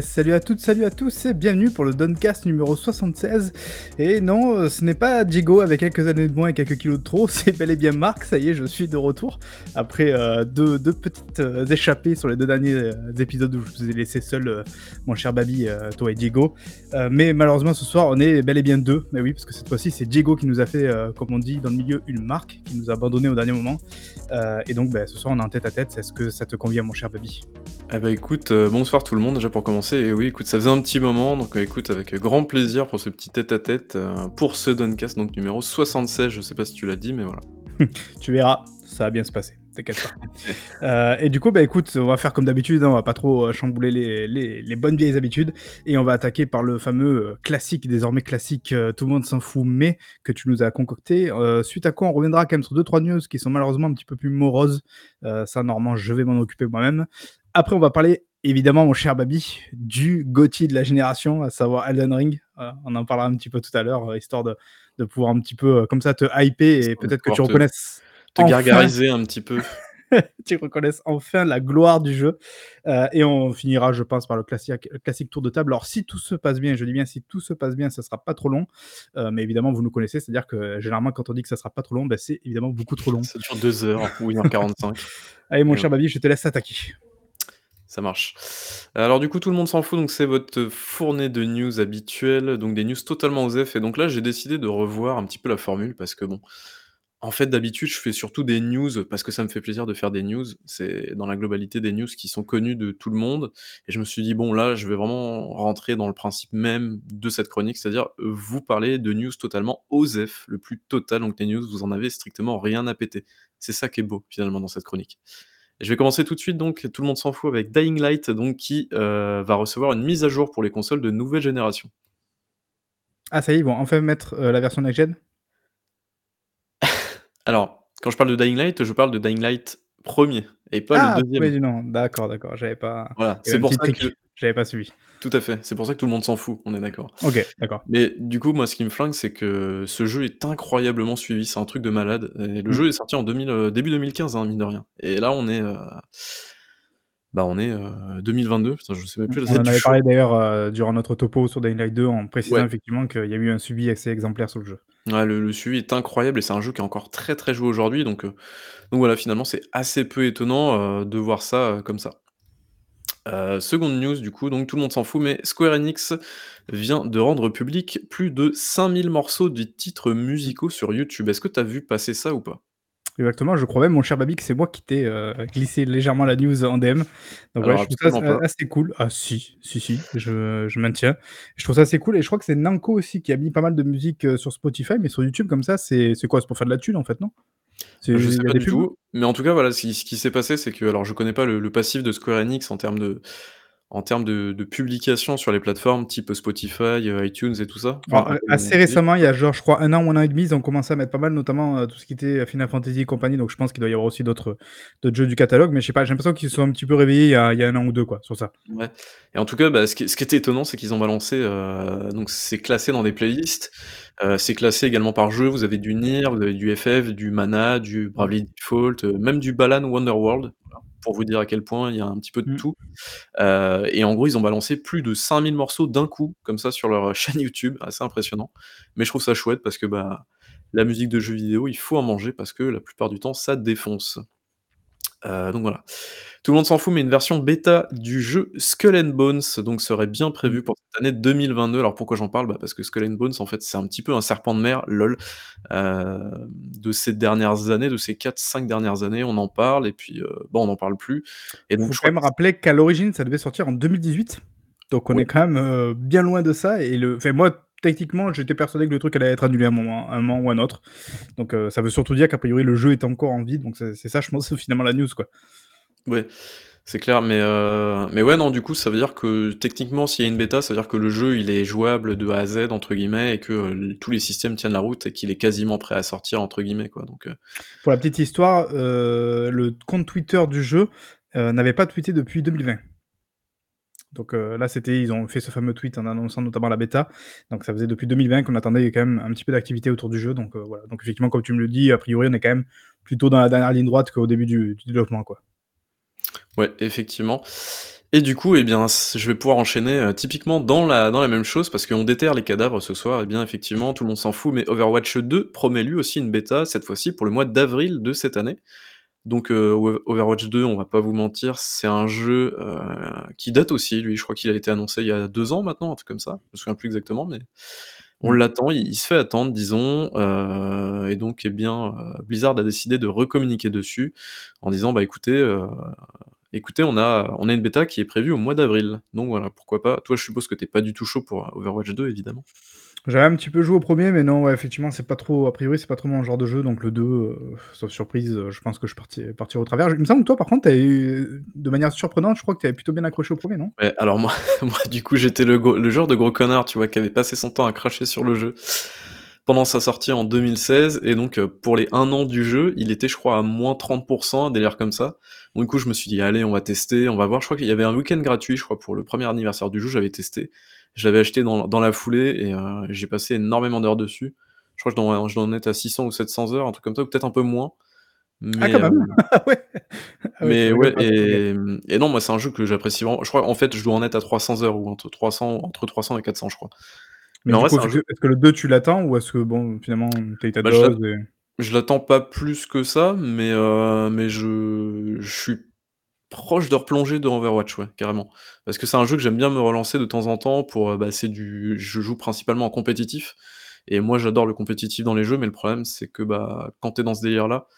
Salut à toutes, salut à tous et bienvenue pour le Doncast numéro 76. Et non, euh, ce n'est pas Diego avec quelques années de moins et quelques kilos de trop, c'est bel et bien Marc, ça y est, je suis de retour. Après euh, deux, petites euh, échappées sur les deux derniers épisodes où je vous ai laissé seul, mon cher Babi, toi et Diego. Mais malheureusement ce soir on est bel et bien deux, mais oui, parce que cette fois-ci c'est Diego qui nous a fait, comme on dit dans le milieu, une marque, qui nous a abandonné au dernier moment. Et donc bah, ce soir on est en tête à tête, est-ce que ça te convient mon cher Babi? Eh bah écoute, bonsoir tout le monde déjà pour. Et oui, écoute, ça faisait un petit moment, donc euh, écoute, avec grand plaisir pour ce petit tête-à-tête euh, pour ce Doncast, donc numéro 76. Je sais pas si tu l'as dit, mais voilà. Tu verras, ça va bien se passer. T'inquiète pas. Euh, et du coup, bah écoute, on va faire comme d'habitude, hein, on va pas trop chambouler les, les- bonnes vieilles habitudes, et on va attaquer par le fameux classique, désormais classique, tout le monde s'en fout, mais que tu nous as concocté. Suite à quoi, on reviendra quand même sur deux trois news qui sont malheureusement un petit peu plus moroses. Ça, normalement, je vais m'en occuper moi-même. Après, on va parler évidemment, mon cher Babi, du GOTY de la génération, à savoir Elden Ring. Euh, on en parlera un petit peu tout à l'heure, euh, histoire de, de pouvoir un petit peu euh, comme ça te hyper et peut-être que tu te- reconnaisses Te Enfin. gargariser un petit peu. tu reconnaisses enfin la gloire du jeu. Euh, et on finira, je pense, par le classique, le classique tour de table. Alors, si tout se passe bien, je dis bien si tout se passe bien, ça sera pas trop long. Mais évidemment, vous nous connaissez, c'est-à-dire que généralement, quand on dit que ça sera pas trop long, ben, c'est évidemment beaucoup trop long. Ça dure 2 heures ou 1h45. Allez, mon cher Babi, je te laisse attaquer. Ça marche. Alors du coup, tout le monde s'en fout, donc c'est votre fournée de news habituelle, donc des news totalement OSEF. Et donc là, j'ai décidé de revoir un petit peu la formule parce que bon, en fait, d'habitude, je fais surtout des news parce que ça me fait plaisir de faire des news. C'est dans la globalité des news qui sont connues de tout le monde. Et je me suis dit, bon, là, je vais vraiment rentrer dans le principe même de cette chronique, c'est-à-dire euh, vous parler de news totalement OSEF, le plus total. Donc les news, vous en avez strictement rien à péter. C'est ça qui est beau finalement dans cette chronique. Je vais commencer tout de suite, donc tout le monde s'en fout avec Dying Light, donc qui euh, va recevoir une mise à jour pour les consoles de nouvelle génération. Ah, ça y est, ils vont enfin mettre euh, la version next-gen? Alors, quand je parle de Dying Light, je parle de Dying Light premier et pas Ah, le deuxième. oui, non, d'accord, d'accord, j'avais pas. Voilà, c'est pour ça trick, que J'avais pas suivi. tout à fait, c'est pour ça que tout le monde s'en fout, on est d'accord. Ok, d'accord. Mais du coup, moi, ce qui me flingue, c'est que ce jeu est incroyablement suivi, c'est un truc de malade. Et le Mm. jeu est sorti en 2000, euh, début 2015, hein, mine de rien. Et là, on est, euh, bah, on est euh, 2022. Putain, je sais même plus On en avait parlé d'ailleurs euh, durant notre topo sur Dying Light 2 en précisant Ouais. effectivement qu'il y a eu un suivi assez exemplaire sur le jeu. Le, suivi est incroyable et c'est un jeu qui est encore très très joué aujourd'hui. Donc, euh, voilà, finalement, c'est assez peu étonnant euh, de voir ça euh, comme ça. Seconde news, du coup, donc tout le monde s'en fout, mais Square Enix vient de rendre public plus de 5000 morceaux de titres musicaux sur YouTube. Est-ce que tu vu passer ça ou pas? Exactement, je crois même, mon cher Babi, que c'est moi qui t'ai euh, glissé légèrement la news en DM. Donc Alors, ouais, je trouve ça pas. assez cool. Ah si, si, si, je, je maintiens. Je trouve ça assez cool et je crois que c'est Namco aussi qui a mis pas mal de musique euh, sur Spotify, mais sur YouTube comme ça, c'est quoi? C'est pour faire de la thune en fait, non? C'est- Je sais pas du tout, mais en tout cas, voilà, ce qui, ce qui s'est passé, c'est que, alors je connais pas le, le passif de Square Enix en termes de, en termes de, de publication sur les plateformes type Spotify, euh, iTunes et tout ça? Enfin, euh, assez récemment, il y a genre, je crois, un an ou un an et demi, ils ont commencé à mettre pas mal, notamment euh, tout ce qui était Final Fantasy et compagnie. Donc, je pense qu'il doit y avoir aussi d'autres jeux du catalogue, mais je sais pas, j'ai l'impression qu'ils se sont un petit peu réveillés il y a, il y a un an ou deux, quoi, sur ça. Ouais. Et en tout cas, bah, ce, qui, ce qui était étonnant, c'est qu'ils ont balancé, euh, donc c'est classé dans des playlists, euh, c'est classé également par jeu, vous avez du Nier, vous avez du FF, du Mana, du Bravely Default, euh, même du Balan Wonderworld, voilà, pour vous dire à quel point il y a un petit peu de Mm. tout. Euh, et en gros, ils ont balancé plus de 5000 morceaux d'un coup, comme ça, sur leur chaîne YouTube, assez impressionnant. Mais je trouve ça chouette parce que bah, la musique de jeux vidéo, il faut en manger parce que la plupart du temps, ça défonce. Euh, donc voilà. Tout le monde s'en fout, mais une version bêta du jeu Skull and Bones donc serait bien prévue pour cette année 2022. Alors pourquoi j'en parle? Bah Parce que Skull and Bones, en fait, c'est un petit peu un serpent de mer, lol, euh, de ces dernières années, de ces 4-5 dernières années, on en parle, et puis euh, bon, on n'en parle plus. Et donc faut je quand même rappeler qu'à l'origine, ça devait sortir en 2018. Donc, on est quand même euh, bien loin de ça. Et le... enfin, moi, techniquement, j'étais persuadé que le truc allait être annulé à un moment, un moment ou un autre. Donc, euh, ça veut surtout dire qu'a priori, le jeu est encore en vie. Donc, c'est c'est ça, je pense, finalement, la news, quoi. Ouais, c'est clair, mais, euh, mais ouais, non, du coup, ça veut dire que techniquement, s'il y a une bêta, ça veut dire que le jeu, il est jouable de A à Z, entre guillemets, et que euh, tous les systèmes tiennent la route et qu'il est quasiment prêt à sortir, entre guillemets, quoi. Donc, euh, Pour la petite histoire, euh, le compte Twitter du jeu n'avait pas tweeté depuis 2020. Donc là, c'était, ils ont fait ce fameux tweet en annonçant notamment la bêta. Donc ça faisait depuis 2020 qu'on attendait quand même un petit peu d'activité autour du jeu. Donc voilà. Donc effectivement, comme tu me le dis, a priori, on est quand même plutôt dans la dernière ligne droite qu'au début du, du développement, quoi. Ouais, effectivement. Et du coup, eh bien, je vais pouvoir enchaîner euh, typiquement dans la, dans la même chose parce qu'on déterre les cadavres ce soir. Eh bien, effectivement, tout le monde s'en fout, mais Overwatch 2 promet lui aussi une bêta, cette fois-ci pour le mois d'avril de cette année. Donc, euh, Overwatch 2, on va pas vous mentir, c'est un jeu euh, qui date aussi, lui. Je crois qu'il a été annoncé il y a deux ans maintenant, un truc comme ça. Je me souviens plus exactement, mais on mm. l'attend, il, se fait attendre, disons. et donc, eh bien, Blizzard a décidé de recommuniquer dessus en disant, bah écoutez, écoutez, on a, on a une bêta qui est prévue au mois d'avril. Donc voilà, pourquoi pas. Toi, je suppose que t'es pas du tout chaud pour Overwatch 2, évidemment. J'avais un petit peu joué au premier, mais non, ouais, effectivement, c'est pas trop, a priori, c'est pas trop mon genre de jeu, donc le 2, euh, sauf surprise, euh, je pense que je partir partir au travers. Il me semble que toi, par contre, eu, de manière surprenante, je crois que tu avais plutôt bien accroché au premier, non? Ouais, Alors moi, moi, du coup, j'étais le, le genre de gros connard, tu vois, qui avait passé son temps à cracher sur le jeu pendant sa sortie en 2016, et donc euh, pour les 1 an du jeu, il était, je crois, à moins 30%, un délire comme ça. Donc, du coup, je me suis dit, allez, on va tester, on va voir. Je crois qu'il y avait un week-end gratuit, je crois, pour le premier anniversaire du jeu, j'avais testé. Je l'avais acheté dans, dans, la foulée, et euh, j'ai passé énormément d'heures dessus. Je crois que je dois, en être à 600 ou 700 heures, un truc comme ça, ou peut-être un peu moins. Mais, ah, quand même euh, ouais. Ah mais ouais, et, et, non, moi, c'est un jeu que j'apprécie vraiment. Je crois, en fait, je dois en être à 300 heures, ou entre 300, entre 300 et 400, je crois. Mais, est-ce que le 2 tu l'attends ou est-ce que bon finalement t'as ta bah, dose je, je l'attends pas plus que ça, mais euh, mais je, je suis proche de replonger dans Overwatch, ouais, carrément. Parce que c'est un jeu que j'aime bien me relancer de temps en temps pour euh, bah, c'est du je joue principalement en compétitif et moi j'adore le compétitif dans les jeux, mais le problème c'est que bah quand t'es dans ce délire là,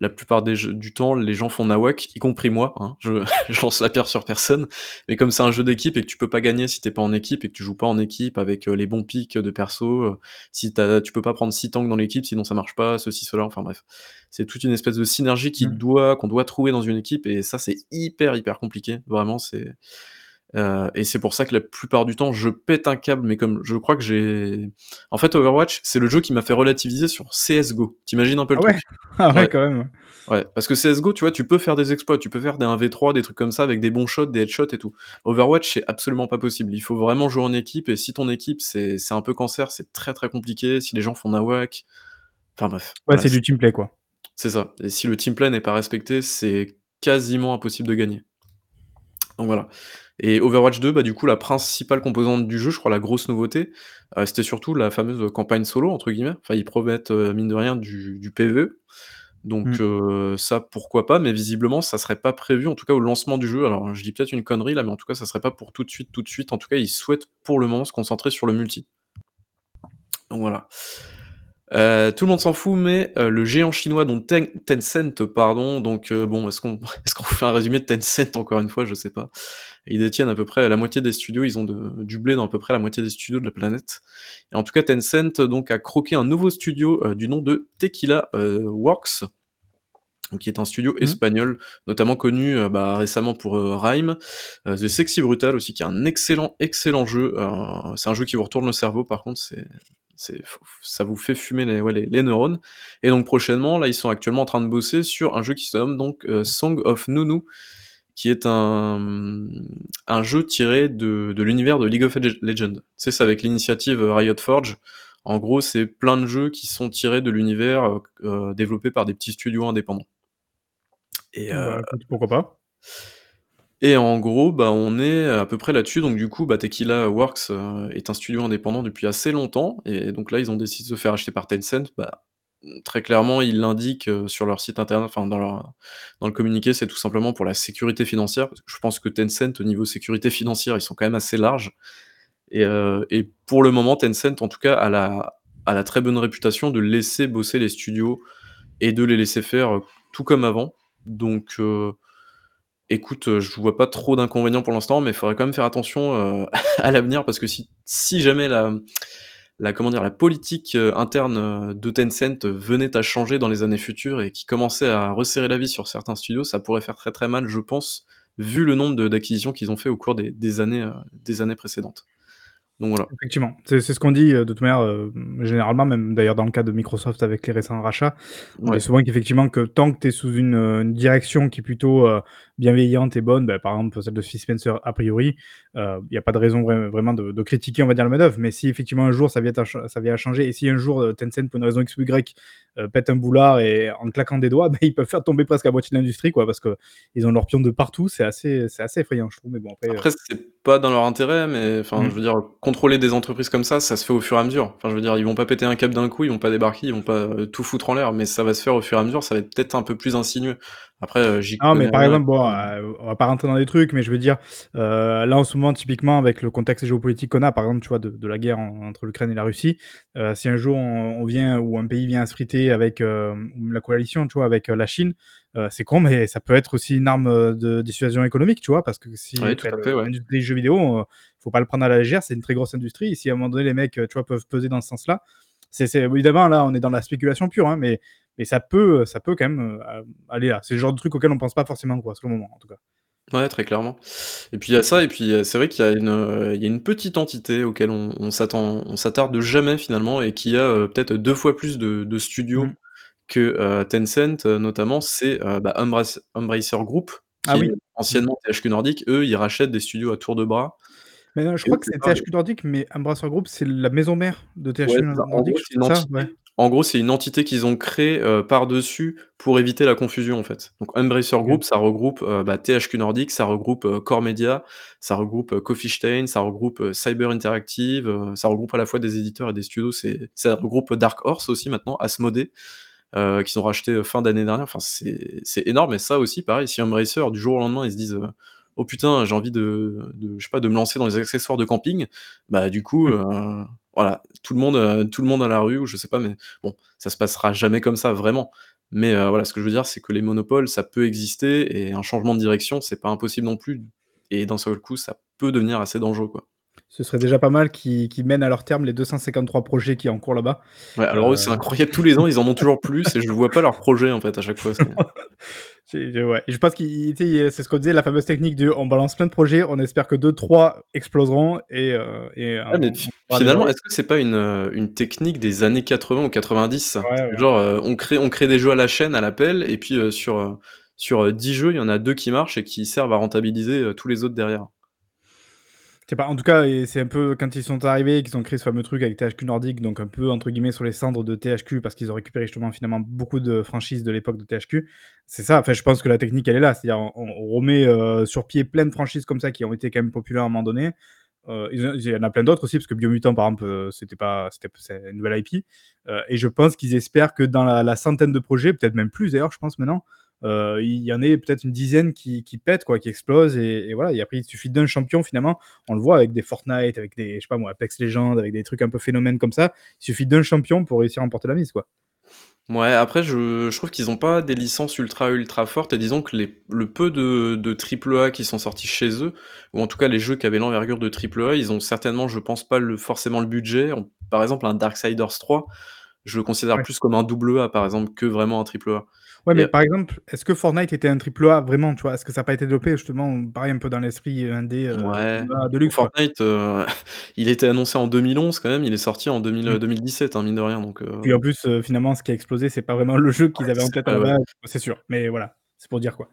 la plupart des jeux, du temps, les gens font nawak, y compris moi. Hein. Je, je, lance la pierre sur personne. Mais comme c'est un jeu d'équipe et que tu peux pas gagner si t'es pas en équipe et que tu joues pas en équipe avec euh, les bons pics de perso, euh, si tu peux pas prendre 6 tanks dans l'équipe, sinon ça marche pas, ceci, cela, enfin bref. C'est toute une espèce de synergie qui mmh. doit, qu'on doit trouver dans une équipe et ça c'est hyper hyper compliqué. Vraiment, c'est euh, et c'est pour ça que la plupart du temps, je pète un câble, mais comme je crois que j'ai. En fait, Overwatch, c'est le jeu qui m'a fait relativiser sur CSGO. T'imagines un peu le ah truc? Ah ouais, quand même. Ouais, parce que CSGO, tu vois, tu peux faire des exploits, tu peux faire des 1v3, des trucs comme ça, avec des bons shots, des headshots et tout. Overwatch, c'est absolument pas possible. Il faut vraiment jouer en équipe, et si ton équipe, c'est un peu cancer, c'est très très compliqué. Si les gens font nawak. Enfin bref. Ouais, c'est du teamplay, quoi. C'est ça. Et si le teamplay n'est pas respecté, c'est quasiment impossible de gagner. Donc voilà. Et Overwatch 2, bah, du coup, la principale composante du jeu, je crois la grosse nouveauté, euh, c'était surtout la fameuse campagne solo, entre guillemets. Enfin, ils promettent, euh, mine de rien, du, du PvE. Donc mmh. euh, ça, pourquoi pas, mais visiblement, ça serait pas prévu, en tout cas au lancement du jeu. Alors, je dis peut-être une connerie là, mais en tout cas, ça serait pas pour tout de suite, tout de suite. En tout cas, ils souhaitent pour le moment se concentrer sur le multi. Donc voilà. Euh, tout le monde s'en fout, mais euh, le géant chinois, dont Tencent, pardon, donc euh, bon, est-ce qu'on est qu'on fait un résumé de Tencent encore une fois, je sais pas. Ils détiennent à peu près la moitié des studios, ils ont de, du blé dans à peu près la moitié des studios de la planète. Et en tout cas, Tencent donc a croqué un nouveau studio du nom de Tequila Works, qui est un studio mmh. espagnol, notamment connu bah, récemment pour Rhyme, The Sexy Brutal aussi, qui est un excellent, excellent jeu. c'est un jeu qui vous retourne le cerveau, par contre, c'est ça vous fait fumer les, neurones. Et donc prochainement, là, ils sont actuellement en train de bosser sur un jeu qui se nomme donc euh, Song of Nunu, qui est un, un jeu tiré de, l'univers de League of Legends. C'est ça avec l'initiative Riot Forge. En gros, c'est plein de jeux qui sont tirés de l'univers euh, euh, développé par des petits studios indépendants. Et bah, pourquoi pas et en gros, bah, on est à peu près là-dessus. Donc du coup, bah, Tequila Works euh, est un studio indépendant depuis assez longtemps. Et donc là, ils ont décidé de se faire acheter par Tencent. Bah, très clairement, ils l'indiquent euh, sur leur site internet, enfin dans, leur, dans le communiqué, c'est tout simplement pour la sécurité financière. je pense que Tencent, au niveau sécurité financière, ils sont quand même assez larges. Et, euh, pour le moment, Tencent, en tout cas, a la, très bonne réputation de laisser bosser les studios et de les laisser faire tout comme avant. Donc Écoute, euh, je vois pas trop d'inconvénients pour l'instant, mais il faudrait quand même faire attention, euh, à l'avenir parce que si jamais la la comment dire? La politique, euh, interne, de Tencent venait à changer dans les années futures et qui commençait à resserrer la vie sur certains studios, ça pourrait faire très, très mal, je pense, vu le nombre d'acquisitions qu'ils ont fait au cours des des années, des années précédentes. Donc voilà. Effectivement, c'est ce qu'on dit, heu, de toute manière, heu, généralement, même d'ailleurs dans le cas de Microsoft avec les récents rachats. On dit Ouais. souvent qu'effectivement que tant que tu es sous une, heu, une direction qui est plutôt, bienveillante et bonne, bah, par exemple celle de Phil Spencer a priori, il y a pas de raison vrai vraiment de de critiquer on va dire la manœuvre. Mais si effectivement un jour ça vient à ça vient à changer et si un jour, Tencent pour une raison X ou Y, pète un boulard et en claquant des doigts, bah, ils peuvent faire tomber presque la moitié de l'industrie quoi. Parce qu'ils ont leurs pions de partout, c'est assez assez effrayant je trouve, mais bon après, Après c'est pas dans leur intérêt, mais enfin je Mmh. veux dire, contrôler des entreprises comme ça, ça se fait au fur et à mesure. Enfin je veux dire, ils vont pas péter un câble d'un coup, ils vont pas débarquer, ils vont pas, heu, tout foutre en l'air, mais ça va se faire au fur et à mesure, ça va être peut-être un peu plus insinueux. Après, heu, j'y Non, mais par rien exemple, bon, heu, on va pas rentrer dans des trucs, mais je veux dire, heu, là en ce moment typiquement avec le contexte géopolitique qu'on a, par exemple, tu vois de de la guerre en entre l'Ukraine et la Russie, si un jour on on vient ou un pays vient à se friter avec, la coalition, tu vois, avec, la Chine, c'est con, mais ça peut être aussi une arme, de dissuasion économique, tu vois? Parce que si Ouais, tout à le fait, ouais. des jeux vidéo, faut pas le prendre à la légère, c'est une très grosse industrie et si à un moment donné les mecs, heu, tu vois, peuvent peser dans ce sens-là, c'est évidemment là on est dans la spéculation pure, hein, mais mais ça peut, heu, ça peut quand même, heu, a aller là. C'est le genre de truc auquel on pense pas forcément quoi, sur le moment en tout cas. Ouais, très clairement. Et puis il y a ça et puis, c'est vrai qu'il y a une, heu, il y a une petite entité auquel on on s'attarde jamais finalement et qui a, peut-être 2 fois plus de de Mmh. studios que, heu, Tencent, notamment, c'est, bah, Embracer Group Ah qui est oui. Anciennement THQ Nordic. Eux, ils rachètent des studios à tour de bras Mais non, je et crois que c'est. THQ Nordic, mais Embracer Group, c'est la maison mère de THQ Nordic? Ouais. entité en gros, c'est une entité qu'ils ont créée, heu, par-dessus pour éviter la confusion, en fait. Donc Embracer. Group, ça regroupe, heu, bah, THQ Nordic, ça regroupe, heu, Core Media, ça regroupe, Coffee Stain, ça regroupe, Cyber Interactive, ça regroupe à la fois des éditeurs et des studios. C'est ça regroupe Dark Horse aussi maintenant, Asmodée, heu, qu'ils ont racheté, fin d'année dernière. Enfin, c'est c'est énorme et ça aussi pareil, si Embracer du jour au lendemain, ils se disent, «Oh putain, j'ai envie de de je sais pas, de me lancer dans les accessoires de camping», bah, du coup, Mmh. heu, voilà, tout le monde, heu, tout le monde à la rue ou je sais pas, mais bon, ça se passera jamais comme ça vraiment. Mais, heu, voilà, ce que je veux dire, c'est que les monopoles, ça peut exister et un changement de direction, c'est pas impossible non plus et d'un seul coup, ça peut devenir assez dangereux, quoi. Ce serait déjà pas mal qu'ils mènent à leur terme les 253 projets y a en cours là-bas. Ouais, alors eux, c'est incroyable, tous les ans, ils en ont toujours plus et je vois pas leurs projets, en fait, à chaque fois, ouais, je pense sais, c'est ce qu'on disait, la fameuse technique de on balance plein de projets, on espère que 2-3 exploseront et heu et Ouais, mais on fi on pourra finalement, est-ce que c'est pas une, une technique des années 80 ou 90 ça? Ouais, C'est ouais. genre, on crée on crée des jeux à la chaîne, à l'appel et puis, sur, sur, heu, 10 jeux, il y en a 2 qui marchent et qui servent à rentabiliser, tous les autres derrière. Sais pas, en tout cas c'est un peu quand ils sont arrivés qu'ils ont créé ce fameux truc avec THQ Nordic, donc un peu entre guillemets «sur les cendres de THQ» parce qu'ils ont récupéré justement finalement beaucoup de franchises de l'époque de THQ. C'est ça, enfin je pense que la technique elle est là, c'est-à-dire on remet, heu, sur pied plein de franchises comme ça qui ont été quand même populaires à un moment donné. Heu, il y en a plein d'autres aussi parce que Biomutant par exemple, heu, c'était pas c'était c'est une nouvelle IP, et je pense qu'ils espèrent que dans la la centaine de projets, peut-être même plus d'ailleurs je pense maintenant, heu, il y en ait peut-être une dizaine qui qui pètent quoi, qui explosent et et voilà et après il suffit d'un champion finalement. On le voit avec des Fortnite, avec des je sais pas moi, Apex Legends, avec des trucs un peu phénomènes comme ça. Il suffit d'un champion pour réussir à emporter la mise, quoi. Ouais, après je je trouve qu'ils ont pas des licences ultra, ultra fortes et disons que les le peu de de triple A qui sont sortis chez eux, ou en tout cas les jeux qui avaient l'envergure de triple A, ils ont certainement, je pense pas le forcément le budget. On par exemple un Darksiders 3, je le considère Ouais. plus comme un double A par exemple, que vraiment un triple A Ouais, mais et par exemple, est-ce que Fortnite était un triple A vraiment, tu vois? Est-ce que ça a pas été développé justement, pareil un peu dans l'esprit indé, heu, Ouais, triple A de luxe, quoi? Fortnite, heu, il était annoncé en 2011 quand même, il est sorti en deux mille, Mmh. heu, 2017, hein, mine de rien donc heu Puis en plus, heu, finalement ce qui a explosé, c'est pas vraiment le jeu Ouais, qu'ils avaient en c'est tête à pas la ouais. base, c'est sûr, mais voilà, c'est pour dire quoi.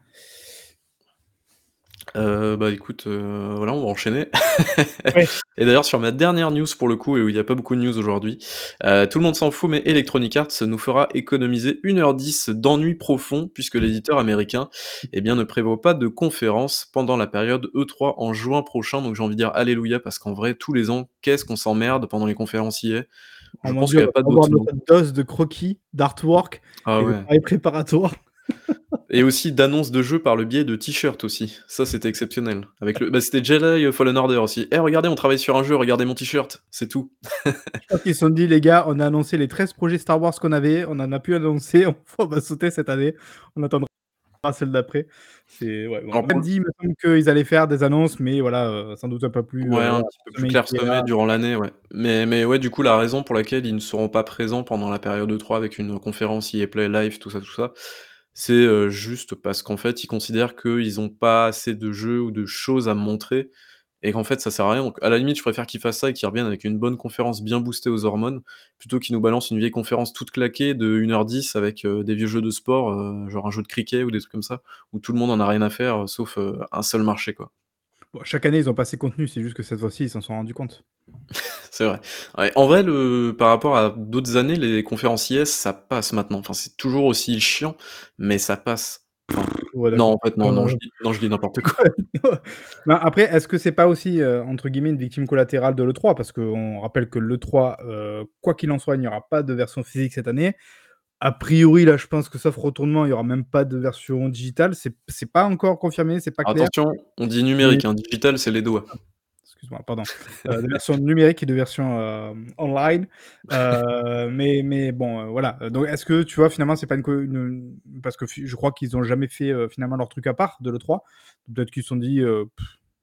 Heu, bah, écoute, heu, voilà, on va enchaîner Ouais. et d'ailleurs sur ma dernière news pour le coup et où il y a pas beaucoup de news aujourd'hui, heu, tout le monde s'en fout mais Electronic Arts nous fera économiser 1 heure 10 d'ennui profond puisque l'éditeur américain, eh bien, ne prévoit pas de conférence pendant la période E3 en juin prochain donc j'ai envie de dire alléluia parce qu'en vrai tous les ans, qu'est-ce qu'on s'emmerde pendant les conférences EA. Oh Je mon pense Dieu, qu'il y on a va pas pas avoir d'autre mot. notre dose de croquis, d'artwork Ah et de ouais. travail préparatoire. Et aussi d'annonces de jeux par le biais de t-shirts aussi. Ça, c'était exceptionnel. Avec le bah, c'était Jedi, heu, Fallen Order aussi: «Eh regardez, on travaille sur un jeu, regardez mon t-shirt», c'est tout. Je pense qu'ils se sont dit: «Les gars, on a annoncé les 13 projets Star Wars qu'on avait, on en a plus annoncé, on va sauter cette année, on attendra celle d'après». C'est ouais, bon, dit, il me semble qu'ils allaient faire des annonces, mais voilà, heu, sans doute un peu plus, Ouais, heu, un petit peu plus parsemées ici et clairsemé là. durant l'année, ouais. Mais mais ouais, du coup, la raison pour laquelle ils ne seront pas présents pendant la période E3 avec une conférence EA Play Live, tout ça, tout ça, c'est, juste parce qu'en fait, ils considèrent qu'ils ont pas assez de jeux ou de choses à montrer et qu'en fait ça sert à rien. Donc à la limite, je préfère qu'ils fassent ça et qu'ils reviennent avec une bonne conférence bien boostée aux hormones, plutôt qu'ils nous balancent une vieille conférence toute claquée de 1h10 avec, heu, des vieux jeux de sport, genre un jeu de cricket ou des trucs comme ça, où tout le monde en a rien à faire, sauf, un seul marché, quoi. Bon, chaque année, ils ont pas assez de contenu, c'est juste que cette fois-ci, ils s'en sont rendus compte. C'est vrai. Ouais, en vrai, le par rapport à d'autres années, les conférences IS, ça passe maintenant. Enfin, c'est toujours aussi chiant, mais ça passe. Ouais, non, en fait, non, non, je dis non, je dis n'importe quoi. ben, après, est-ce que c'est pas aussi, heu, entre guillemets, «une victime collatérale» de l'E3? Parce qu'on rappelle que l'E3, heu, quoi qu'il en soit, il n'y aura pas de version physique cette année. A priori, là, je pense que sauf retournement, il y aura même pas de version digitale. C'est pas encore confirmé, c'est pas clair. Attention, on dit numérique, hein, digital, c'est les doigts. excuse-moi, pardon. Heu, de version numérique et de version, hem, online. Heu, mais mais bon, voilà. Donc est-ce que, tu vois, finalement, c'est pas une parce que je crois qu'ils ont jamais fait, finalement leur truc à part de l'E3. Peut-être qu'ils se sont dit,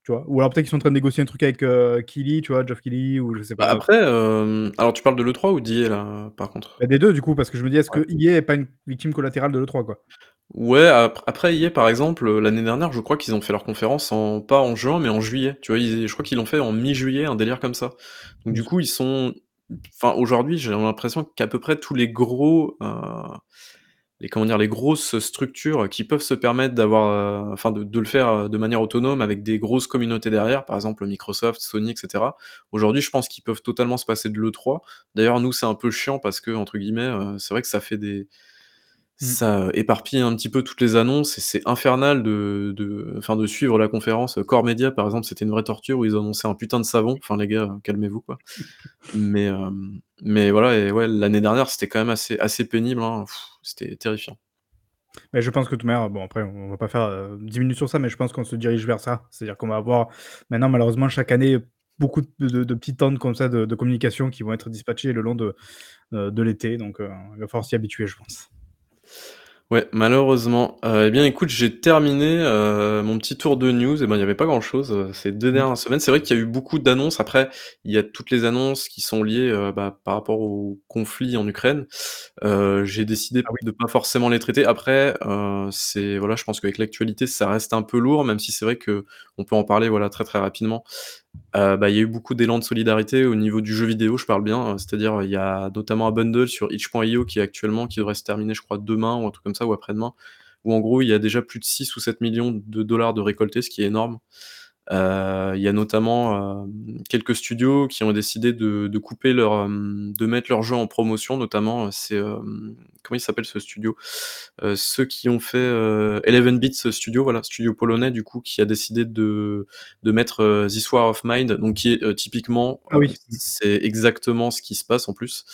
tu vois? Ou alors peut-être qu'ils sont en train de négocier un truc avec, heu, Keighley, tu vois? Geoff Keighley ou je sais Bah, pas. après, hem, alors tu parles de l'E3 ou d'EA là, par contre? Bah, des 2 du coup, parce que je me dis: «Est-ce Ouais. que EA est pas une victime collatérale de l'E3, quoi?» Ouais, ap après EA, par exemple, heu, l'année dernière, je crois qu'ils ont fait leur conférence en pas en juin, mais en juillet. Tu vois? Ils je crois qu'ils l'ont fait en mi-juillet, un délire comme ça. Donc du coup, ils sont enfin, aujourd'hui, j'ai l'impression qu'à peu près tous les gros, heu, les comment grosses structures qui peuvent se permettre d'avoir, enfin de le faire, heu, de manière autonome avec des grosses communautés derrière, par exemple Microsoft, Sony et cetera. Aujourd'hui, je pense qu'ils peuvent totalement se passer de l'E3. D'ailleurs, nous, c'est un peu chiant parce que, entre guillemets, heu, c'est vrai que ça fait des. Ça éparpille un petit peu toutes les annonces et c'est infernal de de enfin de suivre la conférence. Core Média, par exemple, c'était une vraie torture où ils annonçaient un putain de savon. Enfin les gars, heu, calmez-vous, quoi. Mais, hem, mais voilà et ouais, l'année dernière, c'était quand même assez assez pénible, hein. C'était terrifiant. Mais je pense que de toute manière, bon après on va pas faire, heu, 10 minutes sur ça, mais je pense qu'on se dirige vers ça. C'est-à-dire qu'on va avoir maintenant malheureusement chaque année beaucoup de de de petits temps comme ça de de communication qui vont être dispatchés le long de, de l'été donc, il va falloir s'y habituer, je pense. Ouais, malheureusement. Heu, et bien écoute, j'ai terminé, heu, mon petit tour de news et ben, il y avait pas grand-chose, heu, ces 2 Mmh. dernières semaines. C'est vrai qu'il y a eu beaucoup d'annonces. Après, il y a toutes les annonces qui sont liées, heu, bah, par rapport au conflit en Ukraine. Heu, j'ai décidé Ah oui. de pas forcément les traiter. Après, heu, c'est voilà, je pense qu'avec l'actualité, ça reste un peu lourd, même si c'est vrai qu'on peut en parler, voilà, très, très rapidement. Heu, bah, il y a eu beaucoup d'élan de solidarité au niveau du jeu vidéo, je parle bien, heu, c'est-à-dire, il y a notamment un bundle sur itch.io qui est actuellement qui devrait se terminer, je crois, demain ou un truc comme ça ou après-demain, où en gros, il y a déjà plus de 6 ou 7 millions de dollars de récoltés, ce qui est énorme. Heu, il y a notamment, hem, quelques studios qui ont décidé de de couper leur, hem, de mettre leurs jeux en promotion, notamment, c'est, comment il s'appelle ce studio? Ceux qui ont fait, heu, Eleven Bits Studio, voilà, studio polonais du coup, qui a décidé de de mettre, This War of Mine, donc qui est, typiquement, Ah oui. C'est exactement ce qui se passe en plus.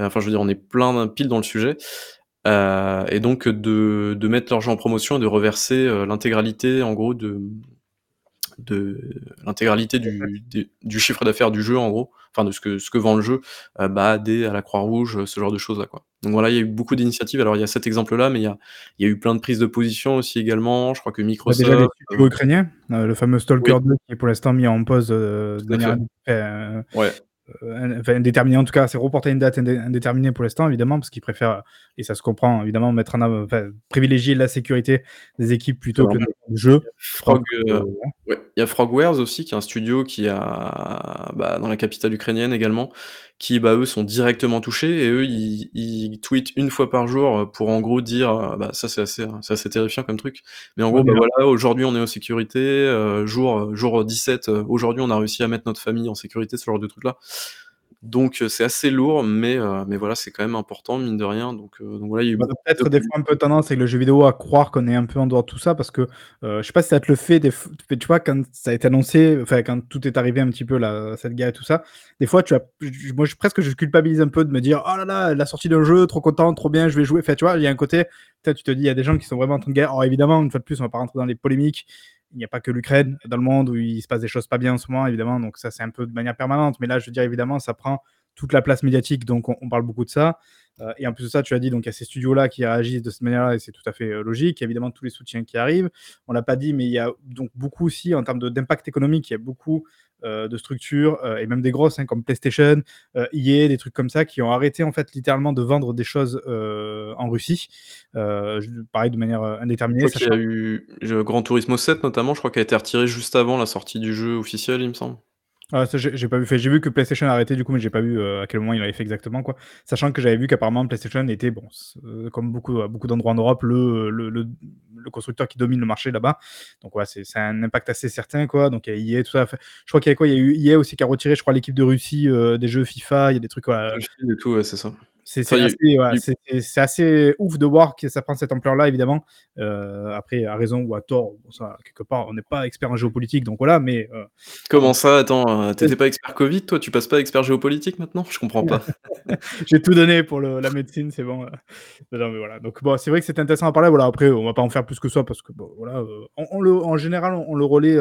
Enfin, je veux dire, on est plein pile dans le sujet. Et donc de de mettre leurs jeux en promotion et de reverser, l'intégralité en gros de, de l'intégralité du du chiffre d'affaires du jeu en gros, enfin de ce que ce que vend le jeu, heu, bah, à des à la Croix-Rouge, ce genre de choses là, quoi. Donc voilà, il y a eu beaucoup d'initiatives. Alors il y a cet exemple-là, mais il y a y a eu plein de prises de position aussi également. Je crois que Bah, déjà les Microsoft, studios heu ukrainiens, heu, le fameux Oui. Stalker 2 qui est pour l'instant mis en pause, de manière Ouais. enfin indéterminée en tout cas, c'est reporté à une date indé indéterminée pour l'instant évidemment, parce qu'ils préfèrent et ça se comprend évidemment mettre en av enfin privilégier la sécurité des équipes plutôt que. Jeu. Frog, ouais. ouais, il y a Frogwares aussi qui est un studio qui a bah, dans la capitale ukrainienne également, qui, bah, eux sont directement touchés et eux ils ils tweetent 1 fois par jour, pour en gros dire, heu, bah, ça c'est assez c'est assez terrifiant comme truc. Mais en gros, bah, là voilà, aujourd'hui on est en sécurité, jour jour 17, heu, aujourd'hui on a réussi à mettre notre famille en sécurité, ce genre de trucs là. Donc, heu, c'est assez lourd, mais, heu, mais voilà, c'est quand même important mine de rien. Donc, donc voilà, il y a eu de peut-être des fois un peu tendance avec le jeu vidéo à croire qu'on est un peu en dehors de tout ça parce que, heu, je sais pas si ça te le fait des tu vois quand ça a été annoncé, enfin quand tout est arrivé un petit peu là, cette guerre et tout ça, des fois tu as moi je presque je culpabilise un peu de me dire: «Oh là là, la sortie d'un jeu, trop content, trop bien, je vais jouer». Enfin tu vois, il y a un côté, tu te dis: «Il y a des gens qui sont vraiment en train de guerre». Alors évidemment, une fois de plus, on va pas rentrer dans les polémiques. Il n'y a pas que l'Ukraine dans le monde où il se passe des choses pas bien en ce moment évidemment, donc ça c'est un peu de manière permanente. Mais là, je veux dire évidemment, ça prend toute la place médiatique, donc on on parle beaucoup de ça. Euh, et en plus de ça, tu as dit, donc il y a ces studios-là qui réagissent de cette manière-là, et c'est tout à fait euh, logique. Il y a évidemment tous les soutiens qui arrivent. On l'a pas dit, mais il y a donc beaucoup aussi, en termes d'impact économique, il y a beaucoup de structures, et même des grosses, hein, comme PlayStation, EA, des trucs comme ça, qui ont arrêté en fait littéralement de vendre des choses en Russie. pareil, de manière indéterminée. Il y a eu Grand Turismo 7 notamment, je crois qu'il a été retiré juste avant la sortie du jeu officiel, il me semble. Ah, j'ai pas vu. J'ai vu que PlayStation a arrêté, du coup, mais j'ai pas vu euh, à quel moment il avait fait exactement, quoi. Sachant que j'avais vu qu'apparemment PlayStation était, bon, euh, comme beaucoup, beaucoup d'endroits en Europe, le, le, le, constructeur qui domine le marché là-bas. Donc, ouais, c'est un impact assez certain, quoi. Donc, il y a EA, tout ça. Je crois qu'il y a quoi? Il y a eu EA aussi qui a retiré, je crois, l'équipe de Russie euh, des jeux FIFA. Il y a des trucs, quoi. Tout, ouais, c'est ça. C'est assez, assez, ouf de voir que ça prend cette ampleur-là, évidemment. Euh, après, à raison ou à tort, ça, quelque part, on n'est pas expert en géopolitique, donc voilà, mais... Euh, Comment ça? Attends, euh, t'étais pas expert Covid, toi? Tu passes pas expert géopolitique maintenant? Je comprends pas. J'ai tout donné pour la médecine, c'est bon. non, mais voilà. Donc, bon, c'est vrai que c'est intéressant à parler. Voilà, après, on va pas en faire plus que ça, parce que, bon, voilà, on, le, en général, on, le relaie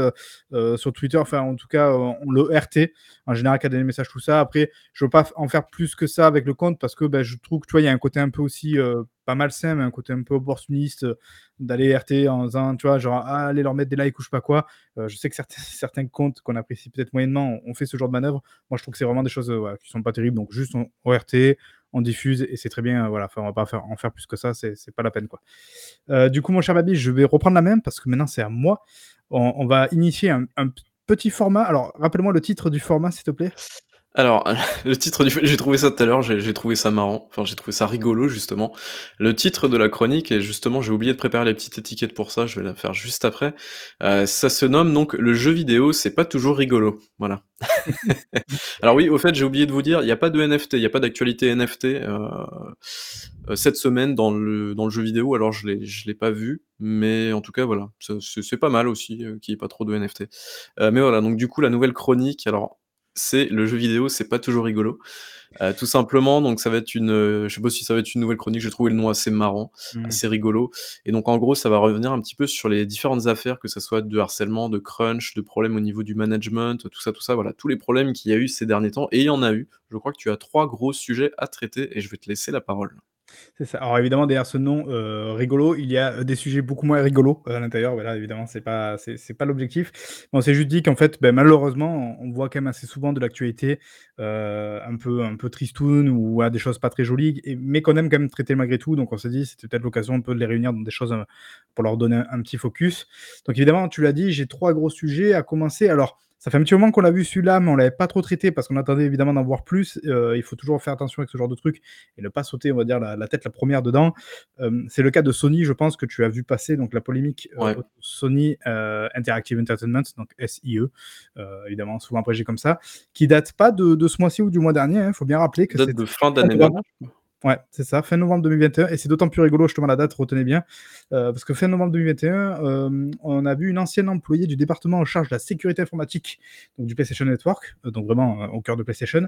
sur Twitter, enfin, en tout cas, on le RT, en général, qui a des messages, tout ça. Après, je veux pas en faire plus que ça avec le compte, parce que ben, je trouve que tu vois, il y a un côté un peu aussi euh, pas malsain, mais un côté un peu opportuniste euh, d'aller RT en disant, tu vois, genre, ah, aller leur mettre des likes ou je sais pas quoi. Euh, je sais que certains, comptes qu'on apprécie peut-être moyennement ont fait ce genre de manœuvre. Moi, je trouve que c'est vraiment des choses qui sont pas terribles. Donc, juste on, RT, on diffuse et c'est très bien. voilà, enfin, on va pas faire, en faire plus que ça, c'est pas la peine, quoi. du coup, mon cher Babi, je vais reprendre la même parce que maintenant, c'est à moi. On, va initier un petit format. Alors, rappelle-moi le titre du format, s'il te plaît. Alors, le titre du j'ai trouvé ça tout à l'heure, j'ai trouvé ça marrant, enfin j'ai trouvé ça rigolo justement. Le titre de la chronique, et justement j'ai oublié de préparer les petites étiquettes pour ça, je vais la faire juste après. Euh, ça se nomme donc le jeu vidéo, c'est pas toujours rigolo. Voilà. Alors oui, au fait, j'ai oublié de vous dire, il n'y a pas de NFT, il n'y a pas d'actualité NFT euh, euh, cette semaine dans le, dans le jeu vidéo, alors je je l'ai pas vu, mais en tout cas voilà, c'est, pas mal aussi qu'il n'y ait pas trop de NFT. mais voilà, donc du coup la nouvelle chronique, alors c'est le jeu vidéo, c'est pas toujours rigolo. Euh, tout simplement, donc ça va être une, euh, je sais pas si ça va être une nouvelle chronique, j'ai trouvé le nom assez marrant, mmh. assez rigolo. Et donc en gros, ça va revenir un petit peu sur les différentes affaires, que ce soit de harcèlement, de crunch, de problèmes au niveau du management, tout ça, tout ça, voilà, tous les problèmes qu'il y a eu ces derniers temps, et il y en a eu. Je crois que tu as trois gros sujets à traiter, et je vais te laisser la parole. C'est ça. Alors évidemment, derrière ce nom euh, rigolo, il y a des sujets beaucoup moins rigolos euh, à l'intérieur. Voilà, évidemment, c'est pas, c'est, pas l'objectif. On s'est juste dit qu'en fait, ben, malheureusement, on voit quand même assez souvent de l'actualité euh, un peu, un peu tristoun ou à des choses pas très jolies, mais qu'on aime quand même traiter malgré tout. Donc on s'est dit, c'était peut-être l'occasion un peu de les réunir dans des choses pour leur donner un, un petit focus. Donc évidemment, tu l'as dit, j'ai trois gros sujets à commencer. Alors ça fait un petit moment qu'on l'a vu celui-là, mais on l'avait pas trop traité parce qu'on attendait évidemment d'en voir plus. Euh, il faut toujours faire attention avec ce genre de truc et ne pas sauter, on va dire, la, tête la première dedans. Euh, c'est le cas de Sony, je pense que tu as vu passer donc la polémique euh, Sony Interactive Entertainment, donc SIE, évidemment souvent abrégé comme ça, qui date pas de, ce mois-ci ou du mois dernier. Il hein. faut bien rappeler que c'est de fin d'année dernière. Ouais, c'est ça, fin novembre 2021. Et c'est d'autant plus rigolo, justement, la date, retenez bien, euh, parce que fin novembre 2021, euh, on a vu une ancienne employée du département en charge de la sécurité informatique, donc du PlayStation Network, euh, donc vraiment au cœur de PlayStation,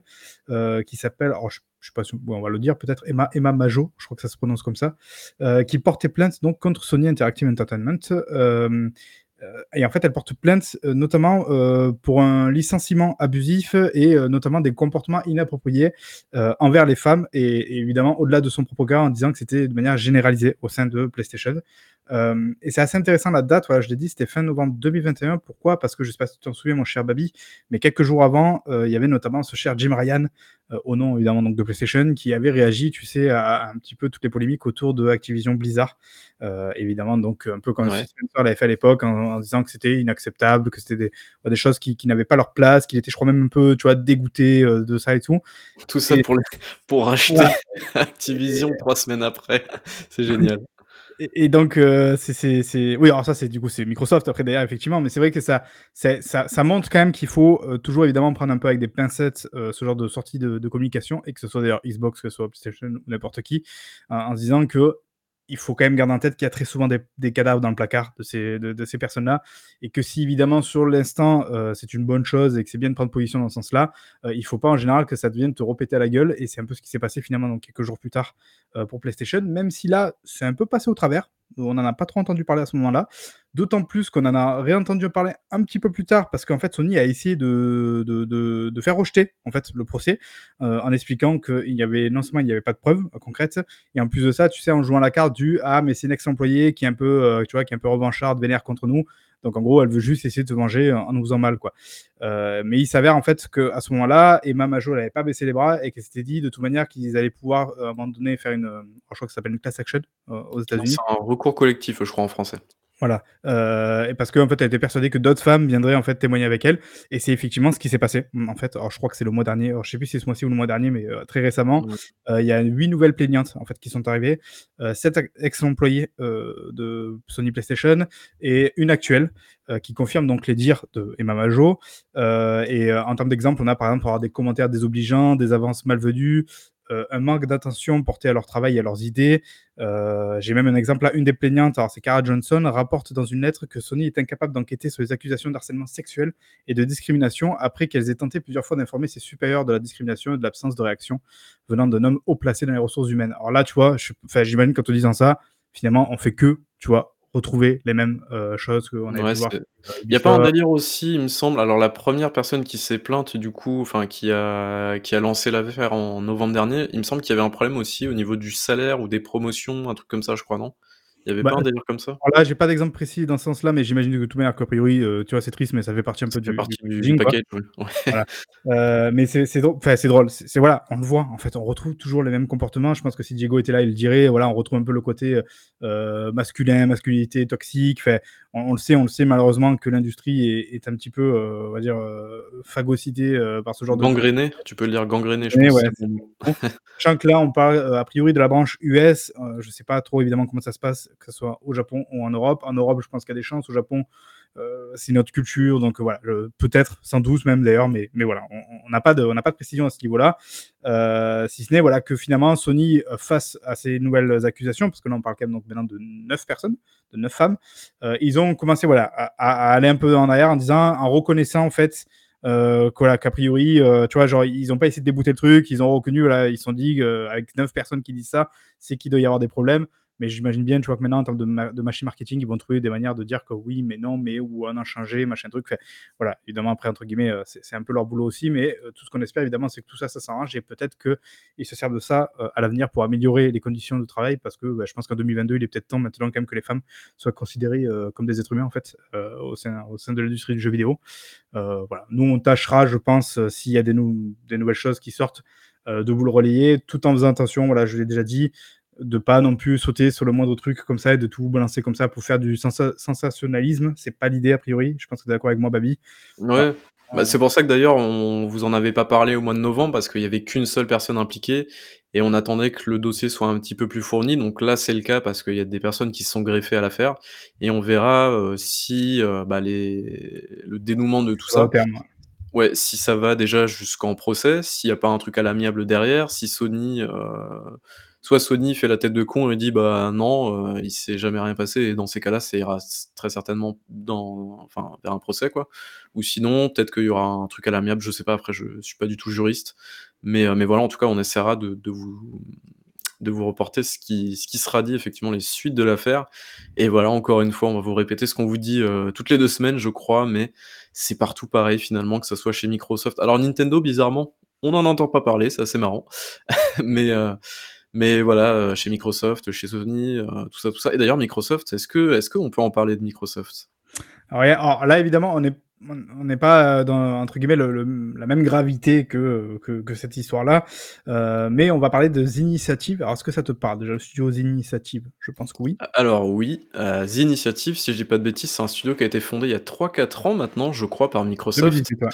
qui s'appelle, je, je sais pas si on va le dire, peut-être Emma, Emma Majo, je crois que ça se prononce comme ça, qui portait plainte donc contre Sony Interactive Entertainment. Euh, et en fait, elle porte plainte euh, notamment euh, pour un licenciement abusif et notamment des comportements inappropriés envers les femmes et, évidemment au-delà de son propre cas en disant que c'était de manière généralisée au sein de PlayStation. Et c'est assez intéressant la date, voilà, je l'ai dit, c'était fin novembre 2021. Pourquoi? Parce que je ne sais pas si tu t'en souviens, mon cher Babi, mais quelques jours avant, il y avait notamment ce cher Jim Ryan, au nom évidemment donc, de PlayStation, qui avait réagi, tu sais, à, un petit peu toutes les polémiques autour de Activision Blizzard. évidemment, donc un peu comme ouais. L'avait fait à l'époque en, disant que c'était inacceptable, que c'était des, des, choses qui, qui n'avaient pas leur place, qu'il était, je crois, même un peu, tu vois, dégoûté euh, de ça et tout. Tout ça pour, pour racheter Activision trois semaines après. c'est génial. Et, donc, euh, c'est. Oui, alors ça, c'est du coup, c'est Microsoft après derrière, effectivement, mais c'est vrai que ça, ça, ça, montre quand même qu'il faut euh, toujours évidemment prendre un peu avec des pincettes ce genre de sortie de, communication, et que ce soit d'ailleurs Xbox, que ce soit PlayStation ou n'importe qui, en se disant que il faut quand même garder en tête qu'il y a très souvent des, cadavres dans le placard de ces, de, ces personnes-là, et que si évidemment sur l'instant euh, c'est une bonne chose et que c'est bien de prendre position dans ce sens-là, euh, il ne faut pas en général que ça devienne te repéter à la gueule, et c'est un peu ce qui s'est passé finalement donc, quelques jours plus tard euh, pour PlayStation, même si là c'est un peu passé au travers, On n'en a pas trop entendu parler à ce moment-là. D'autant plus qu'on en a réentendu parler un petit peu plus tard, parce qu'en fait, Sony a essayé de, de, de, faire rejeter en fait, le procès, euh, en expliquant qu'il avait, non seulement il n'y avait pas de preuves euh, concrètes, et en plus de ça, tu sais, en jouant la carte du Ah, mais c'est un ex-employé qui est un peu, euh, tu qui est un peu revancharde, vénère contre nous. Donc en gros, elle veut juste essayer de se venger en nous faisant mal, quoi. Euh, mais il s'avère en fait qu'à ce moment-là, Emma Majo n'avait pas baissé les bras et qu'elle s'était dit de toute manière qu'ils allaient pouvoir à un moment donné faire une, je crois que ça s'appelle une class action aux États-Unis. C'est un recours collectif, je crois en français. Voilà, euh, et parce qu'en fait, elle était persuadée que d'autres femmes viendraient en fait témoigner avec elle, et c'est effectivement ce qui s'est passé. En fait, alors je crois que c'est le mois dernier, alors je sais plus si c'est ce mois-ci ou le mois dernier, mais euh, très récemment, euh, il y a huit nouvelles plaignantes en fait qui sont arrivées, euh, sept ex-employés de Sony PlayStation et une actuelle qui confirme donc les dires de Emma Majo. et en termes d'exemple, on a par exemple avoir des commentaires désobligeants, des avances malvenues, euh, un manque d'attention porté à leur travail et à leurs idées. Euh, J'ai même un exemple là, une des plaignantes, alors c'est Cara Johnson, rapporte dans une lettre que Sony est incapable d'enquêter sur les accusations d'harcèlement sexuel et de discrimination après qu'elles aient tenté plusieurs fois d'informer ses supérieurs de la discrimination et de l'absence de réaction venant d'un homme haut placé dans les ressources humaines. Alors là, tu vois, j'imagine qu'en te disant ça, finalement, on fait que, tu vois, retrouver les mêmes euh, choses qu'on a ouais, pu voir. Il n'y a pas un délire aussi, il me semble. Alors la première personne qui s'est plainte, du coup, enfin qui a qui a lancé l'affaire en novembre dernier, il me semble qu'il y avait un problème aussi au niveau du salaire ou des promotions, un truc comme ça, je crois, non? Il y avait bah, pas un délire comme ça Là, j'ai pas d'exemple précis dans ce sens-là, mais j'imagine que de toute manière, qu'a priori, euh, tu vois, c'est triste, mais ça fait partie un peu du, partie du, du paquet. Ouais. Voilà. Euh, mais c'est drôle, enfin, c'est drôle. C'est voilà, on le voit. En fait, on retrouve toujours les mêmes comportements. Je pense que si Diego était là, il le dirait. Voilà, on retrouve un peu le côté euh, masculin, masculinité toxique. On, on, le sait, on le sait malheureusement que l'industrie est, est, un petit peu, on va dire, phagocytée par ce genre gangréné, de. Gangréné, tu peux le dire gangréné, je pense. Ouais. Sachant que là, on parle a priori de la branche US. je sais pas trop évidemment comment ça se passe, que ce soit au Japon ou en Europe. En Europe, je pense qu'il y a des chances. Au Japon, euh, c'est notre culture, donc voilà, peut-être, sans doute même d'ailleurs, mais, mais voilà, on n'a pas, de, pas de précision à ce niveau-là. Euh, si ce n'est voilà, que finalement Sony, euh, face à ces nouvelles accusations, parce que là on parle quand même donc maintenant de neuf personnes, de neuf femmes, euh, ils ont commencé voilà, à, aller un peu en arrière en disant, en reconnaissant en fait euh, qu'a priori, euh, tu vois, genre, ils n'ont pas essayé de débouter le truc, ils ont reconnu, voilà, ils se sont dit, euh, avec neuf personnes qui disent ça, c'est qu'il doit y avoir des problèmes. Mais j'imagine bien, tu vois, que maintenant, en termes de, ma de, machine marketing, ils vont trouver des manières de dire que oui, mais non, mais ou on a changé, machin truc. Voilà, évidemment, après, entre guillemets, euh, c'est un peu leur boulot aussi, mais euh, tout ce qu'on espère, évidemment, c'est que tout ça, ça s'arrange et peut-être qu'ils se servent de ça euh, à l'avenir pour améliorer les conditions de travail parce que bah, je pense qu'en 2022, il est peut-être temps maintenant, quand même, que les femmes soient considérées comme des êtres humains, en fait, au, sein, au sein de l'industrie du jeu vidéo. voilà. Nous, on tâchera, je pense, s'il y a des, des nouvelles choses qui sortent, de vous le relayer, tout en faisant attention, voilà, je l'ai déjà dit, de pas non plus sauter sur le moindre truc comme ça et de tout balancer comme ça pour faire du sens sensationnalisme. C'est pas l'idée a priori. Je pense que tu es d'accord avec moi, Babi. Ouais. Bah, c'est pour ça que d'ailleurs, on vous en avait pas parlé au mois de novembre parce qu'il y avait qu'une seule personne impliquée et on attendait que le dossier soit un petit peu plus fourni. Donc là, c'est le cas parce qu'il y a des personnes qui se sont greffées à l'affaire et on verra euh, si euh, bah, les... le dénouement de tout ça. Terme, ouais. Ouais, si ça va déjà jusqu'en procès, s'il n'y a pas un truc à l'amiable derrière, si Sony, euh, soit Sony fait la tête de con et dit bah non, euh, il s'est jamais rien passé, et dans ces cas-là, ça ira très certainement dans, enfin, vers un procès quoi. Ou sinon, peut-être qu'il y aura un truc à l'amiable, je sais pas. Après, je suis pas du tout juriste, mais euh, mais voilà, en tout cas, on essaiera de, de vous de vous reporter ce qui, ce qui sera dit, effectivement, les suites de l'affaire. Et voilà, encore une fois, on va vous répéter ce qu'on vous dit euh, toutes les deux semaines, je crois, mais c'est partout pareil, finalement, que ce soit chez Microsoft. Alors, Nintendo, bizarrement, on n'en entend pas parler, c'est assez marrant. mais, euh, mais voilà, euh, chez Microsoft, chez Sony, euh, tout ça, tout ça. Et d'ailleurs, Microsoft, est-ce que, est-ce qu'on peut en parler de Microsoft? Alors, alors, là, évidemment, on est on n'est pas dans entre guillemets le, le, la même gravité que, que, que cette histoire-là, euh, mais on va parler de Zinitiative. Alors est-ce que ça te parle déjà le studio Zinitiative? Je pense que oui. Alors oui, euh, Zinitiative, si je dis pas de bêtises, c'est un studio qui a été fondé il y a 3-4 ans maintenant, je crois, par Microsoft. 2018, ouais.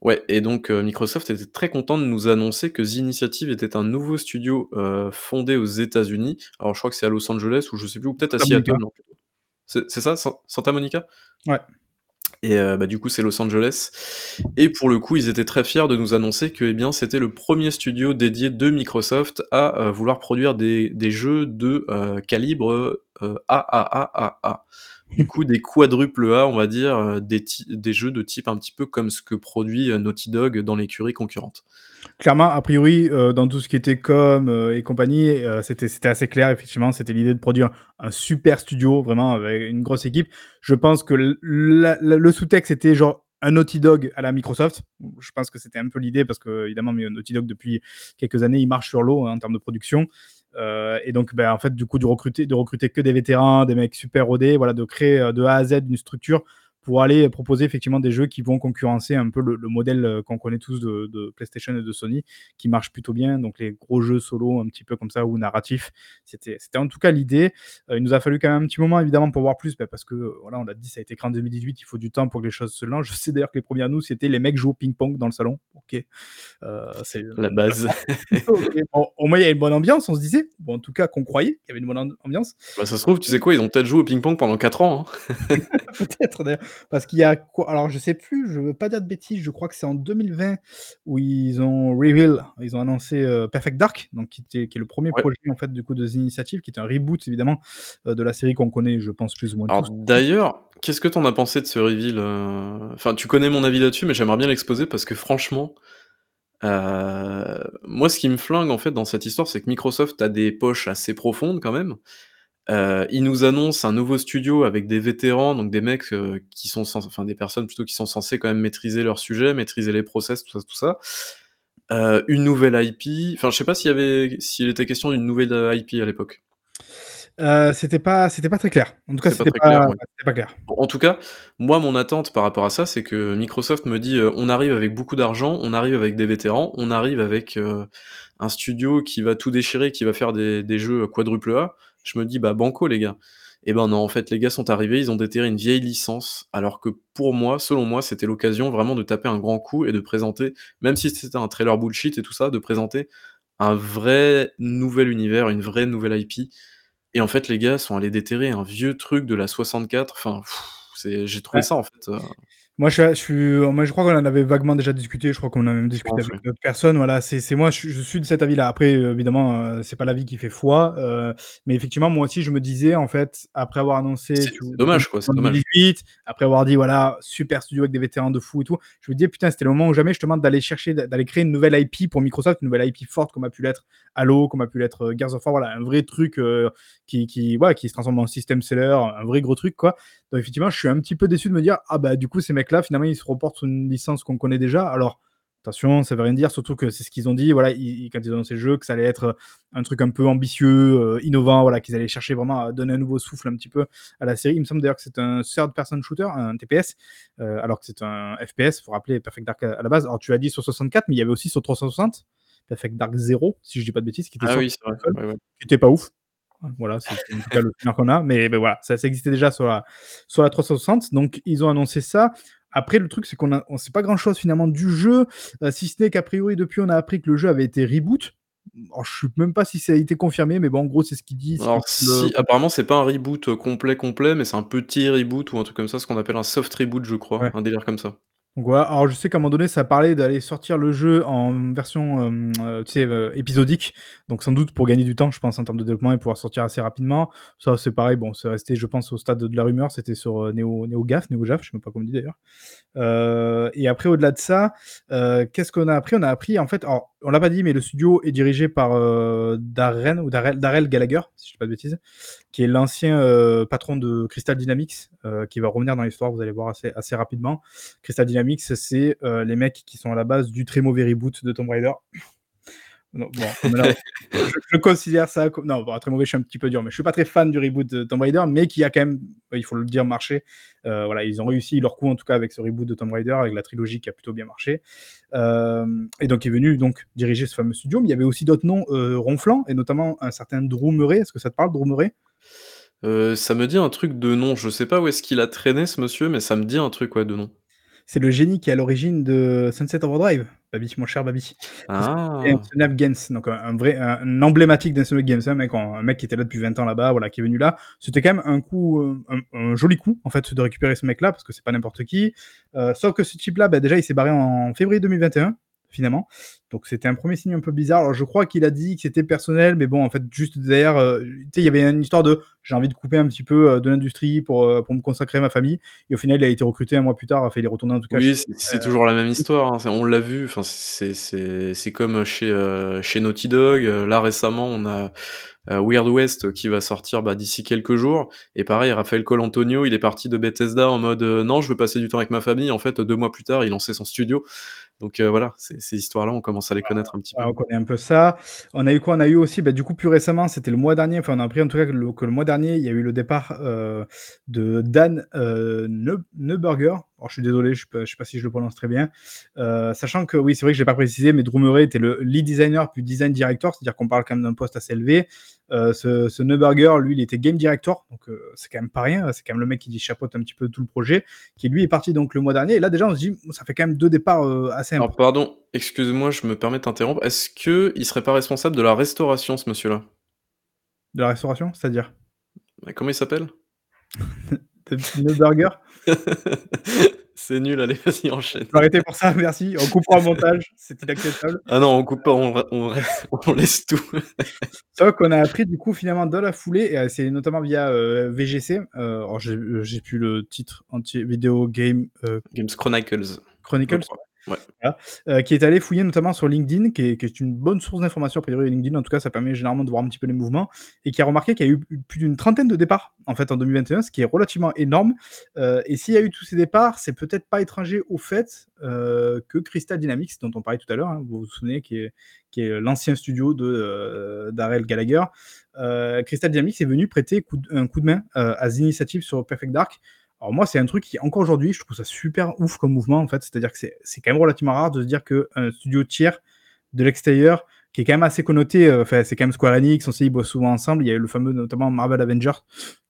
Ouais, et donc euh, Microsoft était très content de nous annoncer que Zinitiative était un nouveau studio euh, fondé aux États-Unis. Alors je crois que c'est à Los Angeles ou je sais plus, ou peut-être à Seattle. C'est ça, Santa Monica? Ouais. Et euh, bah, du coup, c'est Los Angeles. Et pour le coup, ils étaient très fiers de nous annoncer que eh bien, c'était le premier studio dédié de Microsoft à vouloir produire des, des jeux de calibre AAAA. Du coup des quadruple A, on va dire, des des jeux de type un petit peu comme ce que produit Naughty Dog dans l'écurie concurrente. Clairement, a priori, dans tout ce qui était com et compagnie, c'était c'était assez clair effectivement, c'était l'idée de produire un super studio, vraiment avec une grosse équipe. Je pense que le sous-texte était genre un Naughty Dog à la Microsoft. Je pense que c'était un peu l'idée parce que, évidemment, Naughty Dog, depuis quelques années, il marche sur l'eau hein, en termes de production. Euh, et donc, ben, en fait, du coup, de recruter, de recruter que des vétérans, des mecs super rodés, voilà, de créer euh, de A à Z une structure pour aller proposer effectivement des jeux qui vont concurrencer un peu le, modèle euh, qu'on connaît tous de, PlayStation et de Sony, qui marche plutôt bien. Donc les gros jeux solo, un petit peu comme ça, ou narratifs. C'était en tout cas l'idée. Euh, il nous a fallu quand même un petit moment, évidemment, pour voir plus, bah, parce que, euh, voilà, on l'a dit, ça a été créé en 2018, il faut du temps pour que les choses se lancent. Je sais d'ailleurs que les premiers à nous, c'était les mecs jouent au ping-pong dans le salon. Ok. c'est la base. au moins, il y a une bonne ambiance, on se disait. Bon, en tout cas, qu'on croyait qu'il y avait une bonne ambiance. Bah, ça se trouve, tu sais quoi, ils ont peut-être joué au ping-pong pendant 4 ans. Hein. peut-être d'ailleurs. Parce qu'il y a quoi Alors, je sais plus, je veux pas dire de bêtises, je crois que c'est en 2020 où ils ont reveal, ils ont annoncé euh, Perfect Dark, donc qui, était, qui est le premier projet en fait du coup de initiatives, qui est un reboot évidemment euh, de la série qu'on connaît, je pense plus ou moins. Alors d'ailleurs, qu'est-ce que tu en as pensé de ce reveal euh? Enfin, tu connais mon avis là-dessus, mais j'aimerais bien l'exposer parce que franchement. moi, ce qui me flingue en fait dans cette histoire, c'est que Microsoft a des poches assez profondes quand même. Euh, il nous annonce un nouveau studio avec des vétérans, donc des mecs euh, qui sont enfin des personnes plutôt qui sont censées quand même maîtriser leur sujet, maîtriser les process, tout ça, tout ça. Euh, une nouvelle IP. Enfin, je sais pas s'il y avait, s'il était question d'une nouvelle IP à l'époque. c'était pas, c'était pas très clair. En tout cas, c'était pas, pas, clair. En tout cas, moi, mon attente par rapport à ça, c'est que Microsoft me dit, on arrive avec beaucoup d'argent, on arrive avec des vétérans, on arrive avec un studio qui va tout déchirer, qui va faire des, des jeux quadruple A je me dis, bah, banco, les gars. Et eh ben non, en fait, les gars sont arrivés, ils ont déterré une vieille licence, alors que pour moi, selon moi, c'était l'occasion vraiment de taper un grand coup et de présenter, même si c'était un trailer bullshit et tout ça, de présenter un vrai nouvel univers, une vraie nouvelle IP. Et en fait, les gars sont allés déterrer un vieux truc de la 64. Enfin, j'ai trouvé ça en fait. Euh, moi, je, suis, moi, je crois qu'on en avait vaguement déjà discuté. Je crois qu'on a même discuté avec d'autres personnes. Voilà, c'est moi, je, suis de cet avis-là. Après, évidemment, euh, c'est pas l'avis qui fait foi, euh, mais effectivement, moi aussi, je me disais, en fait, après avoir annoncé, c'est dommage, quoi, c'est dommage. après avoir dit, voilà, super studio avec des vétérans de fou et tout, je me disais, putain, c'était le moment où jamais je te demande d'aller chercher, d'aller créer une nouvelle IP pour Microsoft, une nouvelle IP forte comme a pu l'être Halo, comme a pu l'être euh, Gears of War, voilà, un vrai truc qui, qui, voilà, qui se transforme en système seller, un vrai gros truc, quoi. Donc effectivement, je suis un petit peu déçu de me dire, ah bah du coup, ces mecs-là, finalement, ils se reportent sur une licence qu'on connaît déjà. Alors, attention, ça veut rien dire, surtout que c'est ce qu'ils ont dit, voilà, quand ils ont annoncé le jeu, que ça allait être un truc un peu ambitieux, euh, innovant, voilà, qu'ils allaient chercher vraiment à donner un nouveau souffle un petit peu à la série. Il me semble d'ailleurs que c'est un third-person shooter, un TPS, euh, alors que c'est un FPS, il faut rappeler Perfect Dark à, la base. Alors tu as dit sur 64, mais il y avait aussi sur 360, Perfect Dark 0, si je dis pas de bêtises, qui était, ah oui, vrai, qui était pas ouf. Voilà, c'est en tout cas le souvenir qu'on a. Mais ben voilà, ça, existait déjà sur la, sur la 360. Donc, ils ont annoncé ça. Après, le truc, c'est qu'on ne sait pas grand-chose finalement du jeu, euh, si ce n'est qu'a priori, depuis, on a appris que le jeu avait été reboot. Alors, je ne sais même pas si ça a été confirmé, mais bon, en gros, c'est ce qu'il dit. Alors, si, apparemment, c'est pas un reboot complet, complet, mais c'est un petit reboot ou un truc comme ça, ce qu'on appelle un soft reboot, je crois, un délire comme ça. Donc voilà, alors je sais qu'à un moment donné, ça parlait d'aller sortir le jeu en version euh, euh, euh, épisodique, donc sans doute pour gagner du temps, je pense, en termes de développement et pouvoir sortir assez rapidement. Ça, c'est pareil, bon, c'est resté, je pense, au stade de la rumeur, c'était sur Neo, NeoGAF, NeoGAF, je sais même pas comment on dit d'ailleurs. et après, au-delà de ça, qu'est-ce qu'on a appris? On a appris, en fait, alors, on l'a pas dit, mais le studio est dirigé par Darren, ou Darrell, Gallagher, si je dis pas de bêtises, qui est l'ancien patron de Crystal Dynamics, qui va revenir dans l'histoire, vous allez voir assez, assez rapidement. Crystal Dynamics c'est euh, les mecs qui sont à la base du très mauvais reboot de Tomb Raider. bon, je, considère ça comme. Non, bon, très mauvais, je suis un petit peu dur, mais je suis pas très fan du reboot de Tomb Raider, mais qui a quand même, il faut le dire, marché. Euh, voilà, ils ont réussi leur coup, en tout cas, avec ce reboot de Tomb Raider, avec la trilogie qui a plutôt bien marché. Euh, et donc, il est venu donc diriger ce fameux studio, mais il y avait aussi d'autres noms ronflants, et notamment un certain Drew Murray. Est-ce que ça te parle, Drew Murray? Ça me dit un truc de nom. Je sais pas où est-ce qu'il a traîné, ce monsieur, mais ça me dit un truc ouais, de nom c'est le génie qui est à l'origine de Sunset Overdrive, Babi, mon cher Babi. Ah. Snap Games, donc un vrai, un, emblématique d'Insomniac Games, un mec, un mec qui était là depuis 20 ans là-bas, voilà, qui est venu là. C'était quand même un coup, euh, un, joli coup, en fait, de récupérer ce mec-là, parce que c'est pas n'importe qui. Euh, sauf que ce type-là, bah, déjà, il s'est barré en février 2021. Finalement. Donc c'était un premier signe un peu bizarre. Alors je crois qu'il a dit que c'était personnel, mais bon, en fait, juste derrière, euh, il y avait une histoire de j'ai envie de couper un petit peu euh, de l'industrie pour, euh, pour me consacrer à ma famille. Et au final, il a été recruté un mois plus tard, enfin, il est retourné en tout cas. Oui, c'est toujours la même histoire. Hein. On l'a vu. Enfin, c'est comme chez, chez Naughty Dog. Là récemment, on a Weird West qui va sortir bah, d'ici quelques jours. Et pareil, Raphaël Colantonio, il est parti de Bethesda en mode non, je veux passer du temps avec ma famille. En fait, deux mois plus tard, il lançait son studio. Donc euh, voilà, ces histoires-là, on commence à les connaître un petit peu. on connaît un peu ça. On a eu quoi? On a eu aussi, bah, du coup, plus récemment, c'était le mois dernier, enfin, on a appris en tout cas que le, mois dernier, il y a eu le départ euh, de Dan euh, Neuberger. Alors, je suis désolé, je ne sais, pas si je le prononce très bien. sachant que, oui, c'est vrai que je n'ai pas précisé, mais Drew Murray était le lead designer puis design director, c'est-à-dire qu'on parle quand même d'un poste assez élevé. Euh, ce, ce Neuberger, lui, il était game director, donc euh, c'est quand même pas rien. C'est quand même le mec qui chapeaute un petit peu tout le projet, qui lui est parti donc le mois dernier. Et là, déjà, on se dit, ça fait quand même deux départs euh, assez importants. Alors, pardon, excuse-moi, je me permets d'interrompre. Est-ce qu'il serait pas responsable de la restauration, ce monsieur-là? De la restauration C'est-à-dire? Comment il s'appelle? C'est nul, allez, vas-y, enchaîne. Arrêtez pour ça, merci. On coupera au montage, c'est inacceptable. Ah non, on coupe pas, on, on, laisse tout. vrai qu'on a appris du coup finalement dans la foulée, et c'est notamment via euh, VGC, euh, j'ai plus le titre entier, Vidéo Game... Euh, Games Chronicles. Chronicles euh, qui est allé fouiller notamment sur LinkedIn, qui est, une bonne source d'information, a priori LinkedIn, en tout cas ça permet généralement de voir un petit peu les mouvements, et qui a remarqué qu'il y a eu plus d'une trentaine de départs en fait en 2021, ce qui est relativement énorme. Euh, et s'il y a eu tous ces départs, c'est peut-être pas étranger au fait euh, que Crystal Dynamics, dont on parlait tout à l'heure, hein, vous vous souvenez, qui est, l'ancien studio de Darrell Gallagher, Crystal Dynamics est venu prêter un coup de main à Initiative sur Perfect Dark alors moi, c'est un truc qui, encore aujourd'hui, je trouve ça super ouf comme mouvement, en fait. C'est-à-dire que c'est quand même relativement rare de se dire qu'un studio tiers de l'extérieur, qui est quand même assez connoté, euh, enfin, c'est quand même Square Enix, on sait, ils bossent souvent ensemble. Il y a eu le fameux, notamment Marvel Avengers,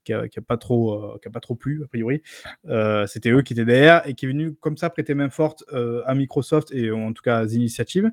qui a, pas, trop, euh, qui a pas trop plu, a priori. Euh, c'était eux qui étaient derrière et qui est venu comme ça prêter main forte à Microsoft et en tout cas à Initiative.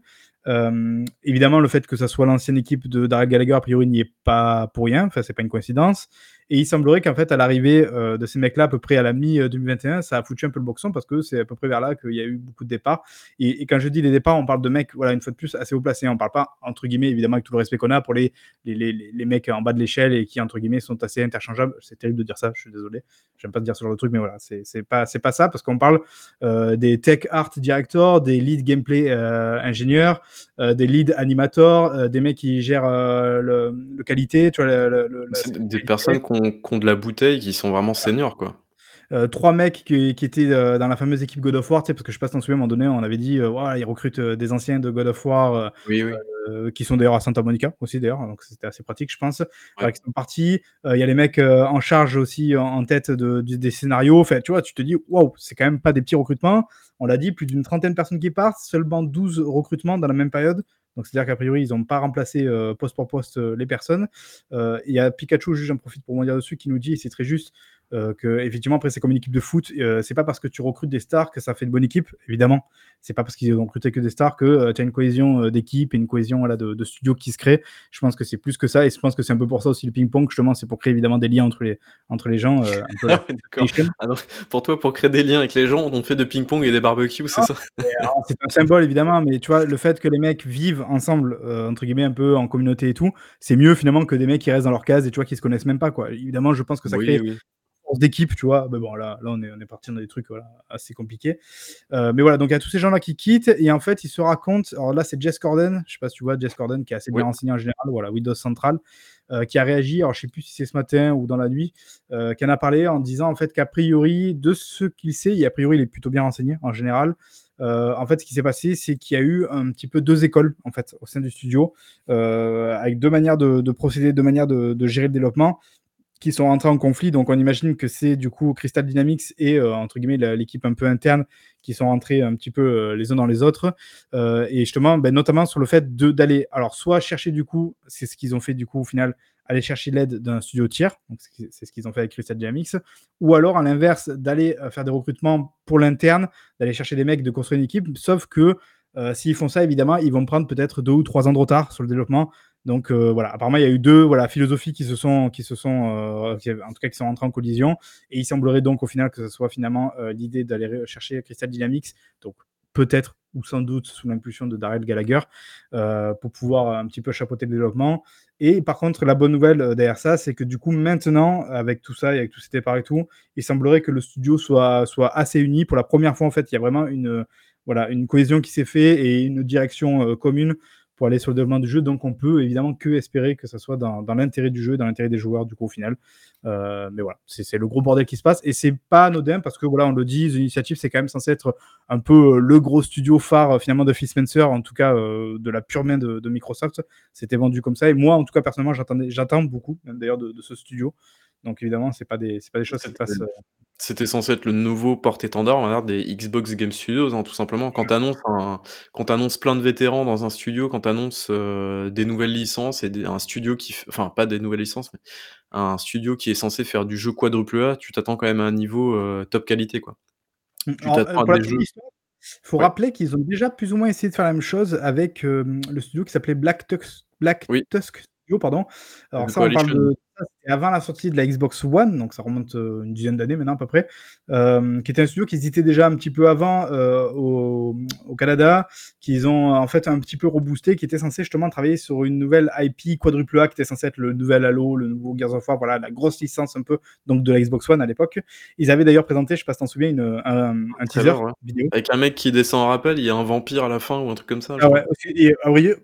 Évidemment, le fait que ça soit l'ancienne équipe de Darrell Gallagher, a priori, n'y est pas pour rien, enfin, c'est pas une coïncidence. Et il semblerait qu'en fait, à l'arrivée euh, de ces mecs-là, à peu près à la mi-2021, ça a foutu un peu le boxon parce que c'est à peu près vers là qu'il y a eu beaucoup de départs. Et, quand je dis les départs, on parle de mecs, voilà, une fois de plus, assez haut placés. On parle pas, entre guillemets, évidemment, avec tout le respect qu'on a pour les, les, les, les, mecs en bas de l'échelle et qui, entre guillemets, sont assez interchangeables. C'est terrible de dire ça, je suis désolé. J'aime pas dire ce genre de truc, mais voilà, c'est pas, pas ça parce qu'on parle euh, des tech art directors, des lead gameplay euh, ingénieurs, des lead animators, des mecs qui gèrent le, qualité, tu vois, le, des personnes qui ont, de la bouteille, qui sont vraiment seniors, quoi. Euh, trois mecs qui, étaient euh, dans la fameuse équipe God of War, parce que je passe dans ce moment un moment donné, on avait dit, euh, ils recrutent des anciens de God of War, qui sont d'ailleurs à Santa Monica aussi d'ailleurs, donc c'était assez pratique, je pense. Ouais. qui sont partis. Il y a les mecs en charge aussi en, tête de, des scénarios. Enfin, tu vois, tu te dis, waouh, c'est quand même pas des petits recrutements. On l'a dit, plus d'une trentaine de personnes qui partent, seulement 12 recrutements dans la même période. Donc, c'est-à-dire qu'a priori, ils n'ont pas remplacé poste pour poste les personnes. Il y a Pikachu, j'en profite pour m'en dire dessus, qui nous dit, c'est très juste, euh, que effectivement après c'est comme une équipe de foot euh, c'est pas parce que tu recrutes des stars que ça fait une bonne équipe évidemment. C'est pas parce qu'ils ont recruté que des stars que euh, tu as une cohésion d'équipe et une cohésion voilà, de, studio qui se crée. Je pense que c'est plus que ça et je pense que c'est un peu pour ça aussi le ping pong justement c'est pour créer évidemment des liens entre les entre les gens ah pour toi pour créer des liens avec les gens on fait de ping pong et des barbecues c'est ah, ça? c'est un symbole évidemment mais tu vois le fait que les mecs vivent ensemble entre guillemets un peu en communauté et tout c'est mieux finalement que des mecs qui restent dans leur case et tu vois qui se connaissent même pas quoi. Évidemment je pense que ça crée d'équipe, tu vois. Mais bon, là, là on, est, on est parti dans des trucs voilà, assez compliqués. Euh, mais voilà, donc il y a tous ces gens-là qui quittent et en fait, ils se racontent. Alors là, c'est Jess Corden, je sais pas si tu vois, Jess Corden qui est assez bien renseigné en général, voilà, Windows Central, euh, qui a réagi. Alors je sais plus si c'est ce matin ou dans la nuit, euh, qui en a parlé en disant en fait qu'a priori, de ce qu'il sait, et a priori, il est plutôt bien renseigné en général. en fait, ce qui s'est passé, c'est qu'il y a eu un petit peu deux écoles en fait au sein du studio, avec deux manières de, procéder, deux manières de, de, gérer le développement qui sont entrés en conflit. Donc, on imagine que c'est du coup Crystal Dynamics et euh, entre guillemets l'équipe un peu interne qui sont rentrés un petit peu euh, les uns dans les autres. Euh, et justement, ben, notamment sur le fait d'aller, alors soit chercher du coup, c'est ce qu'ils ont fait du coup au final, aller chercher l'aide d'un studio tiers. Donc, c'est ce qu'ils ont fait avec Crystal Dynamics. Ou alors, à l'inverse, d'aller faire des recrutements pour l'interne, d'aller chercher des mecs, de construire une équipe. Sauf que s'ils font ça, évidemment, ils vont prendre peut-être deux ou trois ans de retard sur le développement. Donc euh, voilà, apparemment il y a eu deux voilà philosophies qui se sont qui se sont euh, en tout cas qui sont rentrées en collision et il semblerait donc au final que ce soit finalement euh, l'idée d'aller chercher Crystal Dynamics. Donc peut-être ou sans doute sous l'impulsion de Daryl Gallagher, pour pouvoir un petit peu chapeauter le développement. Et par contre, la bonne nouvelle derrière ça, c'est que du coup, maintenant, avec tout ça et avec tout cet départ et tout, il semblerait que le studio soit, soit assez uni. Pour la première fois, en fait, il y a vraiment une, voilà, une cohésion qui s'est faite et une direction commune pour aller sur le développement du jeu. Donc, on peut évidemment que espérer que ça soit dans, l'intérêt du jeu, dans l'intérêt des joueurs, du coup, au final. Euh, mais voilà, c'est le gros bordel qui se passe. Et c'est pas anodin parce que, voilà, on le dit, The Initiative, c'est quand même censé être un peu euh, le gros studio phare, euh, finalement, de Phil Spencer, en tout cas, de la pure main de, Microsoft. C'était vendu comme ça. Et moi, en tout cas, personnellement, j'attends beaucoup, d'ailleurs, de, de, ce studio. Donc, évidemment, c'est pas des, pas des choses qui se passent. C'était censé être le nouveau porte-étendard, des Xbox Game Studios, hein, tout simplement. Quand tu annonces plein de vétérans dans un studio, quand tu annonces, euh, des nouvelles licences et un studio qui enfin, pas des nouvelles licences, mais un studio qui est censé faire du jeu quadruple A, tu t'attends quand même à un niveau, euh, top qualité, quoi. Mmh, tu t'attends à des jeux faut rappeler qu'ils ont déjà plus ou moins essayé de faire la même chose avec, le studio qui s'appelait Black Black Tusk Studio, pardon. Alors ça, on parle de c'était avant la sortie de la Xbox One, donc ça remonte euh, une dizaine d'années maintenant à peu près, euh, qui était un studio qui existait déjà un petit peu avant euh, au, Canada, qu'ils ont en fait un petit peu reboosté, qui était censé justement travailler sur une nouvelle IP quadruple A, qui était censé être le nouvel Halo, le nouveau Gears of War, voilà, la grosse licence un peu donc de la Xbox One à l'époque. Ils avaient d'ailleurs présenté, je sais pas si t'en souviens, une, un, teaser vidéo. Avec un mec qui descend en rappel, il y a un vampire à la fin ou un truc comme ça. Ah ouais, et,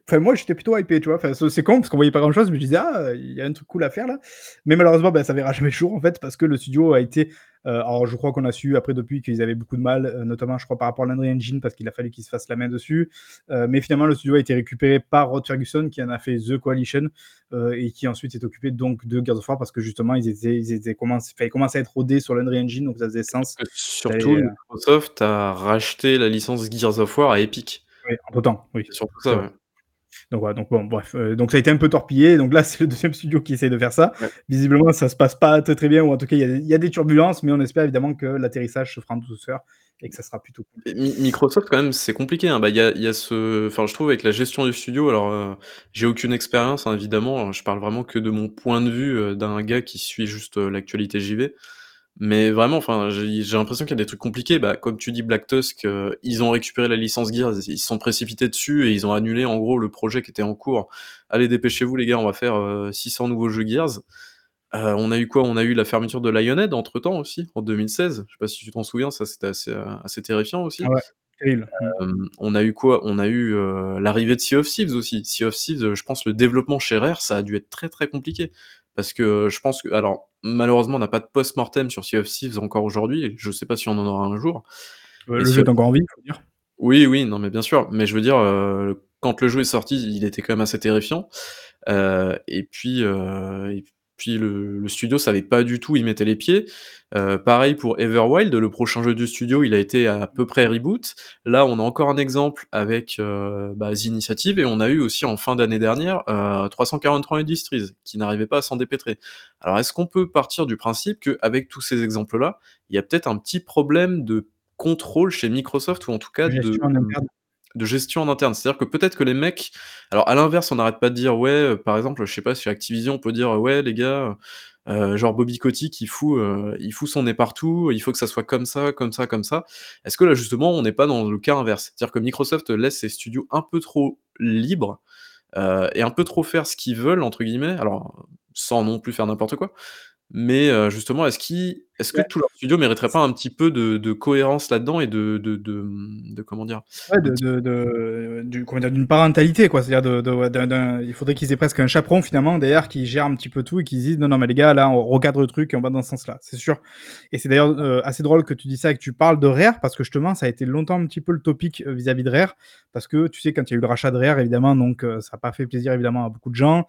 enfin, moi j'étais plutôt hypé, tu vois, c'est con parce qu'on voyait pas grand chose, mais je disais, ah, il y a un truc cool à faire là. Mais malheureusement, ben, ça verra jamais le jour en fait, parce que le studio a été. Euh, alors, je crois qu'on a su après depuis qu'ils avaient beaucoup de mal, euh, notamment, je crois, par rapport à l'Unreal Engine, parce qu'il a fallu qu'ils se fassent la main dessus. Euh, mais finalement, le studio a été récupéré par Rod Ferguson, qui en a fait The Coalition, et qui ensuite est occupé donc de Gears of War, parce que justement, ils étaient, ils étaient commencé, à être rodés sur l'Unreal Engine, donc ça faisait sens. surtout, Microsoft a racheté la licence Gears of War à Epic. Oui, en temps, oui. Surtout ça, ouais. Donc voilà, donc bon, bref, euh, donc ça a été un peu torpillé. Donc là, c'est le deuxième studio qui essaie de faire ça. Visiblement, ça se passe pas très très bien, ou en tout cas, il y, a des turbulences, mais on espère évidemment que l'atterrissage se fera en douceur et que ça sera plutôt cool. Microsoft, quand même, c'est compliqué. Hein. Bah, il y, a, ce, enfin, je trouve avec la gestion du studio. Alors, euh, j'ai aucune expérience, hein, évidemment. Je parle vraiment que de mon point de vue euh, d'un gars qui suit juste l'actualité JV. Mais vraiment, enfin, j'ai l'impression qu'il y a des trucs compliqués. Bah, comme tu dis, Black Tusk, euh, ils ont récupéré la licence Gears, ils se sont précipités dessus et ils ont annulé en gros le projet qui était en cours. Allez, dépêchez-vous les gars, on va faire 600 euh, nouveaux jeux Gears. Euh, on a eu quoi? On a eu la fermeture de Lionhead entre temps aussi, en 2016. Je sais pas si tu t'en souviens, ça c'était assez, assez terrifiant aussi. on a eu quoi? On a eu l'arrivée de Sea of Thieves aussi. Sea of Thieves, je pense le développement chez Rare, ça a dû être très très compliqué. Parce que je pense que. Alors, malheureusement, on n'a pas de post-mortem sur Sea of Thieves encore aujourd'hui. Je ne sais pas si on en aura un jour. le jeu est encore en vie, faut dire. Oui, oui, non, mais bien sûr. Mais je veux dire, euh, quand le jeu est sorti, il était quand même assez terrifiant. Euh, et puis, euh, puis le, le, studio savait pas du tout où il mettait les pieds. Euh, pareil pour Everwild, le prochain jeu du studio, il a été à peu près reboot. Là, on a encore un exemple avec euh, bah, The Initiative, et on a eu aussi en fin d'année dernière euh, 343 Industries, qui n'arrivait pas à s'en dépêtrer. Alors, est-ce qu'on peut partir du principe qu'avec tous ces exemples-là, il y a peut-être un petit problème de contrôle chez Microsoft, ou en tout cas de de gestion en interne. C'est-à-dire que peut-être que les mecs. Alors, à l'inverse, on n'arrête pas de dire, ouais, euh, par exemple, je sais pas, sur Activision, on peut dire, ouais, les gars, euh, genre Bobby Kotick, il fout, euh, il fout son nez partout, il faut que ça soit comme ça, comme ça, comme ça. Est-ce que là, justement, on n'est pas dans le cas inverse? C'est-à-dire que Microsoft laisse ses studios un peu trop libres et un peu trop faire ce qu'ils veulent, entre guillemets, alors sans non plus faire n'importe quoi. Mais justement, est-ce est-ce que tout leur studio mériterait pas un petit peu de cohérence là-dedans et de de de comment dire? Ouais, d'une parentalité quoi. C'est-à-dire il faudrait qu'ils aient presque un chaperon finalement derrière qui gère un petit peu tout et qui disent: «Non, non, mais les gars, là, on recadre le truc et on va dans ce sens-là», c'est sûr. Et c'est d'ailleurs, assez drôle que tu dis ça et que tu parles de Rare parce que justement, ça a été longtemps un petit peu le topic, vis-à-vis de Rare parce que tu sais, quand il y a eu le rachat de Rare évidemment, donc ça a pas fait plaisir évidemment à beaucoup de gens.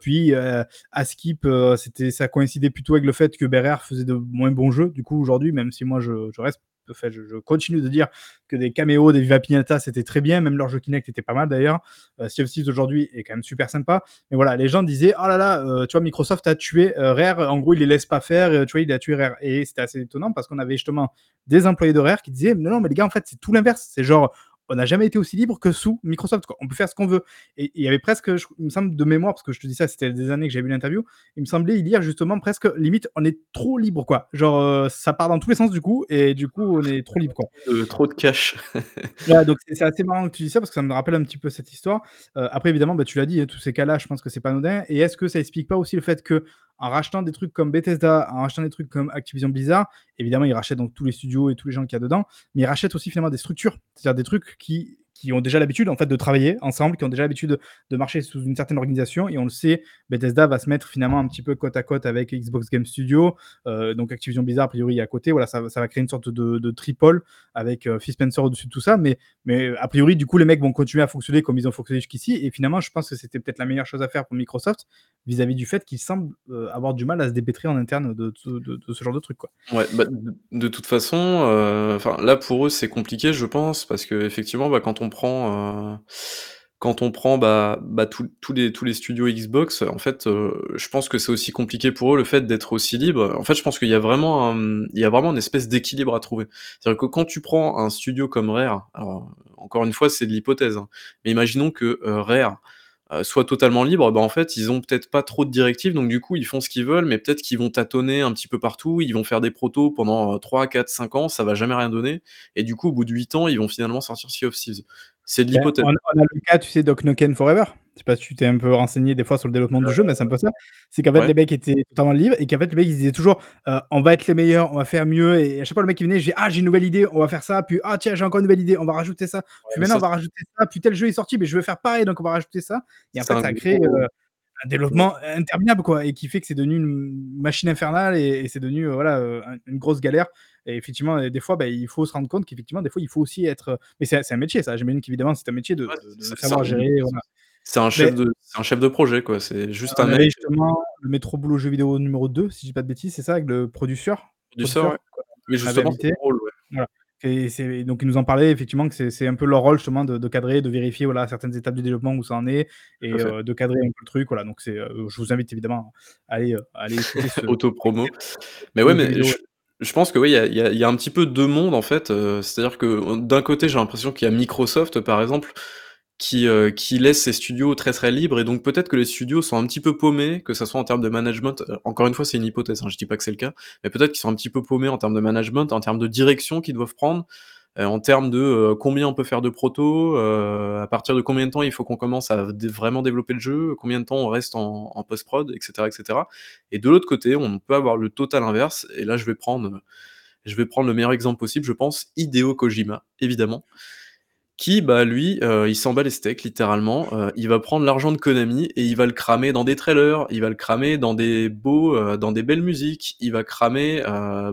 puis, à Skip, c'était ça coïncidait plutôt avec le fait que BRR faisait de moins bons jeux. Du coup, aujourd'hui, même si moi je, reste, fait, je, continue de dire que des caméos des Viva Pinata c'était très bien, même leur jeu Kinect était pas mal d'ailleurs. Euh, sea of aujourd'hui est quand même super sympa. Mais voilà, les gens disaient oh là là, euh, tu vois, Microsoft a tué euh, Rare. En gros, il les laisse pas faire. tu vois, il a tué Rare. Et c'était assez étonnant parce qu'on avait justement des employés de Rare qui disaient non, non, mais les gars, en fait, c'est tout l'inverse. C'est genre on n'a jamais été aussi libre que sous Microsoft. Quoi. On peut faire ce qu'on veut. Et il y avait presque, je, il me semble de mémoire, parce que je te dis ça, c'était des années que j'ai vu l'interview, il me semblait y lire justement presque limite, on est trop libre, quoi. Genre, euh, ça part dans tous les sens du coup, et du coup, on est trop libre, quoi. Euh, trop de cash. donc c'est assez marrant que tu dis ça parce que ça me rappelle un petit peu cette histoire. Euh, après, évidemment, bah, tu l'as dit, hein, tous ces cas-là, je pense que c'est pas anodin. Et est-ce que ça explique pas aussi le fait que en rachetant des trucs comme Bethesda, en rachetant des trucs comme Activision Blizzard, évidemment, ils rachètent donc tous les studios et tous les gens qu'il y a dedans, mais ils rachètent aussi finalement des structures, c'est-à-dire des trucs qui qui ont déjà l'habitude en fait de travailler ensemble, qui ont déjà l'habitude de, marcher sous une certaine organisation. Et on le sait, Bethesda va se mettre finalement un petit peu côte à côte avec Xbox Game Studio, euh, donc Activision Blizzard a priori à côté. Voilà, ça, va créer une sorte de, de tripole avec euh, Phil au-dessus de tout ça. Mais, mais a priori, du coup, les mecs vont continuer à fonctionner comme ils ont fonctionné jusqu'ici. Et finalement, je pense que c'était peut-être la meilleure chose à faire pour Microsoft vis-à-vis du fait qu'ils semblent euh, avoir du mal à se dépêtrer en interne de, ce genre de truc. Quoi. Ouais, bah, de, toute façon, enfin là pour eux c'est compliqué, je pense, parce que effectivement, bah, quand on prend quand on prend bah, bah tous les, tous les studios Xbox, en fait, je pense que c'est aussi compliqué pour eux le fait d'être aussi libre. En fait, je pense qu'il y a vraiment, une espèce d'équilibre à trouver. C'est-à-dire que quand tu prends un studio comme Rare, encore une fois, c'est de l'hypothèse, hein, mais imaginons que Rare euh, soit totalement libre, bah, en fait, ils ont peut-être pas trop de directives, donc du coup, ils font ce qu'ils veulent, mais peut-être qu'ils vont tâtonner un petit peu partout, ils vont faire des protos pendant 3, 4, 5 ans, ça va jamais rien donner, et du coup, au bout de 8 ans, ils vont finalement sortir Sea of Thieves. C'est de l'hypothèse. On, a le cas, tu sais, Doc Noken Forever. Je sais pas si tu t'es un peu renseigné des fois sur le développement du jeu, mais c'est un peu ça. C'est qu'en fait, les mecs étaient totalement libres et qu'en fait, les mecs, ils disaient toujours euh, on va être les meilleurs, on va faire mieux. Et à chaque fois, le mec qui venait, j'ai ah, j'ai une nouvelle idée, on va faire ça. Puis ah, tiens, j'ai encore une nouvelle idée, on va rajouter ça. puis maintenant, on va rajouter ça. Puis tel jeu est sorti, mais je veux faire pareil, donc on va rajouter ça. Et en fait, ça a créé euh, un développement interminable, quoi, et qui fait que c'est devenu une machine infernale et, c'est devenu euh, voilà, une grosse galère. Et effectivement, des fois, bah, il faut se rendre compte qu'effectivement, des fois, il faut aussi être. Mais c'est un métier, ça. J'imagine qu'évidemment, c'est un métier de, savoir gérer. C'est un, chef de, un chef de projet, quoi. C'est juste un mec. justement le métro boulot jeu vidéo numéro 2, si je dis pas de bêtises, c'est ça, avec le producteur? Producteur, Mais justement, c'est voilà. Et, donc, ils nous en parlaient effectivement que c'est un peu leur rôle justement de, cadrer, de vérifier voilà, certaines étapes du développement où ça en est et euh, de cadrer un peu le truc. Voilà. Donc, c'est euh, je vous invite évidemment à aller, euh, ce... Auto-promo. Mais ouais, mais je pense que oui, il y a, un petit peu deux mondes en fait. Euh, c'est-à-dire que d'un côté, j'ai l'impression qu'il y a Microsoft par exemple qui, euh, qui laisse ses studios très très libres et donc peut-être que les studios sont un petit peu paumés, que ce soit en termes de management. Euh, encore une fois, c'est une hypothèse, hein, je dis pas que c'est le cas, mais peut-être qu'ils sont un petit peu paumés en termes de management, en termes de direction qu'ils doivent prendre. Euh, en termes de euh, combien on peut faire de proto, euh, à partir de combien de temps il faut qu'on commence à vraiment développer le jeu, combien de temps on reste en, post-prod, etc., etc. Et de l'autre côté, on peut avoir le total inverse. Et là, je vais prendre, je vais prendre le meilleur exemple possible, je pense, Hideo Kojima, évidemment qui, bah, lui, euh, il s'en bat les steaks, littéralement. Euh, il va prendre l'argent de Konami et il va le cramer dans des trailers, il va le cramer dans des beaux, euh, dans des belles musiques, il va cramer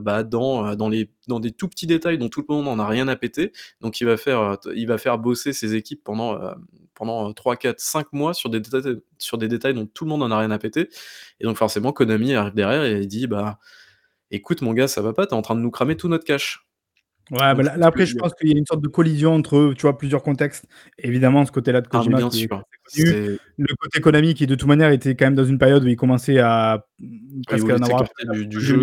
bah, dans, dans, les, dans des tout petits détails dont tout le monde n'en a rien à péter. Donc il va faire, il va faire bosser ses équipes pendant, pendant 3, 4, 5 mois sur des, détails, sur des détails dont tout le monde n'en a rien à péter. Et donc forcément, Konami arrive derrière et il dit, bah, écoute mon gars, ça va pas, t'es en train de nous cramer tout notre cash. Ouais, bah, là, après, je pense qu'il y a une sorte de collision entre, tu vois, plusieurs contextes. Évidemment, ce côté-là de ah, Kojima bien sûr. Le côté Konami qui, de toute manière, était quand même dans une période où il commençait à presque en avoir du, du jeu.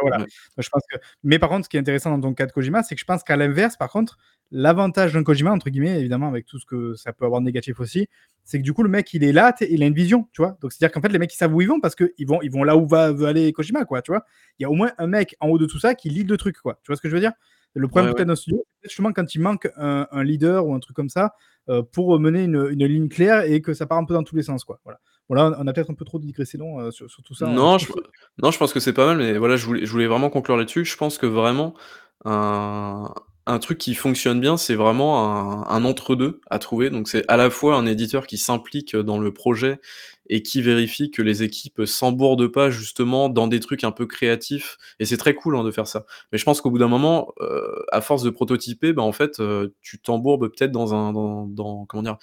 voilà. Je pense que... Mais par contre, ce qui est intéressant dans ton cas de Kojima, c'est que je pense qu'à l'inverse, par contre, l'avantage d'un Kojima, entre guillemets, évidemment, avec tout ce que ça peut avoir de négatif aussi, c'est que du coup, le mec, il est là, il a une vision, tu vois. Donc, c'est-à-dire qu'en fait, les mecs, ils savent où ils vont parce qu'ils vont, ils vont là où va, veut aller Kojima, quoi, tu vois. Il y a au moins un mec en haut de tout ça qui lit le truc, quoi. Tu vois ce que je veux dire? Le problème peut-être d'un studio, c'est justement quand il manque un, leader ou un truc comme ça euh, pour mener une, ligne claire et que ça part un peu dans tous les sens. Quoi. Voilà. Voilà, on a peut-être un peu trop digressé non, euh, sur, tout ça. Hein. Non, je, non, je pense que c'est pas mal, mais voilà, je voulais, je voulais vraiment conclure là-dessus. Je pense que vraiment, un, un truc qui fonctionne bien, c'est vraiment un, entre-deux à trouver. Donc c'est à la fois un éditeur qui s'implique dans le projet et qui vérifie que les équipes s'embourdent pas justement dans des trucs un peu créatifs. Et c'est très cool hein, de faire ça. Mais je pense qu'au bout d'un moment, euh, à force de prototyper, bah, en fait, euh, tu t'embourbes peut-être dans un, dans, dans, comment dire,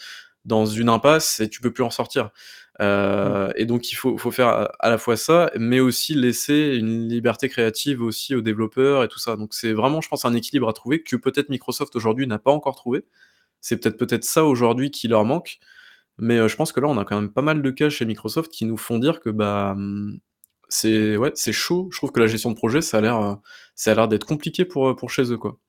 dans une impasse et tu peux plus en sortir. Euh, mmh. et donc il faut, faut, faire à la fois ça, mais aussi laisser une liberté créative aussi aux développeurs et tout ça. Donc c'est vraiment, je pense, un équilibre à trouver que peut-être Microsoft aujourd'hui n'a pas encore trouvé. C'est peut-être peut-être ça aujourd'hui qui leur manque. Mais euh, je pense que là, on a quand même pas mal de cas chez Microsoft qui nous font dire que bah mmh, c'est ouais, c'est chaud. Je trouve que la gestion de projet, ça a l'air, euh, ça a l'air d'être compliqué pour, pour chez eux quoi.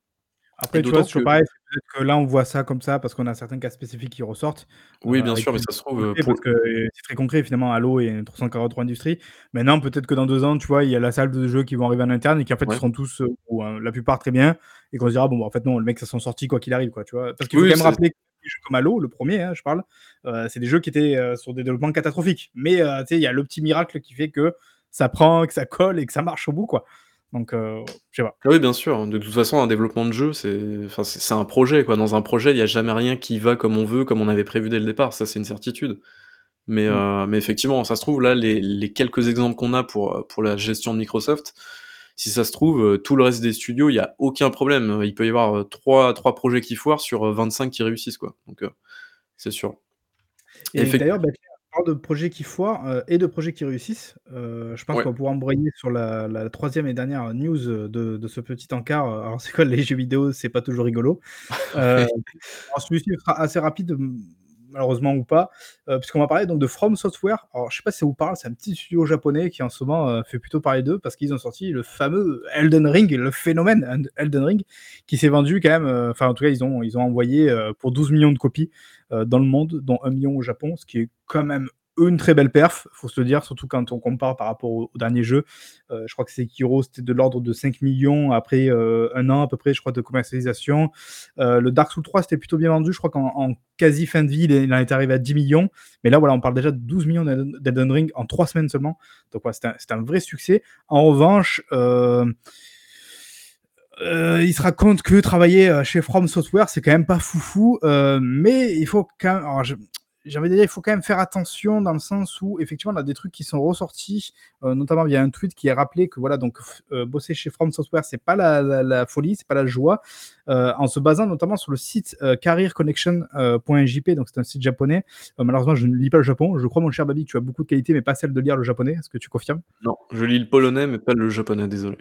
Après, Et tu vois, que pareil, peut-être que là, on voit ça comme ça parce qu'on a certains cas spécifiques qui ressortent, Oui, bien sûr, mais ça se trouve, pour parce que, c'est très concret finalement Halo et 343 Industries. Maintenant, peut-être que dans 2 ans, tu vois, il y a la salle de jeux qui vont arriver en interne et qu'en fait, ils Ouais. seront tous, ou heu, la plupart très bien et qu'on se dira: «Bon, bah, en fait, non, le mec, ça sent sorti quoi qu'il arrive», quoi, tu vois? Parce qu'il Oui, faut quand même rappeler que jeux comme Halo, le 1er, hein, je parle, heu, c'est des jeux qui étaient, heu, sur des développements catastrophiques. Mais sais, il y a le petit miracle qui fait que ça prend, que ça colle et que ça marche au bout, quoi. Donc je sais pas. Oui, bien sûr, de toute façon, un développement de jeu, c'est enfin, c'est un projet, quoi. Dans un projet, il y a jamais rien qui va comme on veut, comme on avait prévu dès le départ, ça, c'est une certitude. Mais Mmh. heu, mais effectivement, ça se trouve, là, les les quelques exemples qu'on a pour, pour la gestion de Microsoft, si ça se trouve, heu, tout le reste des studios, il y a aucun problème, heu, il peut y avoir, 3- 3 projets qui foirent sur, heu, 25 qui réussissent, quoi. Donc c'est sûr. Et Effec d'ailleurs, bah, de projets qui foirent, et de projets qui réussissent, je pense Ouais. qu'on va pouvoir embrayer sur la la 3e et dernière news, de de ce petit encart. Alors c'est quoi les jeux vidéo, c'est pas toujours rigolo. Alors celui-ci sera assez rapide, malheureusement ou pas, heu, puisqu'on va parler donc de From Software. Alors je sais pas si ça vous parle, c'est un petit studio japonais qui en ce moment, heu, fait plutôt parler d'eux parce qu'ils ont sorti le fameux Elden Ring, le phénomène Eld Elden Ring qui s'est vendu quand même, heu, enfin en tout cas ils ont ils ont envoyé, pour 12 000 000 de copies, dans le monde, dont 1 000 000 au Japon, ce qui est quand même une très belle perf, faut se le dire, surtout quand on compare par rapport au au dernier jeu. Heu, je crois que Sekiro, c'était de l'ordre de 5 000 000 après, heu, 1 an à peu près, je crois, de commercialisation. Heu, le Dark Souls 3 c'était plutôt bien vendu, je crois qu'en en quasi fin de vie, il en est arrivé à 10 000 000. Mais là, voilà, on parle déjà de 12 000 000 d'Elden Ring en 3 semaines seulement. Donc ouais, c'était un un vrai succès. En revanche, il se raconte que travailler, chez From Software, c'est quand même pas foufou, mais il faut quand même j'ai envie de dire, il faut quand même faire attention dans le sens où effectivement, on a des trucs qui sont ressortis, heu, notamment via un tweet qui a rappelé que voilà donc heu, bosser chez From Software, c'est pas la la la folie, c'est pas la joie, heu, en se basant notamment sur le site, heu, Career Connection, heu, .jp donc c'est un site japonais. Heu, malheureusement, je ne lis pas le Japon. Je crois, mon cher Babi, que tu as beaucoup de qualités, mais pas celle de lire le japonais. Est-ce que tu confirmes? Non, je lis le polonais, mais pas le japonais, désolé.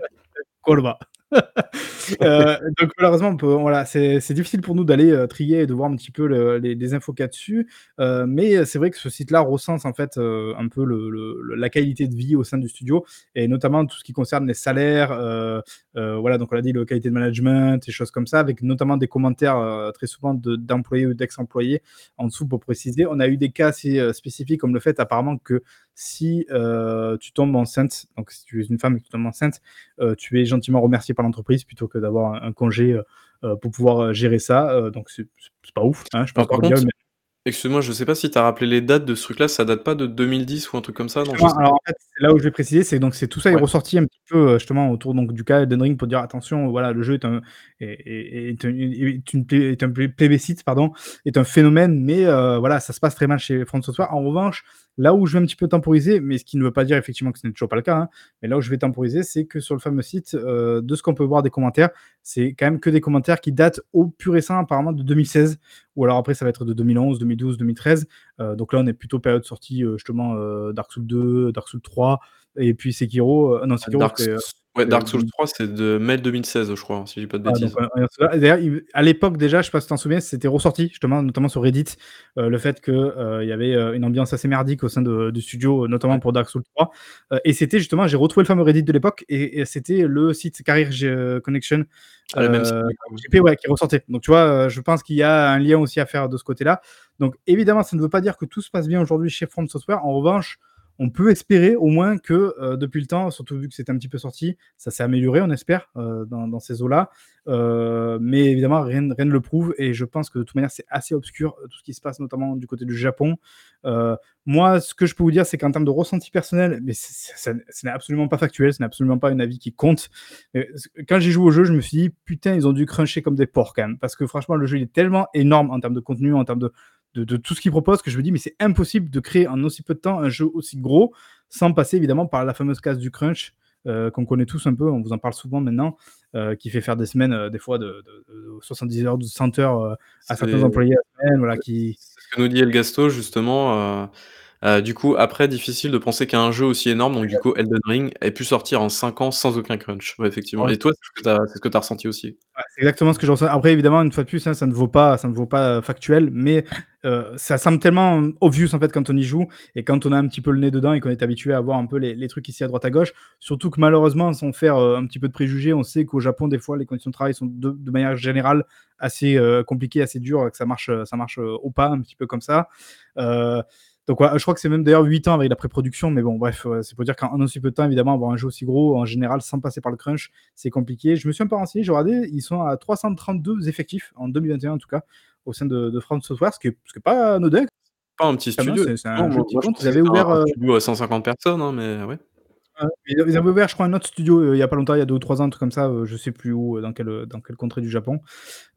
Heu, donc malheureusement, on peut voilà, c'est c'est difficile pour nous d'aller, heu, trier et de voir un petit peu le les les infos qu'il y a dessus. Heu, mais c'est vrai que ce site-là recense en fait, un peu le le la qualité de vie au sein du studio et notamment tout ce qui concerne les salaires, voilà, donc on l'a dit, le qualité de management, des choses comme ça, avec notamment des commentaires, très souvent de d'employés ou d'ex-employés en dessous pour préciser. On a eu des cas assez, spécifiques comme le fait apparemment que si, heu, tu tombes enceinte, donc si tu es une femme et que tu tombes enceinte, heu, tu es gentiment remercié par l'entreprise plutôt que d'avoir un un congé, heu, pour pouvoir, gérer ça. Donc c'est pas ouf, hein, je pense par contre, mais excuse-moi, je sais pas si tu as rappelé les dates de ce truc-là, ça date pas de 2010 ou un truc comme ça? Non, pas. alors en fait, là où je vais préciser, c'est donc c'est tout ça est ressorti un petit peu, justement autour donc du cas Elden Ring pour dire: «Attention, voilà, le jeu est un est est une un plé plébiscite, pardon, est un phénomène», mais voilà, ça se passe très mal chez From Software. En revanche, là où je vais un petit peu temporiser, mais ce qui ne veut pas dire effectivement que ce n'est toujours pas le cas, hein, mais là où je vais temporiser, c'est que sur le fameux site, heu, de ce qu'on peut voir des commentaires, c'est quand même que des commentaires qui datent au plus récent, apparemment de 2016 ou alors après ça va être de 2011-2012-2013. Heu, donc là, on est plutôt période sortie, heu, justement, heu, Dark Souls 2, Dark Souls 3 et puis Sekiro, heu, non Ah Sekiro Dark S ouais, Dark deux Souls mille 3, c'est de mai 2016, je crois, si je dis pas de Ah bêtises. et d'ailleurs, il à l'époque déjà, je sais pas si tu t'en souviens, c'était ressorti justement, notamment sur Reddit, le fait que, heu, il y avait, une ambiance assez merdique au sein de du studio, notamment Ouais. pour Dark Souls 3. Heu et c'était justement j'ai retrouvé le fameux Reddit de l'époque et et c'était le site Career Connection, Ah, même. JP, ouais, qui ressortait. Donc tu vois, je pense qu'il y a un lien aussi à faire de ce côté-là. Donc évidemment, ça ne veut pas dire que tout se passe bien aujourd'hui chez From Software. En revanche, on peut espérer au moins que, heu, depuis le temps, surtout vu que c'est un petit peu sorti, ça s'est amélioré, on espère, heu, dans ces eaux-là. Heu, mais évidemment, rien ne le prouve et je pense que de toute manière, c'est assez obscur, tout ce qui se passe notamment du côté du Japon. Moi, ce que je peux vous dire, c'est qu'en termes de ressenti personnel, mais ce n'est absolument pas factuel, ce n'est absolument pas un avis qui compte. Quand j'ai joué au jeu, je me suis dit: «Putain, ils ont dû cruncher comme des porcs quand même». Parce que franchement, le jeu, il est tellement énorme en termes de contenu, en termes de de de tout ce qu'ils proposent que je me dis: «Mais c'est impossible de créer en aussi peu de temps un jeu aussi gros sans passer évidemment par la fameuse case du crunch», heu, qu'on connaît tous un peu, on vous en parle souvent maintenant, heu, qui fait faire des semaines, heu, des fois de de de 70 heures, de 100 heures, heu, à certains employés la semaine, voilà, c'est qui c'est ce que nous dit Elgasto justement, heu, du coup, après difficile de penser qu'un jeu aussi énorme, donc du coup Elden Ring, ait pu sortir en 5 ans sans aucun crunch. Ouais, effectivement Ouais, et toi, c'est ce que tu as ressenti aussi? Ouais, c'est exactement ce que je ressens. Après, évidemment, une fois de plus, hein, ça ne vaut pas, ça ne vaut pas euh, factuel, mais euh, ça semble tellement obvious en fait quand on y joue et quand on a un petit peu le nez dedans et qu'on est habitué à voir un peu les, les, trucs ici à droite à gauche. Surtout que malheureusement, sans faire euh, un petit peu de préjugés, on sait qu'au Japon, des fois, les conditions de travail sont de, de manière générale assez euh, compliquées, assez dures, que ça marche, ça marche au pas, un petit peu comme ça. Donc, ouais, je crois que c'est même d'ailleurs 8 ans avec la pré-production, mais bon, bref, c'est pour dire qu'en aussi peu de temps, évidemment, avoir un jeu aussi gros, en général, sans passer par le crunch, c'est compliqué. Je me suis un peu renseigné, j'ai regardé, ils sont à 332 effectifs, en 2021 en tout cas, au sein de, de From Software, ce qui est, pas anodin. Pas un petit studio. C'est un non, jeu moi, Ils avaient ouvert. Un, studio à 150 personnes, hein, mais ouais. Ils avaient ouvert, je crois, un autre studio euh, il n'y a pas longtemps, il y a deux ou trois ans, un truc comme ça, euh, je sais plus où, euh, dans quel, dans quel contrée du Japon.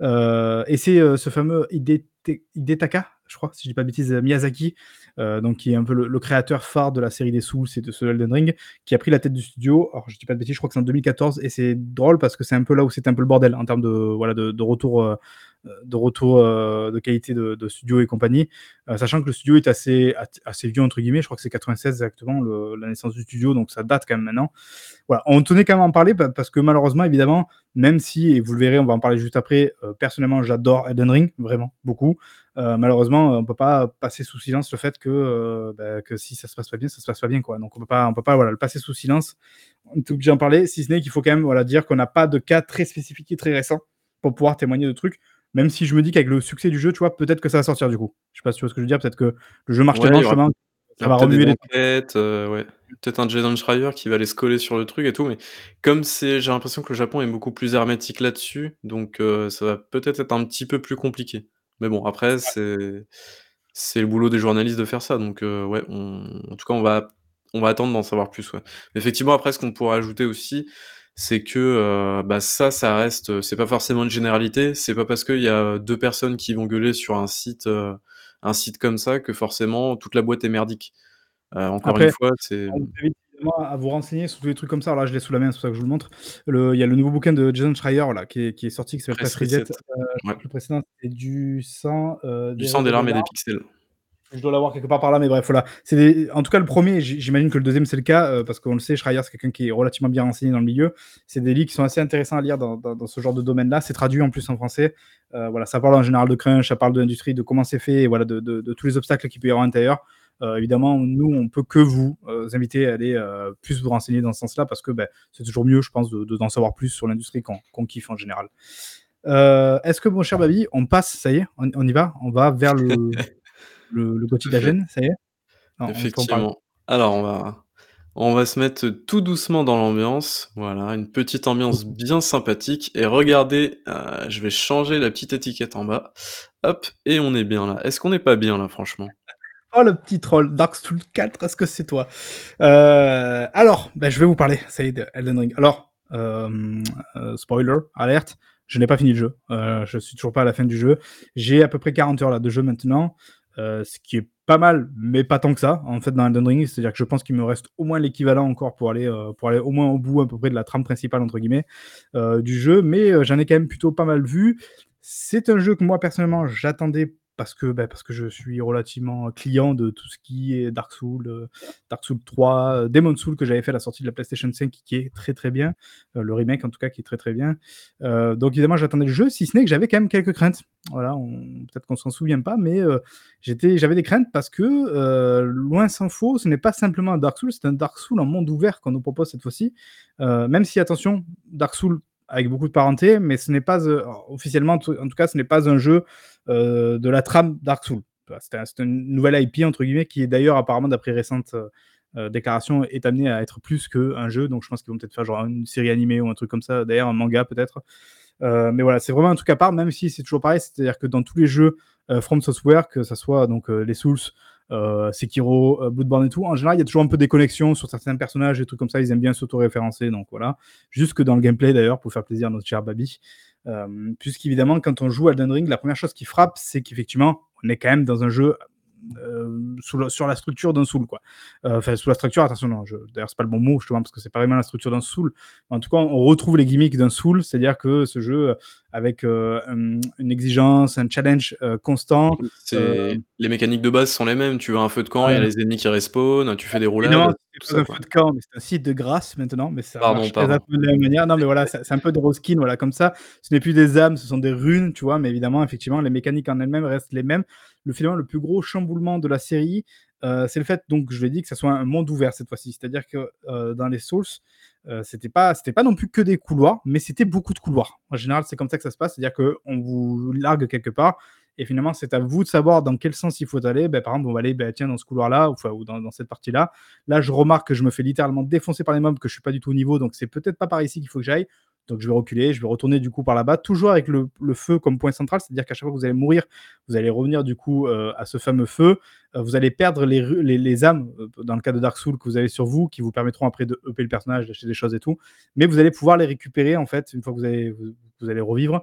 et c'est ce fameux Hidetaka, je crois, si je dis pas de bêtises, Miyazaki, donc qui est un peu le, créateur phare de la série des Souls et de ce Elden Ring, qui a pris la tête du studio. Alors, je dis pas de bêtises, je crois que c'est en 2014, et c'est drôle parce que c'est un peu là où c'était un peu le bordel en termes de, voilà, de, de retour de retour euh, de qualité de, studio et compagnie, euh, sachant que le studio est assez, assez vieux, entre guillemets, je crois que c'est 96 exactement la naissance du studio, donc ça date quand même maintenant. Voilà, on tenait quand même à en parler parce que malheureusement, évidemment, même si, et vous le verrez, on va en parler juste après, euh, personnellement, j'adore Elden Ring, vraiment, beaucoup. malheureusement, on peut pas passer sous silence le fait que, bah, que si ça se passe pas bien, ça se passe pas bien, quoi. Donc on peut pas, on peut pas voilà, le passer sous silence. On est obligé d'en parler, si ce n'est qu'il faut quand même voilà, dire qu'on n'a pas de cas très spécifiques et très récents pour pouvoir témoigner de trucs. Même si je me dis qu'avec le succès du jeu, tu vois, peut-être que ça va sortir du coup. Je sais pas si tu vois ce que je veux dire. Peut-être que le jeu marche tellement chemin, ça va remuer les têtes. Euh, ouais. Peut-être un Jason Schreier qui va aller se coller sur le truc et tout. Mais comme c'est, j'ai l'impression que le Japon est beaucoup plus hermétique là-dessus, donc euh, ça va peut-être être un petit peu plus compliqué. Mais bon, après, c'est c'est le boulot des journalistes de faire ça. Donc euh, ouais, en tout cas, on va on va attendre d'en savoir plus. Ouais. Effectivement, après, ce qu'on pourrait ajouter aussi, c'est que euh, bah ça, ça reste, c'est pas forcément une généralité. C'est pas parce qu'il y a deux personnes qui vont gueuler sur un site, euh, un site comme ça que forcément toute la boîte est merdique. Euh, encore une fois, c'est. À vous renseigner sur tous les trucs comme ça. Alors là, je l'ai sous la main, c'est pour ça que je vous le montre. Le, il y a le nouveau bouquin de Jason Schreier là, qui, est, qui est sorti, qui s'appelle Press Reset. Le précédent, c'est du sang. du sang, des larmes et des pixels je dois l'avoir quelque part par là, mais bref, voilà. En tout cas le premier, j'imagine que le deuxième c'est le cas, euh, parce qu'on le sait, Schreier c'est quelqu'un qui est relativement bien renseigné dans le milieu. C'est des livres qui sont assez intéressants à lire dans, ce genre de domaine-là. C'est traduit en plus en français. Euh, voilà, ça parle en général de crunch, ça parle de l'industrie, de comment c'est fait, et voilà, de, tous les obstacles qu'il peut y avoir à l'intérieur. Euh, évidemment, nous, on peut que vous inviter à aller plus vous renseigner dans ce sens-là, parce que ben, c'est toujours mieux, je pense, d'en savoir plus sur l'industrie qu'on kiffe en général. Est-ce que, mon cher Babi, on passe, ça y est, on y va On va vers le, le, le Gothic d'Agen, ça y est? Effectivement. Alors, on va, on va se mettre tout doucement dans l'ambiance. Voilà, une petite ambiance bien sympathique. Et regardez, euh, je vais changer la petite étiquette en bas. Hop, et on est bien là. Est-ce qu'on n'est pas bien là, franchement? Oh, le petit troll, Dark Souls 4, est-ce que c'est toi? Euh, Alors, ben, je vais vous parler, ça y est, de Elden Ring. Alors, euh, spoiler, alerte, je n'ai pas fini le jeu. je suis toujours pas à la fin du jeu. J'ai à peu près 40 heures là, de jeu maintenant. Euh, ce qui est pas mal, mais pas tant que ça, en fait, dans Elden Ring. C'est-à-dire que je pense qu'il me reste au moins l'équivalent encore pour aller, euh, pour aller au moins au bout à peu près de la trame principale, entre guillemets, euh, du jeu, mais j'en ai quand même plutôt pas mal vu. C'est un jeu que moi, personnellement, j'attendais parce que, bah, parce que je suis relativement client de tout ce qui est Dark Souls, Dark Souls 3, euh, Demon Souls que j'avais fait à la sortie de la PlayStation 5 qui est très très bien, le remake en tout cas qui est très très bien. donc évidemment j'attendais le jeu, si ce n'est que j'avais quand même quelques craintes. Voilà, peut-être qu'on s'en souvient pas, mais j'étais, j'avais des craintes parce que loin s'en faut, ce n'est pas simplement un Dark Souls, c'est un Dark Souls en monde ouvert qu'on nous propose cette fois-ci. même si attention, Dark Souls avec beaucoup de parenté, mais ce n'est pas officiellement, en tout cas, ce n'est pas un jeu euh, de la trame Dark Souls. C'est une nouvelle IP, entre guillemets, qui est d'ailleurs, apparemment, d'après récentes euh, euh, déclarations, est amenée à être plus qu'un jeu. Donc je pense qu'ils vont peut-être faire genre une série animée ou un truc comme ça, d'ailleurs, un manga peut-être. mais voilà, c'est vraiment un truc à part, même si c'est toujours pareil, c'est-à-dire que dans tous les jeux From Software, que ce soit donc les Souls, euh, Sekiro, Bloodborne et tout, en général, il y a toujours un peu des connexions sur certains personnages et trucs comme ça. Ils aiment bien s'auto-référencer, donc voilà. Jusque dans le gameplay d'ailleurs, pour faire plaisir à notre cher Babi. Euh, puisqu'évidemment, quand on joue à Elden Ring, la première chose qui frappe, c'est qu'effectivement, on est quand même dans un jeu euh, sur la structure d'un soul quoi euh, enfin sous la structure attention non d'ailleurs c'est pas le bon mot justement parce que c'est pas vraiment la structure d'un soul en tout cas on retrouve les gimmicks d'un soul c'est à dire que ce jeu avec une exigence un challenge constant les mécaniques de base sont les mêmes tu as un feu de camp il y a les ennemis qui respawn tu fais des roulades pas ça, un quoi. feu de camp, mais c'est un site de grâce maintenant, mais ça Pardon, pardon. de la même manière. Non, mais voilà, c'est c'est un peu des reskins, voilà, comme ça. Ce n'est plus des âmes, ce sont des runes, tu vois, mais évidemment, effectivement, les mécaniques en elles-mêmes restent les mêmes. Le finalement, le plus gros chamboulement de la série, heu, c'est le fait, donc je l'ai dit, que ça soit un monde ouvert cette fois-ci. C'est-à-dire que, heu, dans les Souls, heu, c'était pas c'était pas non plus que des couloirs, mais c'était beaucoup de couloirs. En général, c'est comme ça que ça se passe, c'est-à-dire qu'on vous largue quelque part et finalement, c'est à vous de savoir dans quel sens il faut aller. Beh, par exemple, on va aller, tiens, dans ce couloir-là, ou dans dans cette partie-là. Là, je remarque que je me fais littéralement défoncer par les mobs, que je suis pas du tout au niveau, donc c'est peut-être pas par ici qu'il faut que j'aille. Donc je vais reculer, je vais retourner du coup par là-bas, toujours avec le, feu comme point central, c'est-à-dire qu'à chaque fois que vous allez mourir, vous allez revenir du coup euh, à ce fameux feu. Euh, vous allez perdre les, les, les âmes, euh, dans le cas de Dark Souls, que vous avez sur vous, qui vous permettront après de upper le personnage, d'acheter des choses et tout. Mais vous allez pouvoir les récupérer en fait, une fois que vous allez, vous, allez revivre.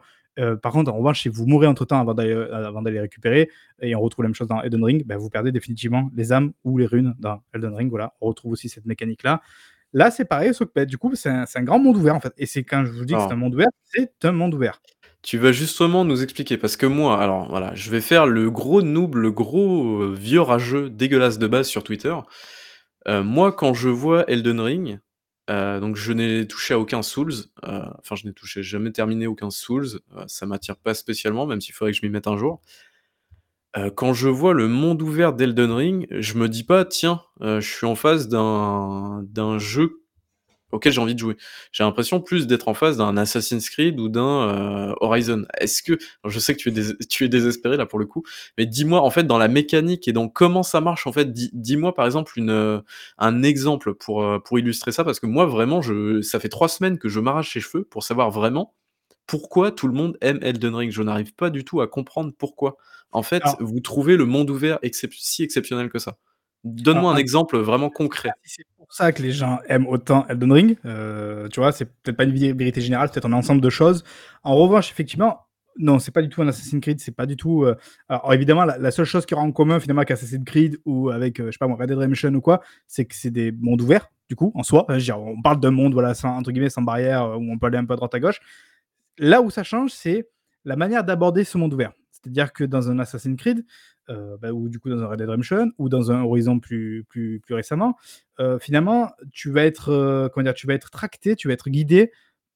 Par contre, en revanche, si vous mourrez entre temps avant d'aller euh, avant d'aller récupérer, et on retrouve la même chose dans Elden Ring, ben, vous perdez définitivement les âmes ou les runes dans Elden Ring. Voilà, on retrouve aussi cette mécanique-là. Là, c'est pareil, sauf que bah, du coup, c'est un, grand monde ouvert en fait. Et c'est quand je vous dis que c'est un monde ouvert, c'est un monde ouvert. tu vas justement nous expliquer parce que moi, alors voilà, je vais faire le gros noob, le gros, heu, vieux rageux dégueulasse de base sur Twitter. Heu, moi, quand je vois Elden Ring, heu, donc je n'ai touché à aucun Souls, enfin je n'ai touché, jamais terminé aucun Souls, ça m'attire pas spécialement, même s'il faudrait que je m'y mette un jour. Heu, quand je vois le monde ouvert d'Elden Ring, je me dis pas: «Tiens, heu, je suis en face d'un d'un jeu auquel j'ai envie de jouer». J'ai l'impression plus d'être en face d'un Assassin's Creed ou d'un, heu, Horizon. Est-ce que je sais que tu es tu es désespéré là pour le coup, mais dis-moi en fait dans la mécanique et dans comment ça marche en fait, dis dis-moi par exemple une, un exemple pour, pour illustrer ça parce que moi vraiment je ça fait 3 semaines que je m'arrache les cheveux pour savoir vraiment pourquoi tout le monde aime Elden Ring? Je n'arrive pas du tout à comprendre pourquoi. En fait, vous trouvez le monde ouvert excep si exceptionnel que ça? Donne-moi un exemple vraiment concret. c'est pour ça que les gens aiment autant Elden Ring. euh, tu vois, c'est peut-être pas une vé- vérité générale, c'est peut-être un ensemble de choses. En revanche, effectivement, non, c'est pas du tout un Assassin's Creed, c'est pas du tout. euh, Alors évidemment, la, la seule chose qui rend en commun finalement avec Assassin's Creed ou avec, euh, je sais pas moi, Red Dead Redemption ou quoi, c'est que c'est des mondes ouverts, du coup, en soi. Je veux dire, on parle d'un monde, voilà, sans, entre guillemets, sans barrière, euh, où on peut aller un peu à droite à gauche. Là où ça change, c'est la manière d'aborder ce monde ouvert. C'est-à-dire que dans un Assassin's Creed, euh, bah, ou du coup dans un Red Dead Redemption, ou dans un Horizon plus, plus, plus récemment, euh, finalement, tu vas, être, euh, comment dire, tu vas être tracté, tu vas être guidé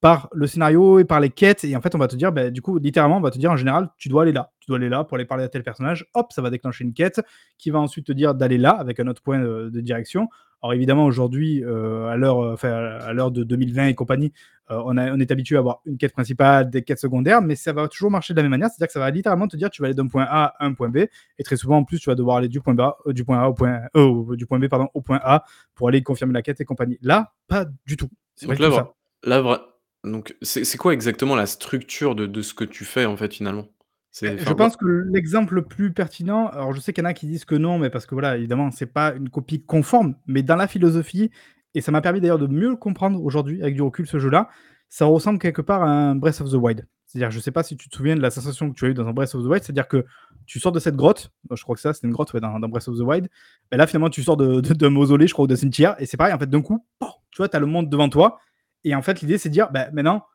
par le scénario et par les quêtes. Et en fait, on va te dire, bah, du coup, littéralement, on va te dire en général, tu dois aller là. Tu dois aller là pour aller parler à tel personnage. Hop, ça va déclencher une quête qui va ensuite te dire d'aller là avec un autre point de, de direction. Alors évidemment, aujourd'hui, euh, à l'heure enfin, de 2020 et compagnie, euh, on, a- on est habitué à avoir une quête principale, des quêtes secondaires, mais ça va toujours marcher de la même manière. C'est-à-dire que ça va littéralement te dire tu vas aller d'un point A à un point B, et très souvent en plus tu vas devoir aller du point B, euh, du point A au point, au- du point B pardon, au point A pour aller confirmer la quête et compagnie. Là, pas du tout. C'est pas Donc du là tout vra ça. là vra donc c'est c'est quoi exactement la structure de de ce que tu fais en fait finalement? C'est je enfin pense que l'exemple le plus pertinent, alors je sais qu'il y en a qui disent que non, mais parce que voilà, évidemment, c'est pas une copie conforme, mais dans la philosophie, et ça m'a permis d'ailleurs de mieux le comprendre aujourd'hui avec du recul ce jeu-là, ça ressemble quelque part à un Breath of the Wild. C'est-à-dire, je sais pas si tu te souviens de la sensation que tu as eue dans un Breath of the Wild, c'est-à-dire que tu sors de cette grotte, je crois que ça, c'était une grotte ouais, dans, dans Breath of the Wild, et là finalement tu sors de- de- d'un mausolée, je crois, ou d'un cimetière, et c'est pareil, en fait, d'un coup, tu vois, tu as le monde devant toi, et en fait, l'idée c'est de dire, bah, maintenant,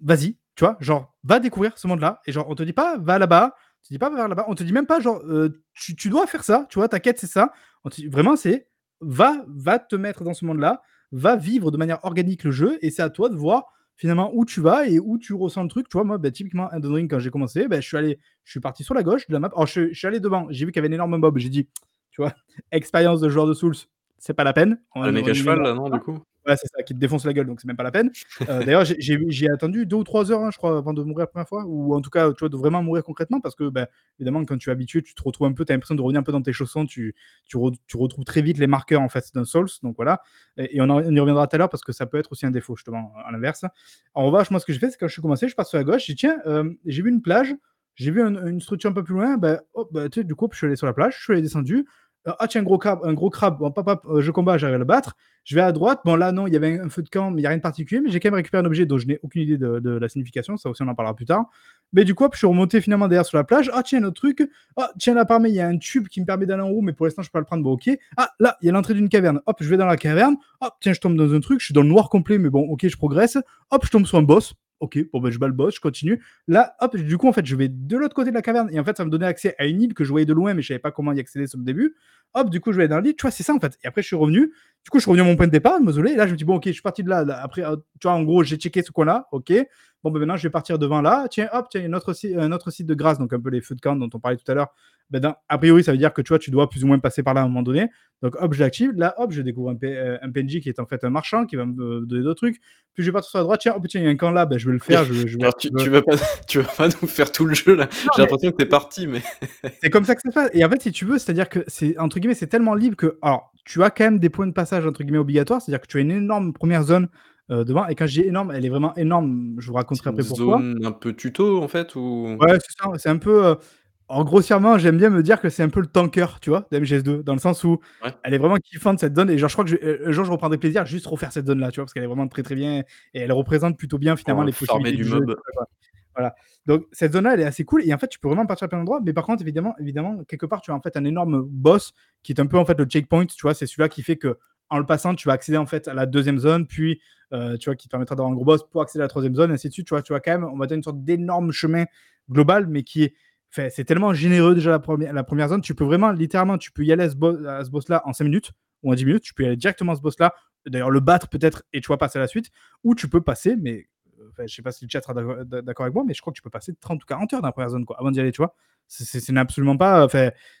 vas-y, tu vois, genre, va découvrir ce monde-là. Et genre, on te dit pas, va là-bas, on te pas, va vers là-bas, on te dit même pas, genre, euh, tu, dois faire ça, tu vois, ta quête, c'est ça. On dit, vraiment, c'est, va, va te mettre dans ce monde-là, va vivre de manière organique le jeu, et c'est à toi de voir finalement où tu vas et où tu ressens le truc. Tu vois, moi, bah, typiquement, Elden Ring, quand j'ai commencé, bah, je suis allé, je suis parti sur la gauche de la map. Alors, je, je suis allé devant, j'ai vu qu'il y avait un énorme mob, j'ai dit, tu vois, expérience de joueur de Souls, c'est pas la peine, on, le mec on à cheval là non du coup? Ouais, c'est ça, qui te défonce la gueule, donc c'est même pas la peine. Heu, d'ailleurs, j'ai attendu 2 ou 3 heures, hein, je crois, avant de mourir la première fois ou en tout cas, tu vois, de vraiment mourir concrètement parce que, bah, évidemment, quand tu es habitué, tu te retrouves un peu tu as l'impression de revenir un peu dans tes chaussons, tu tu re tu retrouves très vite les marqueurs, en fait, d'un Souls, donc voilà et et on en on y reviendra tout à l'heure parce que ça peut être aussi un défaut, justement, à l'inverse. En revanche, moi, ce que j'ai fait, c'est quand je suis commencé, je passe sur la gauche, j'ai dit: «Tiens, hem, j'ai vu une plage, j'ai vu un une structure un peu plus loin, bah, bah, tu sais, du coup, je suis allé sur la plage, je suis allé descendu, ah tiens, gros crabe un gros crabe, bon, hop, heu, je combat, j'arrive à le battre. Je vais à droite, bon là non, il y avait un feu de camp, mais il y a rien de particulier, mais j'ai quand même récupéré un objet dont je n'ai aucune idée de la signification, ça aussi on en parlera plus tard. Mais du coup, je suis remonté finalement derrière sur la plage. Ah tiens, un autre truc. Ah tiens, là pareil, il y a un tube qui me permet d'aller en haut, mais pour l'instant je peux pas le prendre, bon OK. Ah là, il y a l'entrée d'une caverne. Hop, je vais dans la caverne. Hop, tiens, je tombe dans un truc, je suis dans le noir complet, mais bon OK, je progresse. Hop, je tombe sur un boss. OK, bon ben je bats le boss, je continue. Là, hop, du coup en fait, je vais de l'autre côté de la caverne et en fait, ça me donnait accès à une île que je voyais de loin, mais je savais pas comment y accéder sur le début. Hop, du coup, je vais dans le lit. Tu vois, c'est ça en fait. Et après, je suis revenu. Du coup, je suis revenu à mon point de départ, mausolée, et là, je me dis, bon, ok, je suis parti de là. là. Après, euh, tu vois, en gros, j'ai checké ce coin-là, ok. Bon, ben maintenant, je vais partir devant là. Tiens, hop, tiens, un autre, site, un autre site de grâce, donc un peu les feux de camp dont on parlait tout à l'heure. Ben, dans- a priori, ça veut dire que tu vois, tu dois plus ou moins passer par là à un moment donné. Donc, hop, je l'active. Là, hop, je découvre un, P- euh, un PNJ qui est en fait un marchand qui va me donner d'autres trucs. Puis, je vais partir sur la droite. Tiens, hop, tiens, il y a un camp là, ben, je vais le faire. Je, je vais- Alors, tu, tu vas pas, tu vas pas nous faire tout le jeu là. J'ai l'impression que t'es parti, mais. C'est comme ça que ça se passe. Et en fait, si tu veux, c'est-à-dire que c'est entre guillemets, c'est tellement libre que, alors, tu as quand même des points de passage entre guillemets obligatoires. C'est-à-dire que tu as une énorme première zone euh, devant. Et quand je dis énorme, elle est vraiment énorme. Je vous raconterai après pourquoi. zone un peu tuto en fait ou? Ouais, c'est ça. C'est un peu. euh, en grossièrement, j'aime bien me dire que c'est un peu le tanker, tu vois, de MGS2, dans le sens où Ouais. elle est vraiment kiffante cette zone. Et genre, je crois que je, euh, un jour, je reprendrai plaisir à juste refaire cette zone-là, tu vois, parce qu'elle est vraiment très très bien et elle représente plutôt bien finalement les possibilités du du jeu. mob. Voilà. Donc cette zone-là, elle est assez cool. Et en fait, tu peux vraiment partir à plein d'endroits. Mais par contre, évidemment, évidemment, quelque part, tu as en fait un énorme boss qui est un peu en fait le checkpoint. Tu vois, c'est celui-là qui fait que en le passant, tu vas accéder en fait à la deuxième zone, puis euh, tu vois, qui te permettra d'avoir un gros boss pour accéder à la troisième zone, et ainsi de suite. Tu vois, tu vois quand même, on va dire une sorte d'énorme chemin global, mais qui est c'est tellement généreux déjà la première, la première zone. Tu peux vraiment, littéralement, tu peux y aller à ce, boss-là en 5 minutes ou en 10 minutes. Tu peux y aller directement à ce boss-là, d'ailleurs le battre peut-être, et tu vois passer à la suite, ou tu peux passer, mais euh, je sais pas si le chat sera d'accord avec moi, mais je crois que tu peux passer 30 ou 40 heures dans la première zone, quoi, avant d'y aller, tu vois. C'est- absolument pas.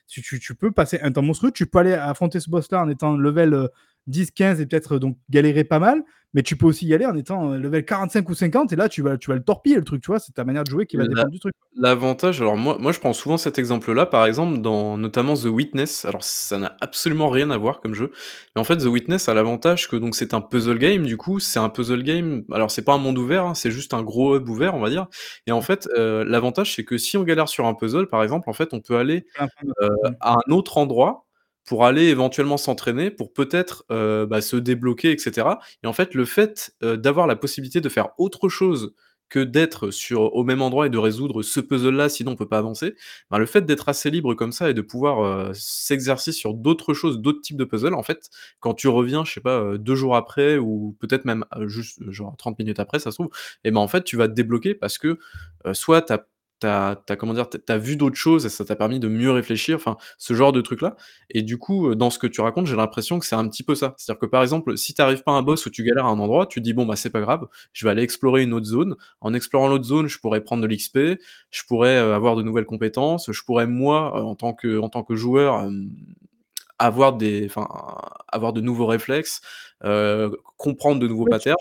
Tu peux passer un temps monstrueux. Tu peux aller affronter ce boss-là en étant level euh, 10, 15 et peut-être euh, donc galérer pas mal. Mais tu peux aussi y aller en étant euh, level 45 ou 50 et là tu vas, tu vas le torpiller le truc, tu vois. C'est ta manière de jouer qui va La- dépendre du truc. L'avantage, alors moi, moi je prends souvent cet exemple-là, par exemple, dans notamment The Witness. Alors ça n'a absolument rien à voir comme jeu. Mais en fait, The Witness a l'avantage que donc c'est un puzzle game, du coup, c'est un puzzle game. Alors c'est pas un monde ouvert, hein, c'est juste un gros hub ouvert, on va dire. Et en fait, euh, l'avantage c'est que si on galère sur un puzzle, par exemple, en fait, on peut aller euh, à un autre endroit pour aller éventuellement s'entraîner, pour peut-être euh, bah, se débloquer, etc. Et en fait, le fait euh, d'avoir la possibilité de faire autre chose que d'être sur au même endroit et de résoudre ce puzzle-là, sinon on peut pas avancer. Ben, le fait d'être assez libre comme ça et de pouvoir euh, s'exercer sur d'autres choses, d'autres types de puzzles, en fait, quand tu reviens, je sais pas, deux jours après ou peut-être même juste genre 30 minutes après, ça se trouve, et ben en fait tu vas te débloquer parce que soit t'as t'as t'as comment dire, t'as as vu d'autres choses et ça t'a permis de mieux réfléchir, enfin ce genre de truc là. Et du coup, euh, dans ce que tu racontes, j'ai l'impression que c'est un petit peu ça. C'est-à-dire que par exemple, si t'arrives pas à un boss ou tu galères à un endroit, tu te dis bon bah c'est pas grave, je vais aller explorer une autre zone. En explorant l'autre zone, je pourrais prendre de l'XP, je pourrais euh, avoir de nouvelles compétences, je pourrais moi euh, en tant que en tant que joueur euh, avoir des enfin avoir de nouveaux réflexes, comprendre de nouveaux Ouais, patterns.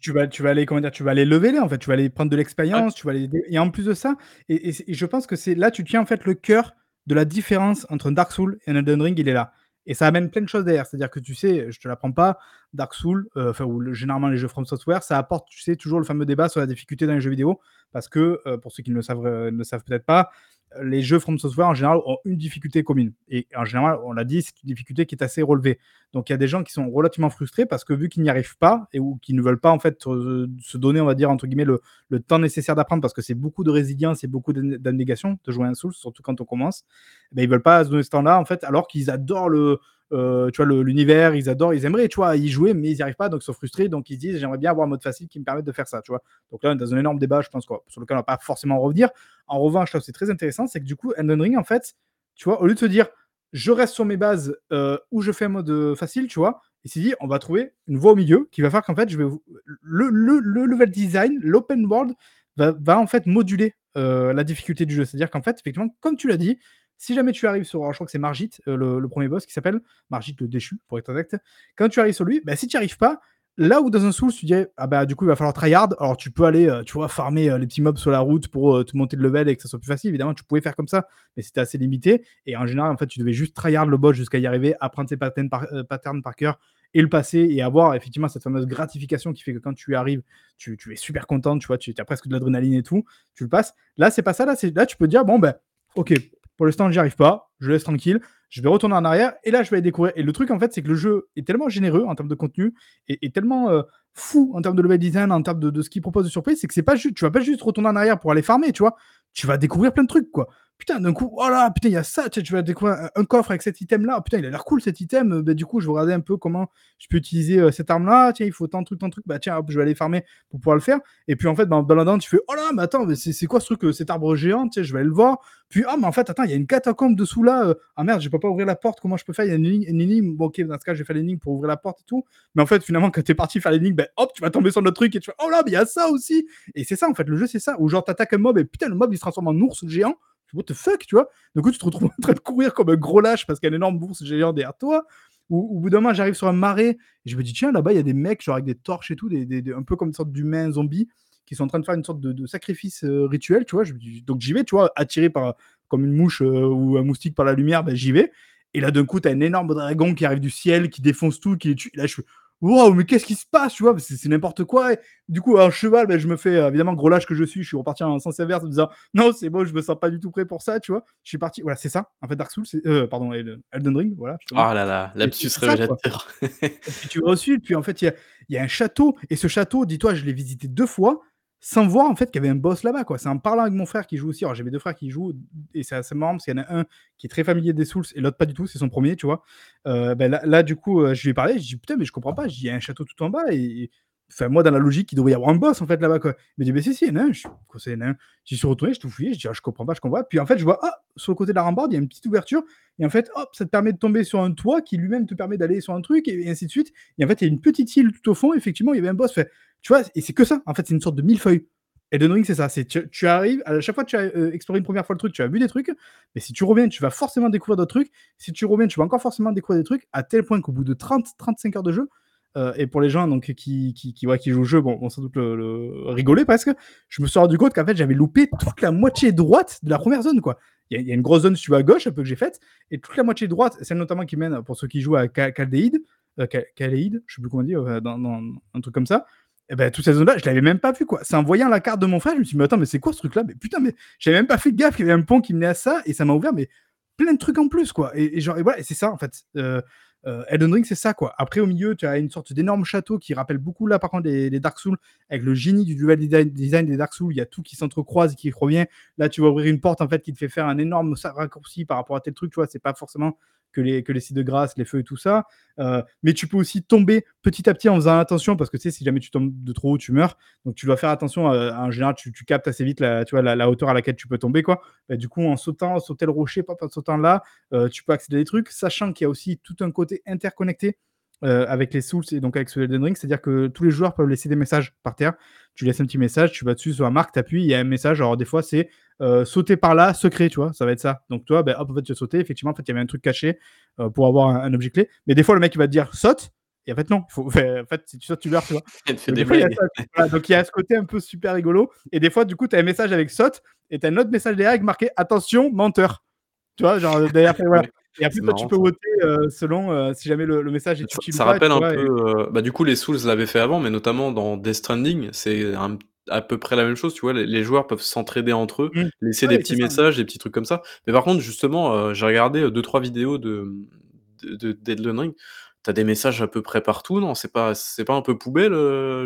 Tu, vas, tu vas aller, comment dire, tu vas aller leveler en fait, tu vas aller prendre de l'expérience, tu vas aller. Et en plus de ça, et, et- et je pense que c'est là, tu tiens en fait le cœur de la différence entre Dark Souls et un Elden Ring, il est là. Et ça amène plein de choses derrière. C'est-à-dire que tu sais, je te l'apprends pas, Dark Souls, euh, enfin, ou le- généralement les jeux From Software, ça apporte, tu sais, toujours le fameux débat sur la difficulté dans les jeux vidéo. Parce que, euh, pour ceux qui ne le savent, euh, ne le savent peut-être pas, les jeux From Software en général ont une difficulté commune. Et en général, on l'a dit, c'est une difficulté qui est assez relevée. Donc il y a des gens qui sont relativement frustrés parce que vu qu'ils n'y arrivent pas et ou qui ne veulent pas en fait se donner, on va dire entre guillemets, le, temps nécessaire d'apprendre parce que c'est beaucoup de résilience et beaucoup d'abn- d'abnégation de jouer un Souls, surtout quand on commence. Eh ben, ils veulent pas se donner ce temps-là en fait, alors qu'ils adorent le, euh, tu vois, l'univers, ils adorent, ils aimeraient, tu vois, y jouer, mais ils n'y arrivent pas, donc ils sont frustrés, donc ils se disent, j'aimerais bien avoir un mode facile qui me permette de faire ça, tu vois. Donc là, on est dans un énorme débat, je pense, quoi, sur lequel on va pas forcément revenir. En revanche, là, où c'est très intéressant, c'est que du coup, Elden Ring, en fait, tu vois, au lieu de se dire, je reste sur mes bases euh, ou je fais un mode euh, facile, tu vois, il s'est dit, on va trouver une voie au milieu qui va faire qu'en fait, je vais le, le, le level design, l'open world va, va en fait moduler euh, la difficulté du jeu. C'est-à-dire qu'en fait, effectivement, comme tu l'as dit, si jamais tu arrives sur, je crois que c'est Margit, euh, le, premier boss qui s'appelle Margit le déchu, pour être exact, quand tu arrives sur lui, bah, si tu n'y arrives pas, là où dans un Souls, tu dirais, ah bah du coup, il va falloir tryhard, alors tu peux aller, euh, tu vois, farmer euh, les petits mobs sur la route pour te monter de level et que ça soit plus facile. Évidemment, tu pouvais faire comme ça, mais c'était assez limité. Et en général, en fait, tu devais juste tryhard le boss jusqu'à y arriver, apprendre ses patterns par, cœur et le passer et avoir effectivement cette fameuse gratification qui fait que quand tu arrives, tu, es super content, tu vois, tu as presque de l'adrénaline et tout, tu le passes. Là, c'est pas ça, là, là, tu peux dire, bon, ben, ok, pour l'instant, j'y arrive pas, je laisse tranquille, je vais retourner en arrière et là, je vais aller découvrir. Et le truc, en fait, c'est que le jeu est tellement généreux en termes de contenu et, et tellement euh, fou en termes de level design, en termes de, ce qu'il propose de surprise, c'est que c'est pas juste, tu vas pas juste retourner en arrière pour aller farmer, tu vois, tu vas découvrir plein de trucs, quoi. Putain, d'un coup, oh là, putain, il y a ça, tu, vas découvrir un, coffre avec cet item-là, oh, putain, il a l'air cool cet item, bah, du coup, je vais regarder un peu comment je peux utiliser euh, cette arme-là, tiens, il faut tant de trucs, tant de trucs, bah tiens, hop, je vais aller farmer pour pouvoir le faire. Et puis en fait, bah, en baladant, tu fais, oh là, mais attends, mais c'est quoi ce truc, euh, cet arbre géant, tiens, je vais aller le voir. Puis, oh, mais en fait, attends, il y a une catacombe dessous là, euh, ah merde, je peux pas ouvrir la porte, comment je peux faire? Il y a une, énigme, bon, ok, dans ce cas, je vais faire l'énigme pour ouvrir la porte et tout. Mais en fait, finalement, quand t'es parti faire l'énigme, bah, hop, tu vas tomber sur notre truc et tu fais, oh là, mais il y a ça aussi. Et c'est ça, en fait, le jeu, c'est ça, où genre, t'attaques un mob et putain, le mob, il se transforme en ours géant what the fuck, tu vois? Du coup, tu te retrouves en train de courir comme un gros lâche parce qu'il y a une énorme bourse géant derrière toi. Ou au bout d'un moment, j'arrive sur un marais et je me dis, tiens, là-bas, il y a des mecs, genre avec des torches et tout, des, un peu comme une sorte d'humains zombies qui sont en train de faire une sorte de, sacrifice euh, rituel, tu vois. donc j'y vais, tu vois, attiré par comme une mouche euh, ou un moustique par la lumière, ben, j'y vais. Et là, d'un coup, tu as un énorme dragon qui arrive du ciel, qui défonce tout, qui les tue. là, je suis, Waouh, mais qu'est-ce qui se passe, tu vois? C'est n'importe quoi. du coup, un cheval, ben, je me fais, euh, évidemment, gros lâche que je suis, je suis reparti en sens inverse en me disant non, c'est bon, je me sens pas du tout prêt pour ça, tu vois. Je suis parti, voilà, c'est ça. En fait, Dark Souls, euh, pardon, Elden Ring, voilà. Ah là là, lapsus révélateur. tu vas au sud, puis en fait, il y a un château, et ce château, dis-toi, je l'ai visité deux fois sans voir en fait qu'il y avait un boss là-bas. C'est en parlant avec mon frère qui joue aussi. Alors j'ai mes deux frères qui jouent et c'est assez marrant parce qu'il y en a un qui est très familier des Souls et l'autre pas du tout. C'est son premier, tu vois. Euh, ben là, du coup, euh, je lui ai parlé. Je dis putain, mais je comprends pas. Il y a un château tout en bas et, Enfin, moi, dans la logique, il devrait y avoir un boss en fait là-bas. Quoi. Il me dit, mais si, si. Je suis. J'y suis retourné, je tout fouillé. Je dis, ah, je comprends pas, je comprends pas. Puis en fait, je vois, ah, sur le côté de la rambarde, il y a une petite ouverture. Et en fait, hop, ça te permet de tomber sur un toit qui lui-même te permet d'aller sur un truc et, ainsi de suite. Et en fait, il y a une petite île tout au fond. Effectivement, il y avait un boss. Fait, tu vois, et c'est que ça. En fait, c'est une sorte de millefeuille. Elden Ring, c'est ça. C'est tu, arrives, à chaque fois que tu as euh, exploré une première fois le truc, tu as vu des trucs, mais si tu reviens, tu vas forcément découvrir d'autres trucs. Si tu reviens, tu vas encore forcément découvrir des trucs, à tel point qu'au bout de 30-35 heures de jeu, euh, et pour les gens donc, qui, qui, qui, qui jouent au jeu, bon, vont sans doute le, rigoler parce que je me suis rendu compte qu'en fait, j'avais loupé toute la moitié droite de la première zone. quoi. Il y, a une grosse zone, tu vas à gauche, un peu que j'ai faite, et toute la moitié droite, celle notamment qui mène, pour ceux qui jouent à Caldeide, euh, je sais plus comment dire, euh, dans, un truc comme ça, et eh ben, toute cette zone-là, je l'avais même pas vu, quoi. C'est en voyant la carte de mon frère, je me suis dit, mais attends, mais c'est quoi ce truc-là? Mais putain, mais j'avais même pas fait gaffe qu'il y avait un pont qui menait à ça, et ça m'a ouvert, mais plein de trucs en plus, quoi. Et, genre, et voilà, et c'est ça, en fait. Euh, Elden Ring, c'est ça, quoi. Après, au milieu, tu as une sorte d'énorme château qui rappelle beaucoup, là, par contre, les, Dark Souls, avec le génie du dual design des Dark Souls. Il y a tout qui s'entrecroise et qui revient. Là, tu vas ouvrir une porte, en fait, qui te fait faire un énorme raccourci par rapport à tel truc, tu vois. C'est pas forcément que les, que les sites de grâce, les feux et tout ça. Euh, mais tu peux aussi tomber petit à petit en faisant attention parce que tu sais, si jamais tu tombes de trop haut, tu meurs. Donc tu dois faire attention. Euh, en général, tu, captes assez vite la, tu vois, la, hauteur à laquelle tu peux tomber. Quoi. Bah, du coup, en sautant, sauter le rocher, pas en sautant là, euh, tu peux accéder à des trucs, sachant qu'il y a aussi tout un côté interconnecté avec les Souls et donc avec ce Elden Ring, c'est-à-dire que tous les joueurs peuvent laisser des messages par terre. Tu laisses un petit message, tu vas dessus sur la marque, tu appuies, il y a un message. Alors des fois, c'est euh, sauter par là, secret, tu vois, ça va être ça. Donc toi, ben, hop, en fait, tu vas sauter. Effectivement, en fait, il y avait un truc caché euh, pour avoir un, objet clé. Mais des fois, le mec, il va te dire saute. Et en fait, non. Faut, en fait, si tu sautes, tu meurs, tu vois. donc, il y a ce côté un peu super rigolo. Et des fois, du coup, tu as un message avec saute et tu as un autre message derrière avec marqué attention, menteur. Tu vois, genre derrière, voilà. Et après, toi, tu peux voter euh, selon euh, si jamais le, message est utile. Ça, rappelle un peu. Euh, bah, du coup, les Souls l'avaient fait avant, mais notamment dans Death Stranding, c'est à peu près la même chose. Tu vois, les, joueurs peuvent s'entraider entre eux, mmh. laisser des petits messages, des petits trucs comme ça. Mais par contre, justement, j'ai regardé 2-3 vidéos de, de, de Ring. T'as des messages à peu près partout, non? C'est pas, c'est pas un peu poubelle,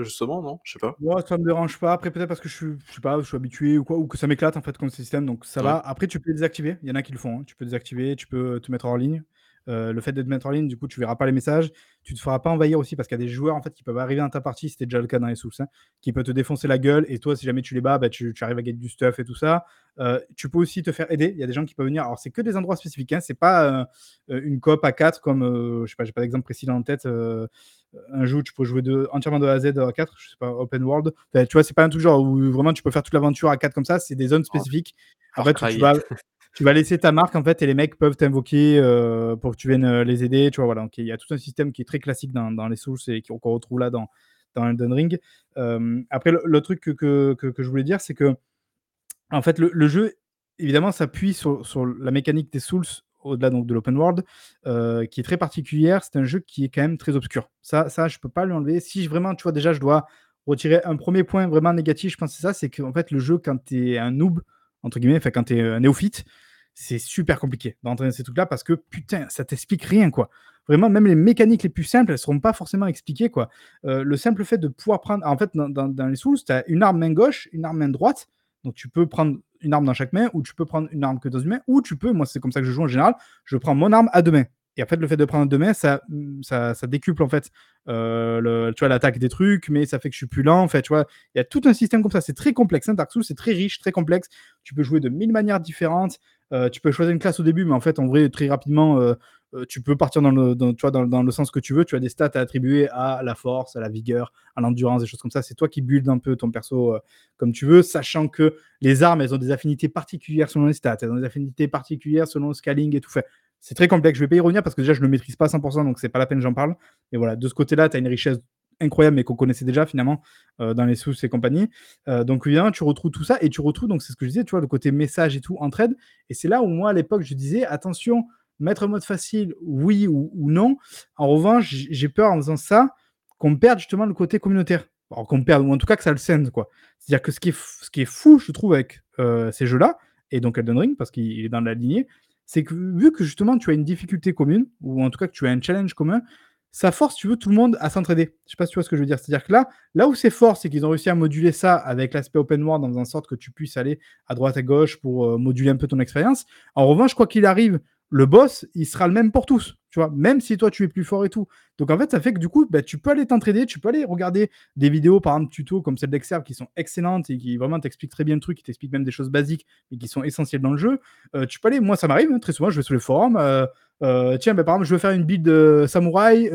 justement, non? Je sais pas. Ouais, ça me dérange pas. Après, peut-être parce que je suis, je sais pas, je suis habitué ou quoi, ou que ça m'éclate en fait comme système, donc ça va. Après, tu peux les désactiver. Il y en a qui le font. Hein. Tu peux désactiver, tu peux te mettre en ligne. Euh, le fait de te mettre en ligne, du coup, tu verras pas les messages. Tu te feras pas envahir aussi parce qu'il y a des joueurs en fait qui peuvent arriver dans ta partie, c'était déjà le cas dans les Souls, hein, qui peuvent te défoncer la gueule. Et toi, si jamais tu les bats, bah, tu, arrives à gagner du stuff et tout ça. Euh, tu peux aussi te faire aider. Il y a des gens qui peuvent venir. Alors, c'est que des endroits spécifiques. Hein. C'est pas euh, une coop à 4 comme, je sais pas, j'ai pas d'exemple précis dans la tête. un jeu où tu peux jouer de, entièrement de A à Z à 4, je sais pas, open world. tu vois, c'est pas un truc genre où vraiment tu peux faire toute l'aventure à 4 comme ça. C'est des zones oh. spécifiques. Après, tu vas tu vas laisser ta marque en fait et les mecs peuvent t'invoquer euh, pour que tu viennes euh, les aider. Tu vois, voilà. Donc il y a tout un système qui est très classique dans, les Souls et qu'on retrouve là dans, dans Elden Ring. Euh, après, le, truc que, que, que, je voulais dire, c'est que en fait, le, jeu, évidemment, s'appuie sur, sur, la mécanique des Souls au-delà donc de l'open world, qui est très particulière. C'est un jeu qui est quand même très obscur. Ça, ça je peux pas lui enlever. Si je, vraiment, tu vois, déjà, je dois retirer un premier point vraiment négatif, je pense que c'est ça, c'est qu'en fait, le jeu, quand tu es un noob, entre guillemets, quand tu es un néophyte, c'est super compliqué dans ces trucs-là parce que putain, ça t'explique rien, quoi. Vraiment, même les mécaniques les plus simples, elles seront pas forcément expliquées, quoi. Euh, le simple fait de pouvoir prendre. En fait, dans, les Souls, tu as une arme main gauche, une arme main droite. Donc, tu peux prendre une arme dans chaque main, ou tu peux prendre une arme que dans une main, ou tu peux, moi c'est comme ça que je joue en général, je prends mon arme à deux mains. Et en fait, le fait de prendre deux mains, ça, ça, ça décuple en fait euh, l'attaque des trucs, mais ça fait que je suis plus lent. En fait, tu vois, il y a tout un système comme ça. C'est très complexe. Hein, Dark Souls, c'est très riche, très complexe. Tu peux jouer de mille manières différentes. Euh, tu peux choisir une classe au début, mais en fait, en vrai, très rapidement, euh, tu peux partir dans le, tu vois, dans, le sens que tu veux. Tu as des stats à attribuer à la force, à la vigueur, à l'endurance, des choses comme ça. C'est toi qui builds un peu ton perso comme tu veux, sachant que les armes, elles ont des affinités particulières selon les stats, elles ont des affinités particulières selon le scaling et tout fait. C'est très complexe. Je vais pas y revenir parce que déjà, je ne le maîtrise pas à 100%, donc c'est pas la peine j'en parle. Mais voilà, de ce côté-là, tu as une richesse incroyable, mais qu'on connaissait déjà finalement dans les sous et compagnie. donc évidemment, tu retrouves tout ça et tu retrouves, donc c'est ce que je disais, tu vois, le côté message et tout, entraide. Et c'est là où moi, à l'époque, je disais, attention, mettre mode facile, oui ou, non. En revanche, j'ai peur en faisant ça qu'on perde justement le côté communautaire. Qu'on perde, ou en tout cas que ça le scène, quoi. C'est-à-dire que ce qui, est ce qui est fou, je trouve, avec ces jeux-là, et donc Elden Ring, parce qu'il est dans la lignée, c'est que vu que justement tu as une difficulté commune, ou en tout cas que tu as un challenge commun, ça force, tu veux, tout le monde à s'entraider. Je sais pas si tu vois ce que je veux dire. C'est-à-dire que là, là où c'est fort, c'est qu'ils ont réussi à moduler ça avec l'aspect open world dans en sorte que tu puisses aller à droite à gauche pour euh, moduler un peu ton expérience. En revanche, quoi qu'il arrive, le boss, il sera le même pour tous, tu vois, même si toi tu es plus fort et tout. Donc en fait, ça fait que du coup, bah, tu peux aller t'entraider, tu peux aller regarder des vidéos, par exemple, tuto comme celle d'Exerve qui sont excellentes et qui vraiment t'expliquent très bien le truc, qui t'expliquent même des choses basiques mais qui sont essentielles dans le jeu. Euh, tu peux aller, moi ça m'arrive, hein, très souvent, je vais sur le forum, euh, euh, tiens, bah, par exemple, je veux faire une build samouraï.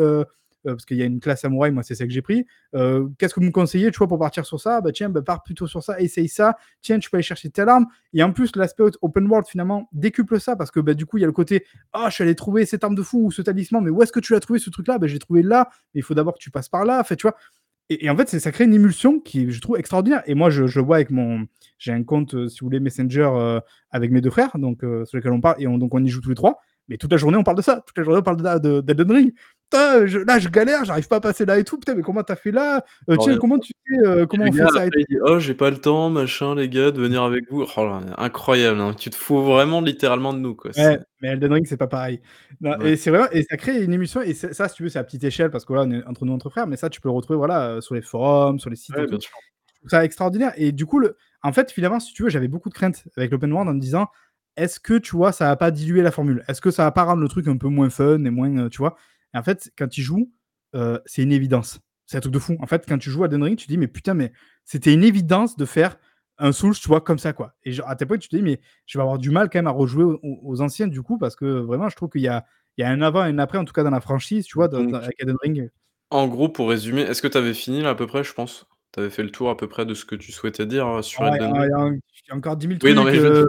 Euh, parce qu'il y a une classe samouraï, moi c'est ça que j'ai pris. Euh, qu'est-ce que vous me conseillez, tu vois, pour partir sur ça? Bah tiens, bah, pars plutôt sur ça, essaye ça. Tiens, tu peux aller chercher telle arme. Et en plus, l'aspect open world finalement décuple ça parce que bah, du coup, il y a le côté Ah, je suis allé trouver cette arme de fou ou ce talisman, mais où est-ce que tu l'as trouvé ce truc-là? Bah, Je trouvé là, mais il faut d'abord que tu passes par là. En fait, tu vois. Et, en fait, ça crée une émulsion qui, je trouve, extraordinaire. Et moi, je, je vois avec mon. J'ai un compte, euh, si vous voulez, Messenger avec mes deux frères, donc sur lequel on parle, et donc on y joue tous les trois. Mais toute la journée, on parle de ça. Toute la journée, on parle de, de, Ring là, je galère, j'arrive pas à passer là et tout. Putain, mais comment t'as fait là? Euh, Tiens, comment tu sais euh, comment on fait ça Oh, j'ai pas le temps, machin, les gars, de venir avec vous. Oh incroyable, hein. tu te fous vraiment littéralement de nous. Quoi. Ouais, mais Elden Ring, c'est pas pareil. Et c'est vrai, et ça crée une émission. Et ça, si tu veux, c'est à petite échelle parce que là, on est entre nous, entre frères. Mais ça, tu peux le retrouver voilà, euh, sur les forums, sur les sites. Ouais, C'est extraordinaire. Et du coup, le... en fait, finalement, si tu veux, j'avais beaucoup de craintes avec l'open world en me disant est-ce que tu vois, ça va pas diluer la formule? Est-ce que ça va pas rendre le truc un peu moins fun et moins, tu vois? Et en fait, quand il joue, euh, c'est une évidence. C'est un truc de fou. En fait, quand tu joues à Den Ring, tu te dis, mais putain, mais c'était une évidence de faire un Souls, tu vois, comme ça, quoi. Et à tel point, tu te dis, mais je vais avoir du mal quand même à rejouer aux, anciennes, du coup, parce que vraiment, je trouve qu'il y a, il y a un avant et un après, en tout cas dans la franchise, tu vois, dans, avec Elden Ring. En gros, pour résumer, est-ce que tu avais fini là à peu près, je pense? Tu avais fait le tour à peu près de ce que tu souhaitais dire euh, sur Elden Ring Il y, a encore 10 000 trucs. Oui, non, mais, je veux... Euh.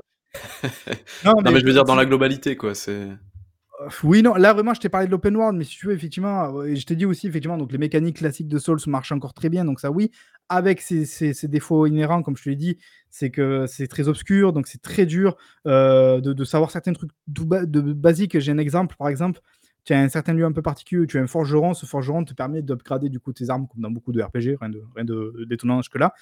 Non, mais je veux dire dans la globalité, quoi. C'est. Oui, non, là vraiment, je t'ai parlé de l'open world, mais si tu veux, effectivement, et je t'ai dit aussi, effectivement, donc les mécaniques classiques de Souls marchent encore très bien, donc ça, oui, avec ses, défauts inhérents, comme je te l'ai dit, c'est que c'est très obscur, donc c'est très dur euh, de, savoir certains trucs de basiques. J'ai un exemple, par exemple, tu as un certain lieu un peu particulier, tu as un forgeron, ce forgeron te permet d'upgrader du coup tes armes, comme dans beaucoup de RPG, rien de, rien de détonnant jusque-là.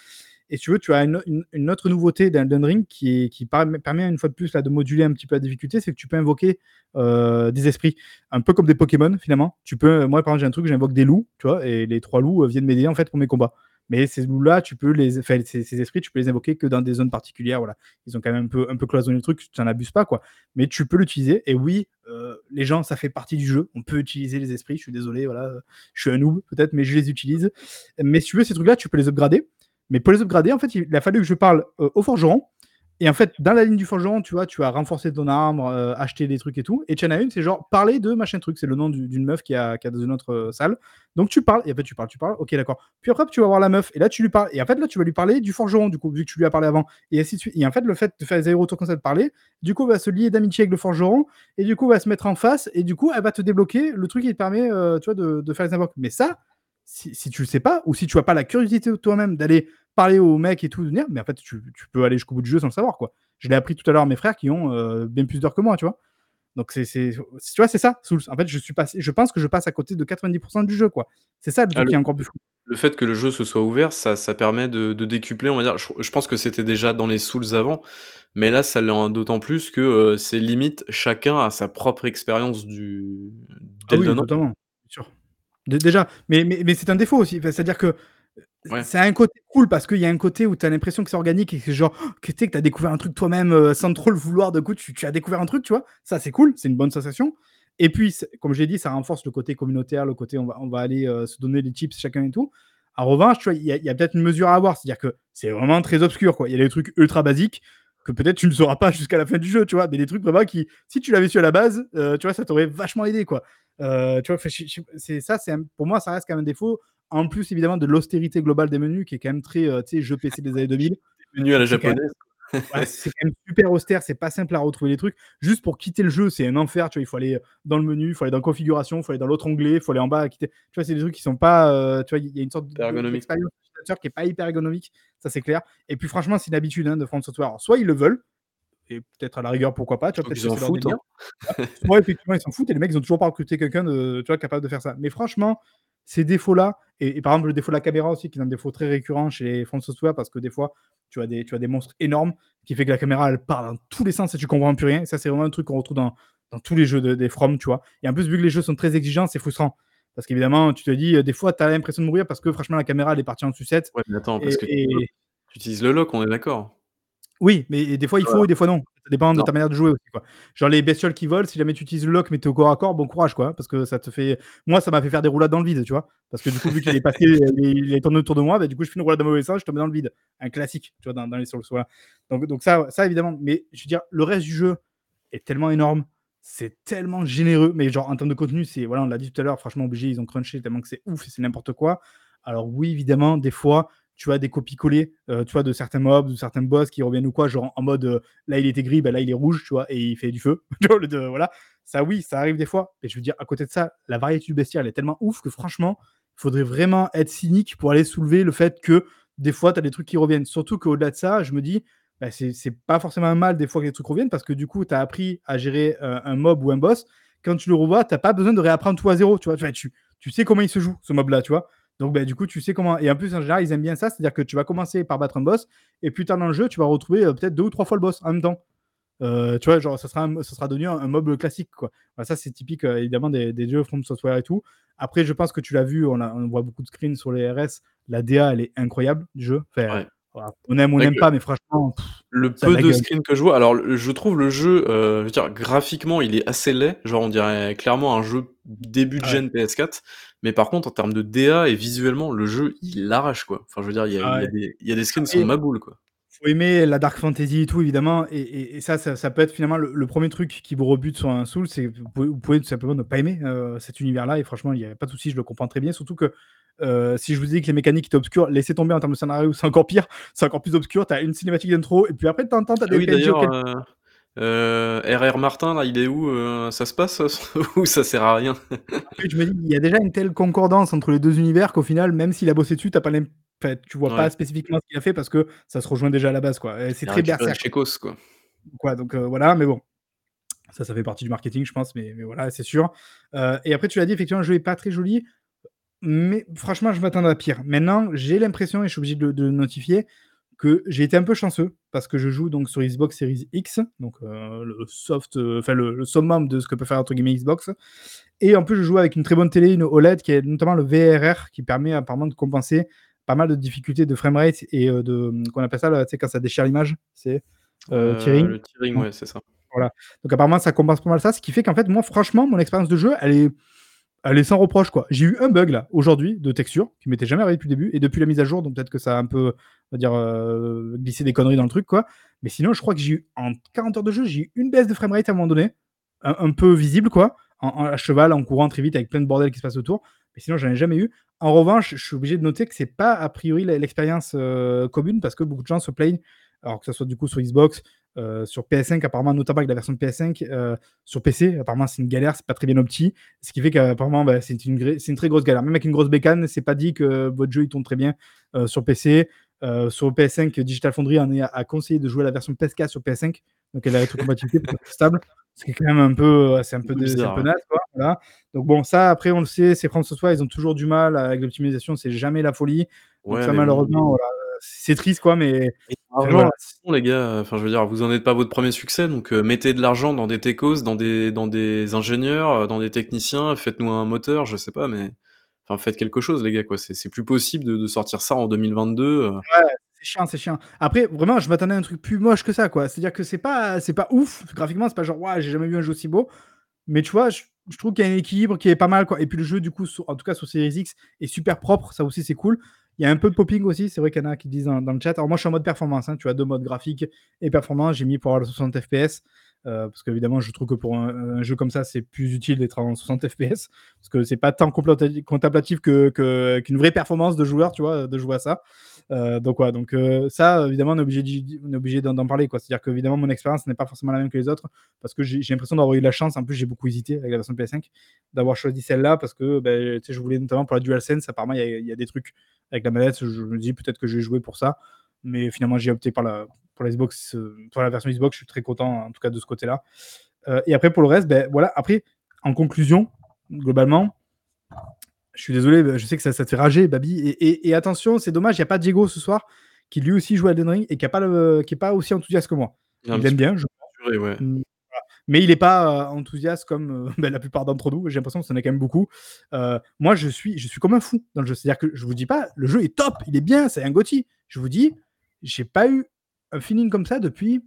Et si tu veux, tu as une, autre nouveauté d'Elden Ring qui, qui permet une fois de plus de moduler un petit peu la difficulté, c'est que tu peux invoquer euh, des esprits, un peu comme des Pokémon finalement. Tu peux, moi par exemple, j'ai un truc, j'invoque des loups, tu vois, et les trois loups euh, viennent m'aider en fait pour mes combats. Mais ces loups-là, tu peux les, enfin, ces, esprits, tu peux les invoquer que dans des zones particulières. Voilà, ils ont quand même un peu, cloisonné le truc, tu n'en abuses pas quoi. Mais tu peux l'utiliser. Et oui, euh, les gens, ça fait partie du jeu. On peut utiliser les esprits. Je suis désolé, voilà, je suis un noob peut-être, mais je les utilise. Mais si tu veux ces trucs-là, tu peux les upgrader. Mais pour les upgrader, en fait, il a fallu que je parle euh, au forgeron. Et en fait, dans la ligne du forgeron, tu vois, tu as renforcé ton arbre, euh, acheté des trucs et tout. Et tu en une, c'est genre parler de machin truc. C'est le nom d'une meuf qui a, qui a dans une autre euh, salle. Donc tu parles, et fait tu parles, tu parles, ok d'accord. Puis après tu vas voir la meuf, et là tu lui parles, et en fait là tu vas lui parler du forgeron, du coup, vu que tu lui as parlé avant, et ainsi de suite. Et en fait le fait de faire les allers-retours comme ça, de parler, du coup va se lier d'amitié avec le forgeron, et du coup va se mettre en face, et du coup elle va te débloquer le truc qui te permet, tu vois, de, faire les invoques. Mais ça, si, si tu le sais pas, ou si tu as pas la curiosité toi-même d'aller parler aux mecs et tout, venir, mais en fait, tu, peux aller jusqu'au bout du jeu sans le savoir, quoi. Je l'ai appris tout à l'heure à mes frères qui ont euh, bien plus d'heures que moi, tu vois. Donc, c'est, tu vois, c'est ça, Souls. En fait, je, suis passé, je pense que je passe à côté de 90% du jeu, quoi. C'est ça le truc ah, qui est encore plus fou. Le fait que le jeu se soit ouvert, ça, ça permet de, décupler, on va dire. Je, pense que c'était déjà dans les Souls avant, mais là, ça l'est d'autant plus que euh, c'est limite chacun a sa propre expérience du. Ah oui, sûr. Déjà, mais, mais, mais c'est un défaut aussi. C'est-à-dire que C'est un côté cool parce qu'il y a un côté où tu as l'impression que c'est organique et que genre que tu as découvert un truc toi-même euh, sans trop le vouloir. De coup, tu, as découvert un truc, tu vois. Ça, c'est cool, c'est une bonne sensation. Et puis, c'est- comme j'ai dit, ça renforce le côté communautaire, le côté on va, on va aller euh, se donner des tips chacun et tout. En revanche, tu vois, il y a, peut-être une mesure à avoir, c'est-à-dire que c'est vraiment très obscur, quoi. Il y a des trucs ultra basiques que peut-être tu ne sauras pas jusqu'à la fin du jeu, tu vois, mais des trucs vraiment qui, si tu l'avais su à la base, euh, tu vois, ça t'aurait vachement aidé, quoi. Tu vois, c'est ça, c'est pour moi, ça reste quand même un défaut. En plus, évidemment, de l'austérité globale des menus, qui est quand même très, euh, tu sais, jeu PC des années 2000. Menu à la japonaise. Ouais, c'est quand même super austère, c'est pas simple à retrouver les trucs. Juste pour quitter le jeu, c'est un enfer. Tu vois, il faut aller dans le menu, il faut aller dans configuration, il faut aller dans l'autre onglet, il faut aller en bas. Quitter. Tu vois, c'est des trucs qui sont pas. euh, tu vois, il y a une sorte d'expérience qui est pas hyper ergonomique, ça c'est clair. Et puis franchement, c'est une habitude hein, de From Software. Alors, soit ils le veulent, et peut-être à la rigueur, pourquoi pas. Tu vois, ils que en c'est leur foutent, hein. Soit effectivement, ils s'en foutent et les mecs, ils ont toujours pas recruté quelqu'un de, tu vois, capable de faire ça. Mais franchement, ces défauts-là, et, et par exemple, le défaut de la caméra aussi, qui est un défaut très récurrent chez les From Software, parce que des fois, tu as des, tu as des monstres énormes qui fait que la caméra, elle part dans tous les sens et tu comprends plus rien. Et ça, c'est vraiment un truc qu'on retrouve dans, dans tous les jeux de- des From, tu vois. Et en plus, vu que les jeux sont très exigeants, c'est frustrant. Parce qu'évidemment, tu te dis, euh, des fois, tu as l'impression de mourir parce que franchement, la caméra, elle est partie en sucette. Ouais, mais attends, Et, parce que et- tu utilises le lock, on est d'accord. oui, mais des fois il faut et des fois non. Ça dépend de Non. ta manière de jouer aussi. Quoi. Genre les bestioles qui volent, si jamais tu utilises le lock mais t'es au corps à corps, bon courage quoi. Parce que ça te fait. Moi, ça m'a fait faire des roulades dans le vide, tu vois. Parce que du coup, vu qu'il est passé, il est tourné autour de moi, bah, du coup, je fais une roulade dans le mauvais sens, je tombe dans le vide. Un classique, tu vois, dans, dans les Souls. Voilà. Donc, donc ça, ça évidemment. Mais je veux dire, le reste du jeu est tellement énorme. C'est tellement généreux, mais genre en termes de contenu, c'est voilà, on l'a dit tout à l'heure, franchement obligé, ils ont crunché tellement que c'est ouf et c'est n'importe quoi. Alors oui, évidemment, des fois, tu as des copies-collées, euh, tu de certains mobs, de certains boss qui reviennent ou quoi, genre en mode euh, là il était gris, bah, là il est rouge, tu vois, et il fait du feu. Voilà, ça oui, ça arrive des fois. Mais je veux dire, à côté de ça, la variété du bestiaire elle est tellement ouf que franchement, il faudrait vraiment être cynique pour aller soulever le fait que des fois tu as des trucs qui reviennent. Surtout qu'au-delà de ça, je me dis, bah, c'est pas forcément mal des fois que les trucs reviennent parce que du coup, tu as appris à gérer euh, un mob ou un boss. Quand tu le revois, tu pas besoin de réapprendre tout à zéro, tu vois. Tu, tu sais comment il se joue, ce mob-là, tu vois. Donc, bah, du coup, tu sais comment. Et en plus, en général, ils aiment bien ça, c'est-à-dire que tu vas commencer par battre un boss, et plus tard dans le jeu, tu vas retrouver euh, peut-être deux ou trois fois le boss en même temps. Euh, tu vois, genre, ça sera, sera devenu un, un mob classique, quoi. Ça, c'est typique, euh, évidemment, des, des jeux From Software et tout. Après, je pense que tu l'as vu, on, voit beaucoup de screens sur les RS. La DA, elle est incroyable du jeu. Ouais. On aime ou on n'aime pas, mais franchement, pff, Le peu de screens que je vois, alors je trouve le jeu, euh, je veux dire, graphiquement, il est assez laid. Genre, on dirait clairement un jeu début de Ouais. gen PS4. Mais par contre, en termes de DA et visuellement, le jeu, il l'arrache, quoi. Enfin, je veux dire, il y a, il y a ouais. des, il y a des screens qui sont maboules, quoi. Faut aimer la dark fantasy et tout évidemment. Et, et- et ça, ça ça peut être finalement le, le premier truc qui vous rebute sur un Soul c'est que vous pouvez, vous pouvez tout simplement ne pas aimer euh, cet univers là et franchement il n'y a pas de souci je le comprends très bien. Surtout que euh, si je vous dis que les mécaniques étaient obscures laissez tomber en termes de scénario c'est encore pire. C'est encore plus obscur. T'as une cinématique d'intro et puis après en temps t'as Ah des oui, d'ailleurs, euh, euh, RR Martin, là, il est où euh, Ça se passe Ou ça sert à rien? Après, je me dis il y a déjà une telle concordance entre les deux univers qu'au final même s'il a bossé dessus t'as pas l'im- enfin, tu vois pas spécifiquement ce qu'il a fait parce que ça se rejoint déjà à la base quoi c'est très berserk Chekos, quoi. quoi. Donc euh, voilà, mais bon. Ça, ça fait partie du marketing, je pense, mais, mais voilà, c'est sûr. Euh, et après, tu l'as dit, effectivement, le jeu est pas très joli, mais franchement, je m'attendais à pire. Maintenant, j'ai l'impression, et je suis obligé de, le- de le notifier, que j'ai été un peu chanceux parce que je joue donc sur Xbox Series X, donc euh, le soft, euh, enfin le, le summum de ce que peut faire entre guillemets Xbox. Et en plus, je joue avec une très bonne télé, une OLED qui est notamment le VRR qui permet apparemment de compenser pas mal de difficultés de framerate et euh, de qu'on appelle ça, là, quand ça déchire l'image, c'est euh, Euh, tearing. Le tearing, ouais, c'est ça. Donc apparemment, ça compense pas mal ça, ce qui fait qu'en fait, moi, franchement, mon expérience de jeu, elle est, elle est sans reproche, quoi. J'ai eu un bug là aujourd'hui de texture qui m'était jamais arrivé depuis le début et depuis la mise à jour, donc peut-être que ça a un peu, on va dire, euh, glissé des conneries dans le truc, quoi. Mais sinon, je crois que j'ai eu en 40 heures de jeu, j'ai eu une baisse de framerate à un moment donné, un, un peu visible, quoi, en, en- à cheval, en courant très vite avec plein de bordel qui se passe autour. Mais sinon, j'en ai jamais eu. En revanche, je suis obligé de noter que c'est pas a priori l'expérience euh, commune parce que beaucoup de gens se plaignent, alors que ce soit du coup sur Xbox, euh, sur PS5, apparemment, notamment avec la version de PS5, euh, sur PC, apparemment, c'est une galère, c'est pas très bien opti. Ce qui fait qu'apparemment, bah, c'est une, très grosse galère. Même avec une grosse bécane, c'est pas dit que votre jeu il tourne très bien sur PC. Sur PS5, Digital Foundry en est à, à conseiller de jouer la version PS4 sur PS5, donc elle a la rétrocompatibilité pour être stable. Ce qui est quand même un peu, euh, c'est un peu, c'est un peu hein. naze, quoi. Voilà. Donc bon, ça, après, on le sait, c'est France Software, ils ont toujours du mal avec l'optimisation, c'est jamais la folie. Donc ça, malheureusement, voilà, c'est triste, quoi, mais Enfin, voilà. c'est les gars, enfin je veux dire, vous en êtes pas votre premier succès, donc euh, mettez de l'argent dans des techos, dans des, dans des ingénieurs, euh, dans des techniciens, faites-nous un moteur, je sais pas, mais enfin, faites quelque chose les gars, quoi. C'est c'est plus possible de de sortir ça en 2022, heu Ouais, c'est chiant, c'est chiant. Après, vraiment, je m'attendais à un truc plus moche que ça, quoi. C'est-à-dire que c'est pas c'est pas ouf, graphiquement, c'est pas genre: «Waouh, j'ai jamais vu un jeu aussi beau». Mais tu vois, je trouve qu'il y a un équilibre qui est pas mal, quoi. Et puis le jeu, du coup, en tout cas sur Series X, est super propre, ça aussi, c'est cool. Il y a un peu de popping aussi, c'est vrai qu'il y en a qui disent dans le chat. Alors moi, je suis en mode performance, hein, tu vois? 2 modes graphique et performance. J'ai mis pour avoir le 60 FPS, heu, parce qu'évidemment, je trouve que pour un jeu comme ça, c'est plus utile d'être en 60 FPS, parce que c'est pas tant contemplatif que que qu'une vraie performance de joueur, tu vois? De jouer à ça. Heu, donc voilà, donc heu, ça, évidemment, on est obligé d'en parler. C'est-à-dire qu'évidemment, mon expérience n'est pas forcément la même que les autres, parce que j'ai l'impression d'avoir eu la chance. En plus, j'ai beaucoup hésité avec la version PS5, d'avoir choisi celle-là parce que, sais, je voulais notamment pour la DualSense, apparemment, il y y a des trucs avec la manette, je me dis peut-être que je vais jouer pour ça, mais finalement, j'ai opté pour la Xbox, heu, pour la version Xbox. Je suis très content, en tout cas, de ce côté-là. Et après, pour le reste, beh, voilà. Après, en conclusion, globalement, je suis désolé, je sais que ça ça te fait rager, Babi. Et et et attention, c'est dommage, il y a pas Diego ce soir, qui lui aussi joue à Elden Ring et qui a pas le qui est pas aussi enthousiaste que moi. Il aime bien, je censuré, ouais. voilà. Mais il est pas, heu, enthousiaste comme, heu, bah, la plupart d'entre nous. J'ai l'impression que ça en est quand même beaucoup. Heu, moi, je suis je suis comme un fou dans le jeu. C'est-à-dire que je vous dis pas, le jeu est top, il est bien, c'est un GOTY. Je vous dis, j'ai pas eu un feeling comme ça depuis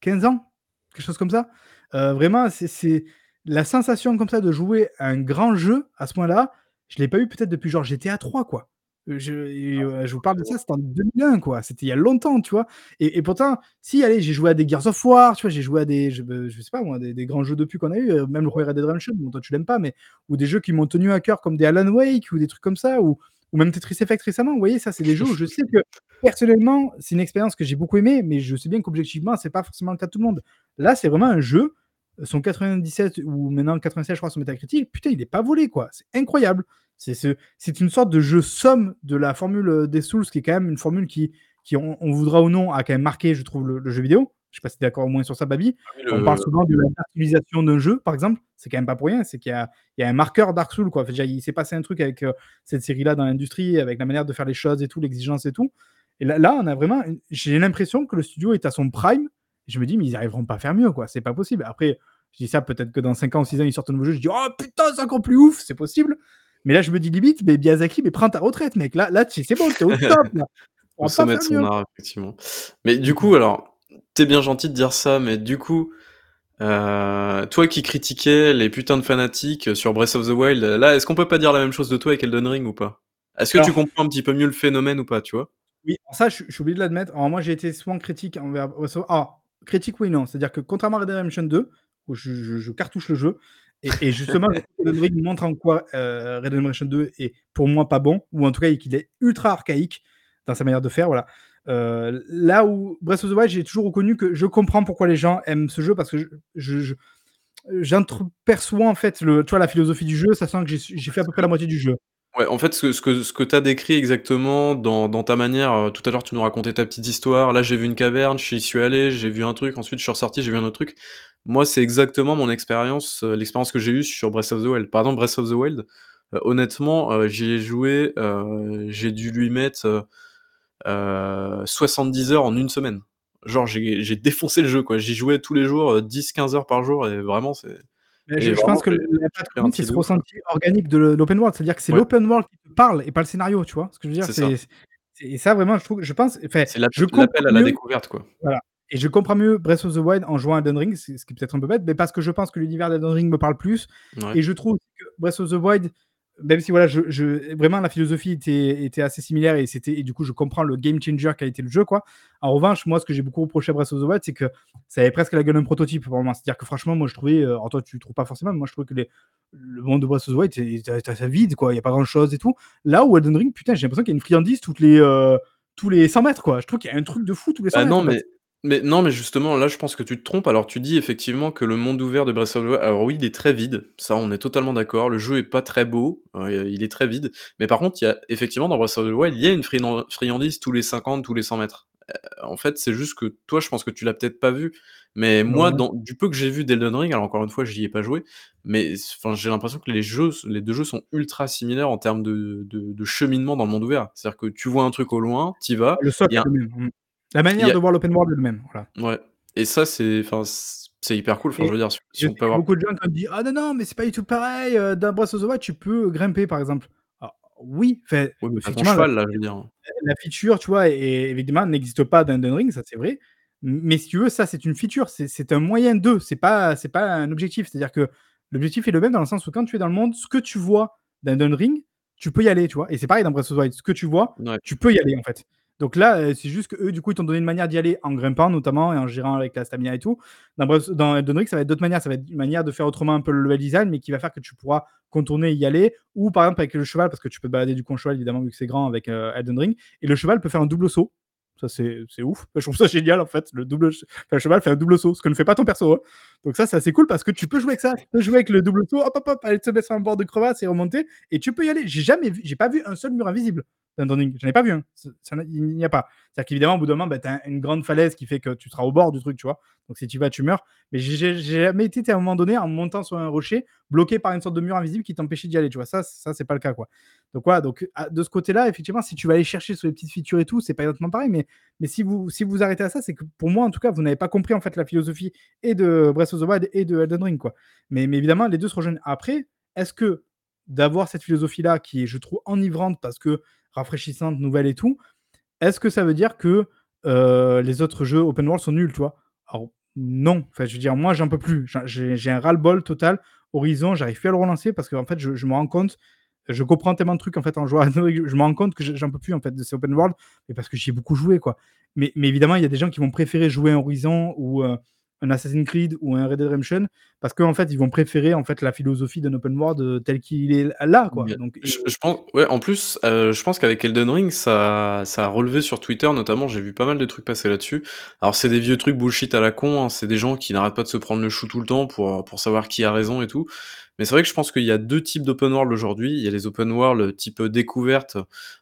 15 ans, quelque chose comme ça. Vraiment, c'est c'est la sensation comme ça de jouer à un grand jeu à ce point-là, je l'ai pas eu peut-être depuis genre GTA 3, quoi. Heu, je Ah, heu, je vous parle de ça, c'était en 2001, quoi. C'était il y a longtemps, tu vois? Et et pourtant, si, allez, j'ai joué à des Gears of War, tu vois? J'ai joué à des je be je sais pas moi, des des grands jeux depuis qu'on a eu, heu, même le 1er Red Dead Redemption, bon toi tu l'aimes pas, mais ou des jeux qui m'ont tenu à cœur comme des Alan Wake ou des trucs comme ça, ou ou même Tetris Effect récemment. Vous voyez, ça, c'est des jeux où je sais que personnellement, c'est une expérience que j'ai beaucoup aimée, mais je sais bien qu'objectivement, c'est pas forcément le cas de tout le monde. Là, c'est vraiment un jeu, son 97 ou maintenant 96, je crois, sur Metacritic, putain, il est pas volé, quoi. C'est incroyable. C'est ce c'est une sorte de jeu somme de la formule, heu, des Souls, qui est quand même une formule qui qui on on voudra ou non, a quand même marqué, je trouve, le le jeu vidéo. Je sais pas si tu es d'accord au moins sur ça, Babi? Ah On parle le souvent de la d'un jeu, par exemple. C'est quand même pas pour rien, c'est qu'il y a il y a un marqueur Dark Souls, quoi. Déjà, il s'est passé un truc avec, heu, cette série-là dans l'industrie, avec la manière de faire les choses et tout, l'exigence et tout. Et là là, on a vraiment une j'ai l'impression que le studio est à son prime. Je me dis: «Mais ils arriveront pas à faire mieux, quoi, c'est pas possible». Après, je dis ça, peut-être que dans 5 ans ou 6 ans, ils sortent un nouveau jeu, je dis: «Oh putain, c'est encore plus ouf!» c'est possible. Mais là, je me dis limite: «Mais Miyazaki, mais prends ta retraite, mec. Là là, c'est bon, tu es au top, là. On Au va pas faire son mieux». art, effectivement. Mais du coup, alors, tu es bien gentil de dire ça, mais du coup, heu, toi qui critiquais les putains de fanatiques sur Breath of the Wild, là, est-ce qu'on peut pas dire la même chose de toi avec Elden Ring ou pas? Est-ce que tu comprends un petit peu mieux le phénomène ou pas, tu vois? Oui, ça, je suis je suis obligé de l'admettre. Alors moi, j'ai été souvent critique envers ah, critique oui non. C'est-à-dire que contrairement à Red Dead Redemption 2, où je je je cartouche le jeu et et justement, Elden Ring montre en quoi, heu, Red Dead Redemption 2 est pour moi pas bon, ou en tout cas qu'il est ultra archaïque dans sa manière de faire, voilà. Heu, là où Breath of the Wild, j'ai toujours reconnu que je comprends pourquoi les gens aiment ce jeu parce que je je je j'entreperçois en fait le tu vois la philosophie du jeu, sachant que j'ai fait à peu près la moitié du jeu. Ouais, en fait, ce que ce que ce que tu as décrit exactement dans dans ta manière, heu, tout à l'heure, tu nous racontais ta petite histoire. Là, j'ai vu une caverne, j'y suis allé, j'ai vu un truc, ensuite je suis ressorti, j'ai vu un autre truc. Moi, c'est exactement mon expérience, heu, l'expérience que j'ai eue sur Breath of the Wild. Par exemple, Breath of the Wild, heu, honnêtement, heu, j'y ai joué, heu, j'ai dû lui mettre, heu heu, 70 heures en 1 semaine. Genre, j'ai défoncé le jeu, quoi. J'y jouais tous les jours, heu, 10-15 heures par jour et vraiment, c'est je vraiment, pense que la patte c'est ce ressenti organique de l'open world. C'est-à-dire que c'est Ouais. l'open world qui te parle et pas le scénario, tu vois ce que je veux dire? C'est et ça vraiment, je trouve je pense C'est l'appel à la mieux découverte, quoi. voilà et je comprends mieux Breath of the Wild en jouant à Elden Ring, ce qui est peut-être un peu bête, mais parce que je pense que l'univers d'Elden Ring me parle plus Ouais. et je trouve que Breath of the Wild, même si voilà, je je vraiment la philosophie était était assez similaire et c'était et du coup, je comprends le game changer qui a été le jeu, quoi. En revanche, moi, ce que j'ai beaucoup reproché à Breath of the Wild, c'est que ça avait presque la gueule d'un prototype pour moi. C'est-à-dire que franchement, moi, je trouvais, heu, alors toi, tu trouves pas forcément, mais moi, je trouvais que les le monde de Breath of the Wild était assez vide, quoi. Il y a pas grand-chose et tout. Là où Elden Ring, putain, j'ai l'impression qu'il y a une friandise toutes les, heu, tous les 100 mètres, quoi. Je trouve qu'il y a un truc de fou tous les 100 Bah, mètres, non, en fait. Mais non, mais justement, là, je pense que tu te trompes. Alors, tu dis effectivement que le monde ouvert de Breath of the Wild alors oui, il est très vide, ça, on est totalement d'accord. Le jeu est pas très beau, heu, il est très vide. Mais par contre, il y a effectivement dans Breath of the Wild, il y a une friand friandise tous les 50, tous les 100 mètres. Heu, en fait, c'est juste que toi, je pense que tu l'as peut-être pas vu, mais moi, ouais. dans du peu que j'ai vu d'Elden Ring, alors encore une fois, j'y ai pas joué, mais enfin, j'ai l'impression que les jeux les 2 jeux sont ultra similaires en termes de de de cheminement dans le monde ouvert. C'est-à-dire que tu vois un truc au loin, tu y vas, Le socle il y est a le même. La manière a de voir l'open world est le même, voilà. Ouais et ça, c'est c'est hyper cool. Enfin, je Et veux dire, si je on peut avoir beaucoup de gens qui ont dit: «Ah non, non, mais c'est pas du tout pareil, heu, dans Breath of the Wild, tu peux grimper, par exemple». oui, enfin, Oui, mais effectivement, la cheval là, je veux dire. la feature, tu vois, é évidemment n'existe pas dans Elden Ring, ça c'est vrai. Mais si tu veux, ça c'est une feature, c'est un moyen de, c'est pas pas un objectif. C'est-à-dire que l'objectif est le même dans le sens où quand tu es dans le monde, ce que tu vois dans Elden Ring, tu peux y aller, tu vois? Et c'est pareil dans Breath of the Wild, ce que tu vois, Ouais. tu peux y aller en fait. Donc là, heu, c'est juste qu'eux, du coup, ils t'ont donné une manière d'y aller en grimpant notamment et en gérant avec la stamina et tout. Dans Breath dans Elden Ring, ça va être d'autres manières, ça va être une manière de faire autrement un peu le level design, mais qui va faire que tu pourras contourner et y aller ou par exemple avec le cheval, parce que tu peux te balader du cheval évidemment vu que c'est grand avec, heu, Elden Ring et le cheval peut faire un double saut. Ça c'est ouf. Je trouve ça génial en fait, le double le cheval fait un double saut, ce que ne fait pas ton perso, hein. Donc ça, c'est assez cool parce que tu peux jouer avec ça. Tu peux jouer avec le double saut, hop, hop, hop, aller te mettre sur un bord de crevasse et remonter et tu peux y aller. J'ai jamais vu j'ai pas vu un seul mur invisible dans Elden Ring. J'en ai pas vu un. Il n'y a pas. C'est-à-dire qu'évidemment, au bout d'un moment, bah, tu as une grande falaise qui fait que tu seras au bord du truc, tu vois? Donc si tu vas, tu meurs. Mais j'ai jamais été, à un moment donné, en montant sur un rocher, bloqué par une sorte de mur invisible qui t'empêchait d'y aller, tu vois? Ça ça, c'est pas le cas, quoi. Donc voilà, donc à de ce côté-là, effectivement, si tu vas aller chercher sur les petites features et tout, c'est pas exactement pareil, mais mais si vous si vous arrêtez à ça, c'est que pour moi, en tout cas, vous n'avez pas compris, en fait, la philosophie et de Breath of the Wild et de Elden Ring, quoi. Mais mais évidemment, les 2 se rejoignent. Après, est-ce que d'avoir cette philosophie-là qui est, je trouve, enivrante parce que rafraîchissante, nouvelle et tout, est-ce que ça veut dire que, heu, les autres jeux open world sont nuls, tu vois? Alors non, enfin, je veux dire, moi, j'en peux plus. J'ai un ras-le-bol total. Horizon, j'arrive plus à le relancer parce qu'en fait, je me rends compte, je comprends tellement de trucs, en fait, en jouant à je me rends compte que je j'en peux plus, en fait, de ces open world, mais parce que j'y ai beaucoup joué, quoi. Mais mais évidemment, il y a des gens qui vont préférer jouer un Horizon ou, heu, un Assassin's Creed ou un Red Dead Redemption parce qu'en fait, ils vont préférer, en fait, la philosophie d'un open world, heu, tel qu'il est là, quoi. Donc je pense ouais, en plus, heu, je pense qu'avec Elden Ring, ça ça a relevé sur Twitter notamment, j'ai vu pas mal de trucs passer là-dessus. Alors c'est des vieux trucs bullshit à la con, hein, c'est des gens qui n'arrêtent pas de se prendre le chou tout le temps pour, heu, pour savoir qui a raison et tout. Mais c'est vrai que je pense qu'il y a 2 types d'open world aujourd'hui. Il y a les open world type, découverte.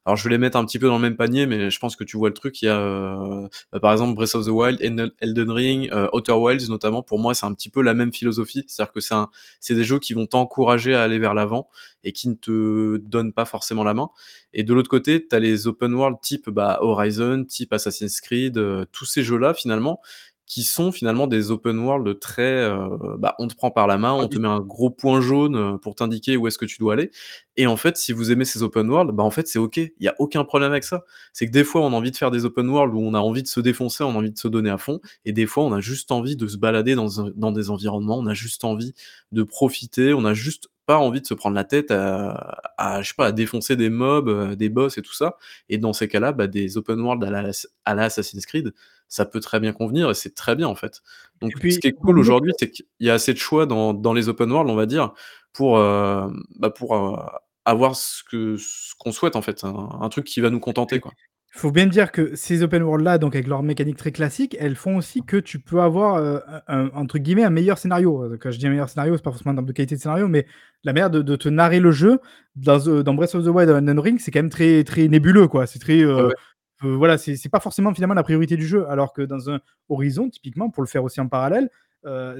Alors je vais les mettre un petit peu dans le même panier, mais je pense que tu vois le truc. Il y a, heu, bah, par exemple Breath of the Wild, Elden Ring, heu, Outer Wilds notamment. Pour moi, c'est un petit peu la même philosophie. C'est-à-dire que c'est un c'est des jeux qui vont t'encourager à aller vers l'avant et qui ne te donnent pas forcément la main. Et de l'autre côté, tu as les open world type, bah, Horizon, type Assassin's Creed, heu, tous ces jeux-là finalement, qui sont finalement des open world très, heu, bah, on te prend par la main, on te met un gros point jaune, heu, pour t'indiquer où est-ce que tu dois aller. Et en fait, si vous aimez ces open world, bah, en fait, c'est OK. Il y a aucun problème avec ça. C'est que des fois, on a envie de faire des open world où on a envie de se défoncer, on a envie de se donner à fond et des fois, on a juste envie de se balader dans dans des environnements, on a juste envie de profiter, on a juste pas envie de se prendre la tête à à je sais pas, à défoncer des mobs, heu, des boss et tout ça. Et dans ces cas-là, bah, des open world à la à la Assassin's Creed, ça peut très bien convenir et c'est très bien, en fait. Donc et ce puis qui est cool aujourd'hui, c'est qu'il y a assez de choix dans dans les open world, on va dire, pour, hem, bah, pour, heu, avoir ce que ce qu'on souhaite, en fait, un un truc qui va nous contenter, quoi. Il faut bien dire que ces open world là, donc avec leurs mécaniques très classiques, elles font aussi que tu peux avoir, heu, un entre guillemets «un meilleur scénario». Heu, quand je dis un meilleur scénario, c'est pas forcément en termes de qualité de scénario, mais la manière de de te narrer le jeu dans, dans Breath of the Wild et Elden Ring, c'est quand même très très nébuleux, quoi. C'est très, ouais. heu, voilà, c'est pas forcément finalement la priorité du jeu. Alors que dans un Horizon, typiquement, pour le faire aussi en parallèle,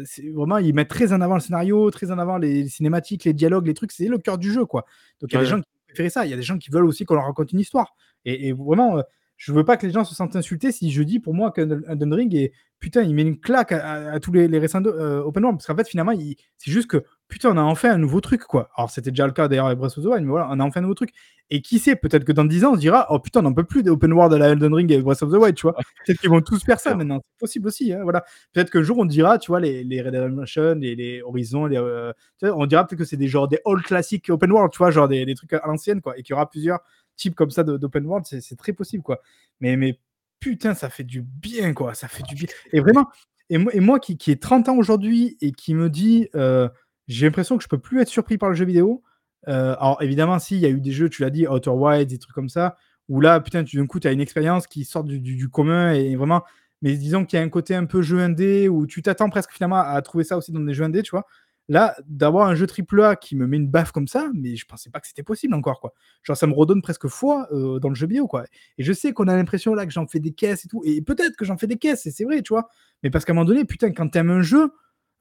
c'est vraiment ils mettent très en avant le scénario, très en avant les cinématiques, les dialogues, les trucs, c'est le cœur du jeu, quoi. Donc il y a Ouais, des gens qui préfèrent ça, il y a des gens qui veulent aussi qu'on leur raconte une histoire. Et et vraiment, heu, je veux pas que les gens se sentent insultés si je dis pour moi qu'Elden Elden Ring est putain, il met une claque à à à tous les les récents de heu, open world parce qu'en fait, finalement, c'est juste que, putain, on a enfin un nouveau truc, quoi. Alors c'était déjà le cas d'ailleurs avec Breath of the Wild, mais voilà, on a enfin un nouveau truc et qui sait, peut-être que dans 10 ans, on se dira: «Oh putain, on n'en peut plus des open world à la Elden Ring et Breath of the Wild», tu vois? Peut-être qu'ils vont tous faire ça maintenant, c'est possible aussi, hein, voilà. Peut-être qu'un jour on dira, tu vois, les les Red Dead Redemption, les les Horizon, les, vois, on dira peut-être que c'est des genre des old classiques open world, tu vois? Genre des des trucs à l'ancienne, quoi et qu'il y aura plusieurs types comme ça d'open world, c'est très possible, quoi. Mais mais putain, ça fait du bien, quoi, ça fait du bien et vraiment et moi et moi qui qui ai 30 ans aujourd'hui et qui me dit, heu, j'ai l'impression que je peux plus être surpris par le jeu vidéo. Heu, alors évidemment, si, il y a eu des jeux, tu l'as dit, Outer Wilds, des trucs comme ça, où là, putain, tu d'un coup, tu as une expérience qui sort du du du commun et vraiment mais disons qu'il y a un côté un peu jeu indé où tu t'attends presque finalement à trouver ça aussi dans des jeux indés, tu vois? Là, d'avoir un jeu triple A qui me met une baffe comme ça, mais je pensais pas que c'était possible encore, quoi. Genre ça me redonne presque foi, heu, dans le jeu vidéo, quoi et je sais qu'on a l'impression là que j'en fais des caisses et tout et peut-être que j'en fais des caisses et c'est vrai, tu vois? Mais parce qu'à un moment donné, putain, quand tu aimes un jeu,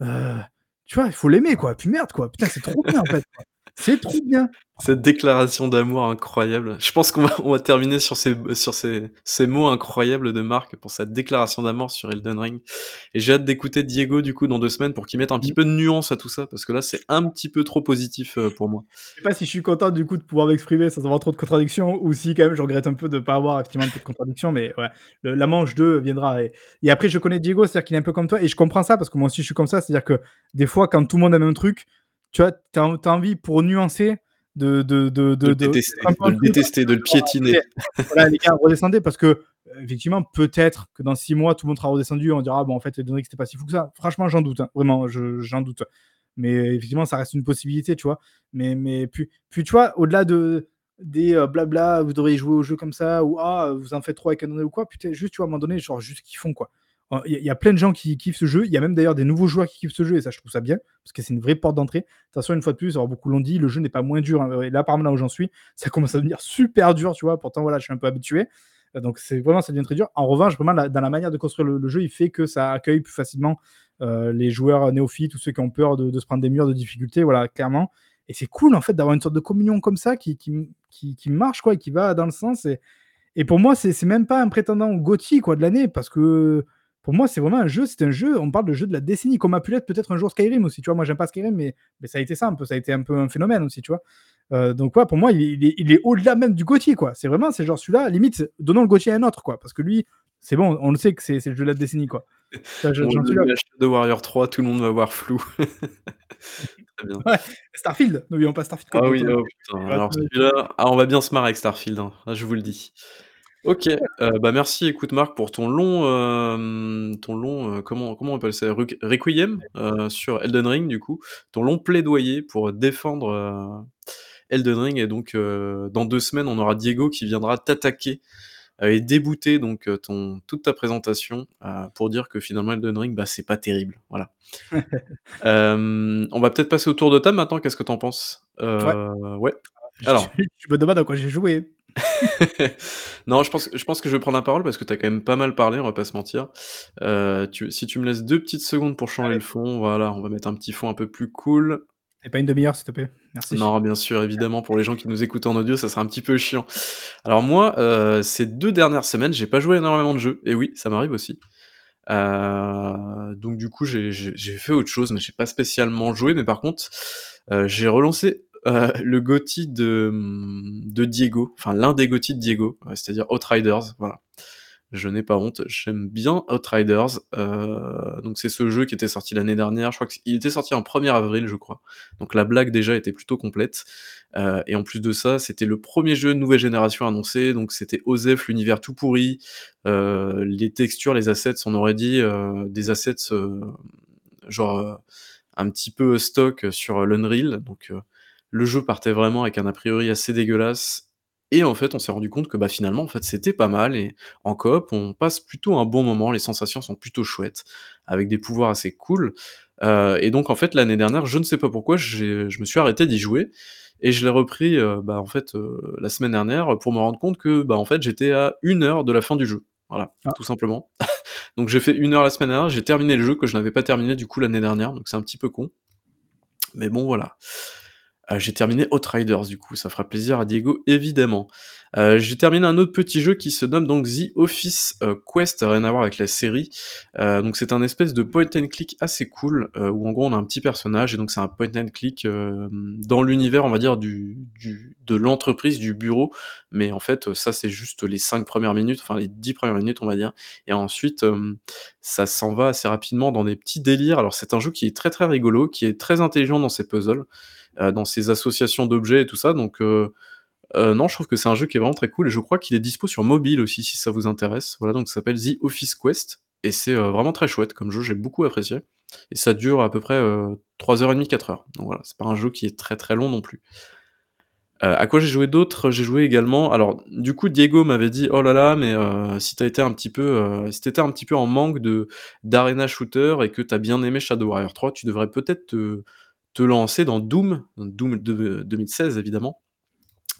heu, tu vois, il faut l'aimer, quoi. Puis merde, quoi, putain, c'est trop bien, en fait. C'est trop bien! Cette déclaration d'amour incroyable. Je pense qu'on va on va terminer sur ces sur ces ces mots incroyables de Marc pour sa déclaration d'amour sur Elden Ring et j'ai hâte d'écouter Diego du coup dans 2 semaines pour qu'il mette un petit Mmh. peu de nuance à tout ça parce que là, c'est un petit peu trop positif, heu, pour moi. Je sais pas si je suis content du coup de pouvoir m'exprimer sans avoir trop de contradictions ou si quand même je regrette un peu de pas avoir effectivement un peu de contradiction mais ouais, le la manche 2 viendra et et après je connais Diego, c'est-à-dire qu'il est un peu comme toi et je comprends ça parce que moi aussi je suis comme ça. C'est-à-dire que des fois quand tout le monde aime un truc, tu vois, tu as envie pour nuancer de de de De de le détester, un de un le truc détester, de le piétiner. voilà les gars redescendez parce que, heu, effectivement peut-être que dans 6 mois tout le monde sera redescendu, on dira: «Bon en fait Elden Ring c'était pas si fou que ça». Franchement j'en doute, hein, vraiment je j'en doute. Mais effectivement ça reste une possibilité, tu vois? Mais mais puis puis tu vois, au-delà de des, heu, bla-bla, vous devriez jouer au jeu comme ça ou ah, vous en faites trop avec Elden Ring ou quoi, putain juste tu vois à un moment donné genre juste kiffons quoi. Heu, il y a plein de gens qui kiffent ce jeu, il y a même d'ailleurs des nouveaux joueurs qui kiffent ce jeu et ça je trouve ça bien, parce que c'est une vraie porte d'entrée. De toute façon une fois de plus, alors beaucoup l'ont dit, le jeu n'est pas moins dur, hein, là par là où j'en suis, ça commence à devenir super dur, tu vois? Pourtant voilà, je suis un peu habitué, heu, donc c'est vraiment ça devient très dur. En revanche, vraiment dans la manière de construire le jeu, il fait que ça accueille plus facilement, heu, les joueurs néophytes ou ceux qui ont peur de se prendre des murs de difficulté, voilà clairement et c'est cool en fait d'avoir une sorte de communion comme ça qui qui qui marche quoi et qui va dans le sens et pour moi c'est même pas un prétendant au quoi de l'année parce que pour moi c'est vraiment un jeu c'est un jeu, on parle de jeu de la décennie comme a pu l'être peut-être un jour Skyrim aussi, tu vois? Moi j'aime pas Skyrim mais mais ça a été ça un peu, ça a été un peu un phénomène aussi, tu vois? Heu, donc ouais pour moi il est il est il est au-delà même du GOTY quoi. C'est vraiment c'est genre celui-là limite donnons le GOTY à un autre quoi, parce que lui c'est bon, on le sait que c'est c'est le jeu de la décennie quoi. Ça je le Shadow Warrior 3, tout le monde va voir flou. Très bien. Ouais, Starfield, n'oublions pas Starfield Ah oui, oh putain, alors celui-là, ah on va bien se marrer avec Starfield, hein, ah je vous le dis. OK, heu, bah merci écoute Marc pour ton long, hem, ton long, heu, comment comment on appelle ça? Req requiem, sur Elden Ring du coup, ton long plaidoyer pour défendre, Elden Ring et donc dans 2 semaines on aura Diego qui viendra t'attaquer, et débouter donc ton toute ta présentation, pour dire que finalement Elden Ring, bah c'est pas terrible, voilà. On va peut-être passer au tour de table maintenant, qu'est-ce que tu en penses? Ouais. Alors je me demande à quoi j'ai joué. Non, je pense je pense que je vais prendre la parole parce que tu as quand même pas mal parlé, on va pas se mentir. Tu si tu me laisses 2 petites secondes pour changer Allez. le fond, voilà, on va mettre un petit fond un peu plus cool. Et pas une 1/2 heure s'il te plaît? Merci. Non, bien sûr, évidemment, pour les gens qui nous écoutent en audio, ça serait un petit peu chiant. Alors moi, heu, ces 2 dernières semaines, j'ai pas joué énormément de jeux et oui, ça m'arrive aussi. Heu, donc du coup, j'ai fait autre chose, mais j'ai pas spécialement joué, mais par contre, j'ai relancé, heu, le GOTY de, Diego, enfin l'un des GOTY de Diego, heu, c'est-à-dire Outriders, voilà. Je n'ai pas honte, j'aime bien Outriders, heu, donc c'est ce jeu qui était sorti l'année dernière, je crois qu'il était sorti en 1er avril, je crois. Donc la blague déjà était plutôt complète, et en plus de ça, c'était le 1er jeu de nouvelle génération annoncé, donc c'était OZEF, l'univers tout pourri, les textures, les assets, on aurait dit, des assets, genre, un petit peu stock sur l'Unreal, donc le jeu partait vraiment avec un a priori assez dégueulasse et en fait, on s'est rendu compte que, bah, finalement, en fait, c'était pas mal et en coop, on passe plutôt un bon moment, les sensations sont plutôt chouettes, avec des pouvoirs assez cool, heu, et donc en fait, l'année dernière, je ne sais pas pourquoi, je me suis arrêté d'y jouer et je l'ai repris, heu, bah, en fait, heu, la semaine dernière pour me rendre compte que, bah, en fait, j'étais à 1 heure de la fin du jeu. Voilà, Ah. tout simplement. Donc j'ai fait 1 heure la semaine dernière, j'ai terminé le jeu que je n'avais pas terminé du coup l'année dernière, donc c'est un petit peu con. Mais bon voilà. Heu, j'ai terminé Outriders du coup, ça fera plaisir à Diego évidemment. Heu, j'ai terminé un autre petit jeu qui se nomme donc The Office, heu, Quest, rien à voir avec la série. Donc c'est un espèce de point and click assez cool, où en gros on a un petit personnage et donc c'est un point and click, dans l'univers on va dire du du de l'entreprise, du bureau, mais en fait, ça c'est juste les 5 premières minutes, enfin les 10 premières minutes on va dire et ensuite, ça s'en va assez rapidement dans des petits délires. Alors c'est un jeu qui est très, très rigolo, qui est très intelligent dans ses puzzles, dans ses associations d'objets et tout ça, donc heu heu, non, je trouve que c'est un jeu qui est vraiment très cool et je crois qu'il est dispo sur mobile aussi si ça vous intéresse. Voilà, donc ça s'appelle The Office Quest et c'est, vraiment très chouette comme jeu, j'ai beaucoup apprécié et ça dure à peu près, heu, 3 heures et demie, 4 heures. Donc voilà, c'est pas un jeu qui est très, très long non plus. Heu, à quoi j'ai joué d'autre? J'ai joué également alors du coup Diego m'avait dit: «Oh là là, mais si tu as été un petit peu, si un petit peu en manque de d'arena shooter et que tu as bien aimé Shadow Warrior 3, tu devrais peut-être te te lancer dans Doom», Doom de 2016 évidemment.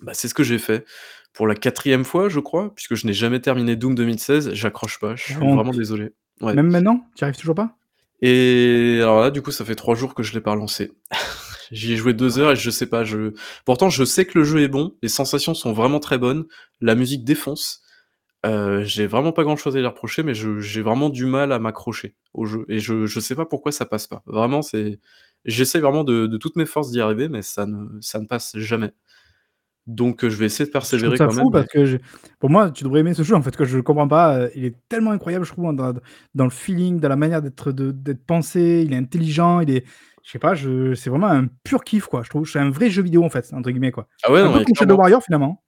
Bah, c'est ce que j'ai fait pour la 4e fois je crois, puisque je n'ai jamais terminé Doom 2016, j'accroche pas, je suis vraiment désolé. Ouais. Même maintenant? Tu arrives toujours pas? Et alors là, du coup, ça fait 3 jours que je l'ai pas relancé. j'y ai joué 2 heures et je sais pas, je pourtant je sais que le jeu est bon, les sensations sont vraiment très bonnes, la musique défonce. Heu, j'ai vraiment pas grand chose à lui reprocher, mais j'ai vraiment du mal à m'accrocher au jeu et je je sais pas pourquoi ça passe pas. Vraiment, c'est j'essaie vraiment de de toutes mes forces d'y arriver, mais ça ne ça ne passe jamais. Donc heu, je vais essayer de Je persévérer ça quand fou même, parce que je pour moi, tu devrais aimer ce jeu en fait, que je comprends pas, heu, il est tellement incroyable je trouve dans dans le feeling, dans la manière d'être d'être pensé, il est intelligent, il est je sais pas, je c'est vraiment un pur kiff quoi, je trouve. C'est un vrai jeu vidéo en fait, entre guillemets quoi. Ah ouais, Un non peu comme Shadow. Warrior finalement.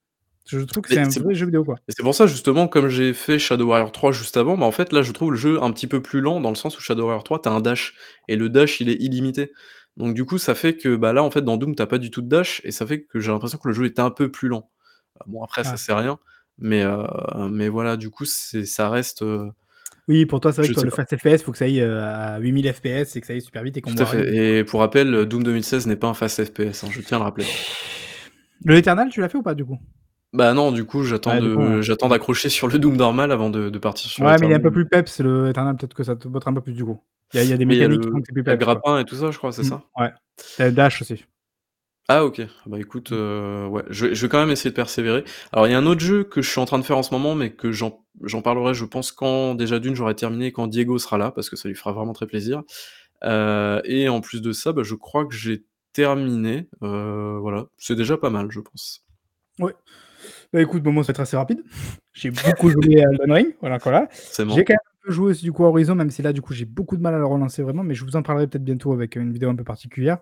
Je trouve que c'est un vrai jeu vidéo quoi. c'est pour ça justement comme j'ai fait Shadow Warrior 3 juste avant, bah, en fait là je trouve le jeu un petit peu plus lent dans le sens où Shadow Warrior 3 tu as un dash et le dash il est illimité. Donc du coup ça fait que, bah, là en fait dans Doom tu as pas du tout de dash et ça fait que j'ai l'impression que le jeu est un peu plus lent. Bon après ça c'est rien, mais heu, mais voilà du coup c'est ça reste, heu Oui pour toi c'est vrai je que toi le fast FPS faut que ça aille, heu, à 8000 FPS et que ça aille super vite et qu'on et pour rappel, Doom 2016 n'est pas un fast FPS, hein, je tiens à le rappeler. Le Eternal tu l'as fait ou pas du coup? Bah non, du coup j'attends Ouais du coup, ouais. de j'attends d'accrocher sur le Doom normal avant de de partir sur Ouais mais il est un l'Eternal. peu plus peps le Eternal, peut-être que ça te bottera un peu plus du coup. Il y a il y a des Oui il y a mécaniques qui le que c'est plus il y a le peps quoi. grappin et tout ça je crois, c'est Mmh, ça? ouais. Tu as le dash aussi. Ah OK. Bah écoute, Mmh. heu, ouais, je vais je vais quand même essayer de persévérer. Alors il y a un autre jeu que je suis en train de faire en ce moment, mais que j'en j'en parlerai je pense quand déjà d'1 j'aurai terminé et quand Diego sera là, parce que ça lui fera vraiment très plaisir. Heu et en plus de ça, bah, je crois que j'ai terminé, heu, voilà, c'est déjà pas mal je pense. Ouais. Bah écoute, bon moi ça va être assez rapide. J'ai beaucoup joué à Elden Ring, voilà, voilà. J'ai quand même un peu joué aussi du coup à Horizon, même si là du coup j'ai beaucoup de mal à le relancer vraiment, mais je vous en parlerai peut-être bientôt avec une vidéo un peu particulière.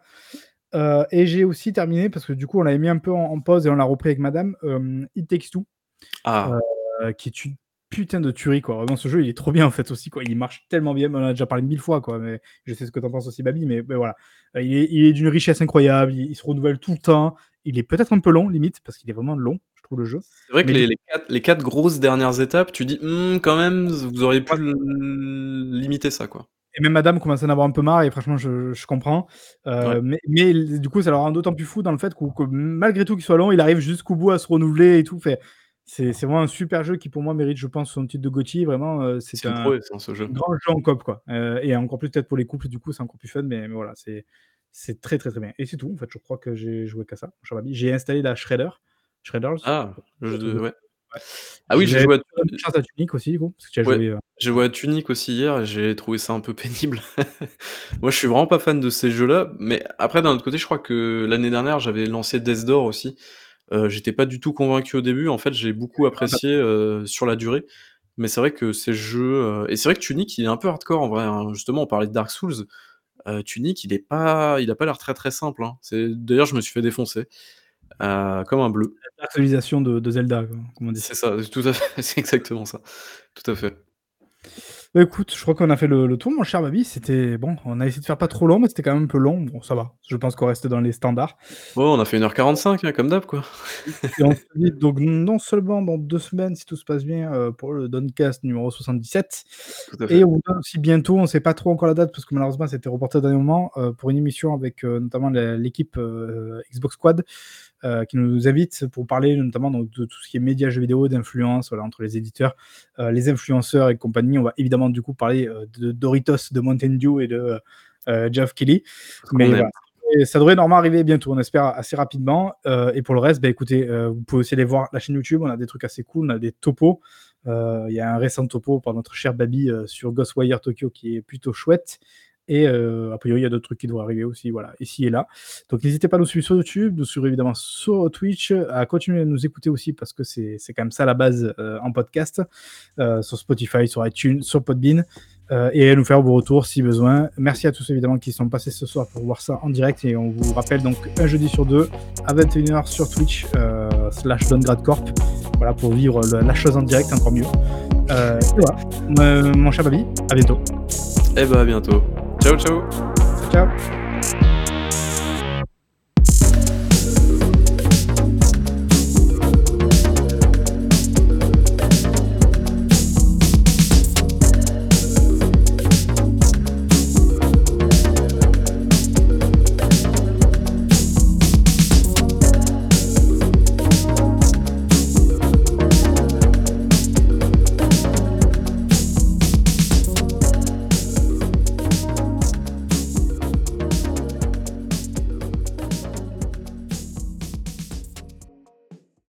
Heu et j'ai aussi terminé parce que du coup on l'avait mis un peu en en pause et on l'a repris avec madame, hem, It Takes Two, Ah! heu, qui est une putain de tuerie quoi. Vraiment ce jeu il est trop bien en fait aussi quoi, il marche tellement bien, on en a déjà parlé 1000 fois quoi, mais je sais ce que tu en penses aussi Babi, mais mais voilà. Heu, il est il est d'une richesse incroyable, il il se renouvelle tout le temps, il est peut-être un peu long limite, parce qu'il est vraiment long, le jeu, C'est vrai que mais les les 4 les 4 grosses dernières étapes, tu dis: «Mmh, quand même, vous auriez pu limiter ça quoi». Et même madame commence à en avoir un peu marre et franchement je je comprends. Ouais. Heu, mais du coup ça le rend d'autant plus fou dans le fait que malgré tout qu'il soit long, il arrive jusqu'au bout à se renouveler et tout, fait c'est c'est vraiment un super jeu qui pour moi mérite je pense son titre de GOTY vraiment, heu, c'est C'est un prouesse, hein, ce jeu. grand jeu en coop quoi. Heu et encore plus peut-être pour les couples du coup c'est encore plus fun, mais mais voilà, c'est c'est très, très, très bien et c'est tout en fait, je crois que j'ai joué qu'à ça. J'ai installé la Shredder, Shredders, Ah! Le jeu truc de de ouais. ouais. Ah oui j'ai J'ai joué à à Tunic aussi du coup, as Ouais, joué, j'ai joué à Tunic aussi hier et j'ai trouvé ça un peu pénible. Moi je suis vraiment pas fan de ces jeux-là, mais après d'un autre côté je crois que l'année dernière j'avais lancé Death Door aussi. Heu, j'étais pas du tout convaincu au début, en fait j'ai beaucoup apprécié, heu, sur la durée, mais c'est vrai que ces jeux, heu et c'est vrai que Tunic il est un peu hardcore en vrai, hein. Justement on parlait de Dark Souls, Tunic il est pas il a pas l'air très, très simple, hein. D'ailleurs je me suis fait défoncer, heu, comme un bleu. La Darksoulsisation de de Zelda comme on dit. C'est ça, tout à fait, c'est exactement ça. Tout à fait. Bah écoute, je crois qu'on a fait le le tour mon cher Babi, c'était bon, on a essayé de faire pas trop long, mais c'était quand même un peu long. Bon ça va, je pense qu'on reste dans les standards. Ouais, on a fait 1:45 hein, comme d'hab quoi. Et on se dit donc non seulement dans 2 semaines si tout se passe bien, heu, pour le Done-cast numéro 77 Tout à et on donne aussi bientôt, on sait pas trop encore la date parce que malheureusement ça a été reporté au dernier moment, heu, pour une émission avec, notamment l'équipe, Xbox Squad, heu, qui nous invite pour parler notamment donc de tout ce qui est médias jeux vidéo, d'influence, voilà, entre les éditeurs, heu, les influenceurs et compagnie. On va évidemment du coup parler, heu, de Doritos, de Mountain Dew et de, Keighley. Ce Mais voilà, et ça devrait normalement arriver bientôt, on espère assez rapidement, et pour le reste, bah écoutez, vous pouvez aussi aller voir la chaîne YouTube, on a des trucs assez cool, on a des topos. Il y a un récent topo par notre cher Babi, sur Ghostwire Tokyo qui est plutôt chouette et heu, a priori il y a d'autres trucs qui devraient arriver aussi, voilà, ici et là. Donc n'hésitez pas à nous suivre sur YouTube, nous suivre évidemment sur Twitch, à continuer à nous écouter aussi parce que c'est quand même ça la base, heu, en podcast, heu, sur Spotify, sur iTunes, sur Podbean, heu et à nous faire vos retours si besoin. Merci à tous évidemment qui sont passés ce soir pour voir ça en direct et on vous rappelle donc un jeudi sur 2 à 21:00 sur Twitch, slash DonGradCorp, voilà pour vivre la chose en direct encore mieux. Et voilà, mon cher Babi, à bientôt. Et bah à bientôt. Ciao, ciao. Ciao.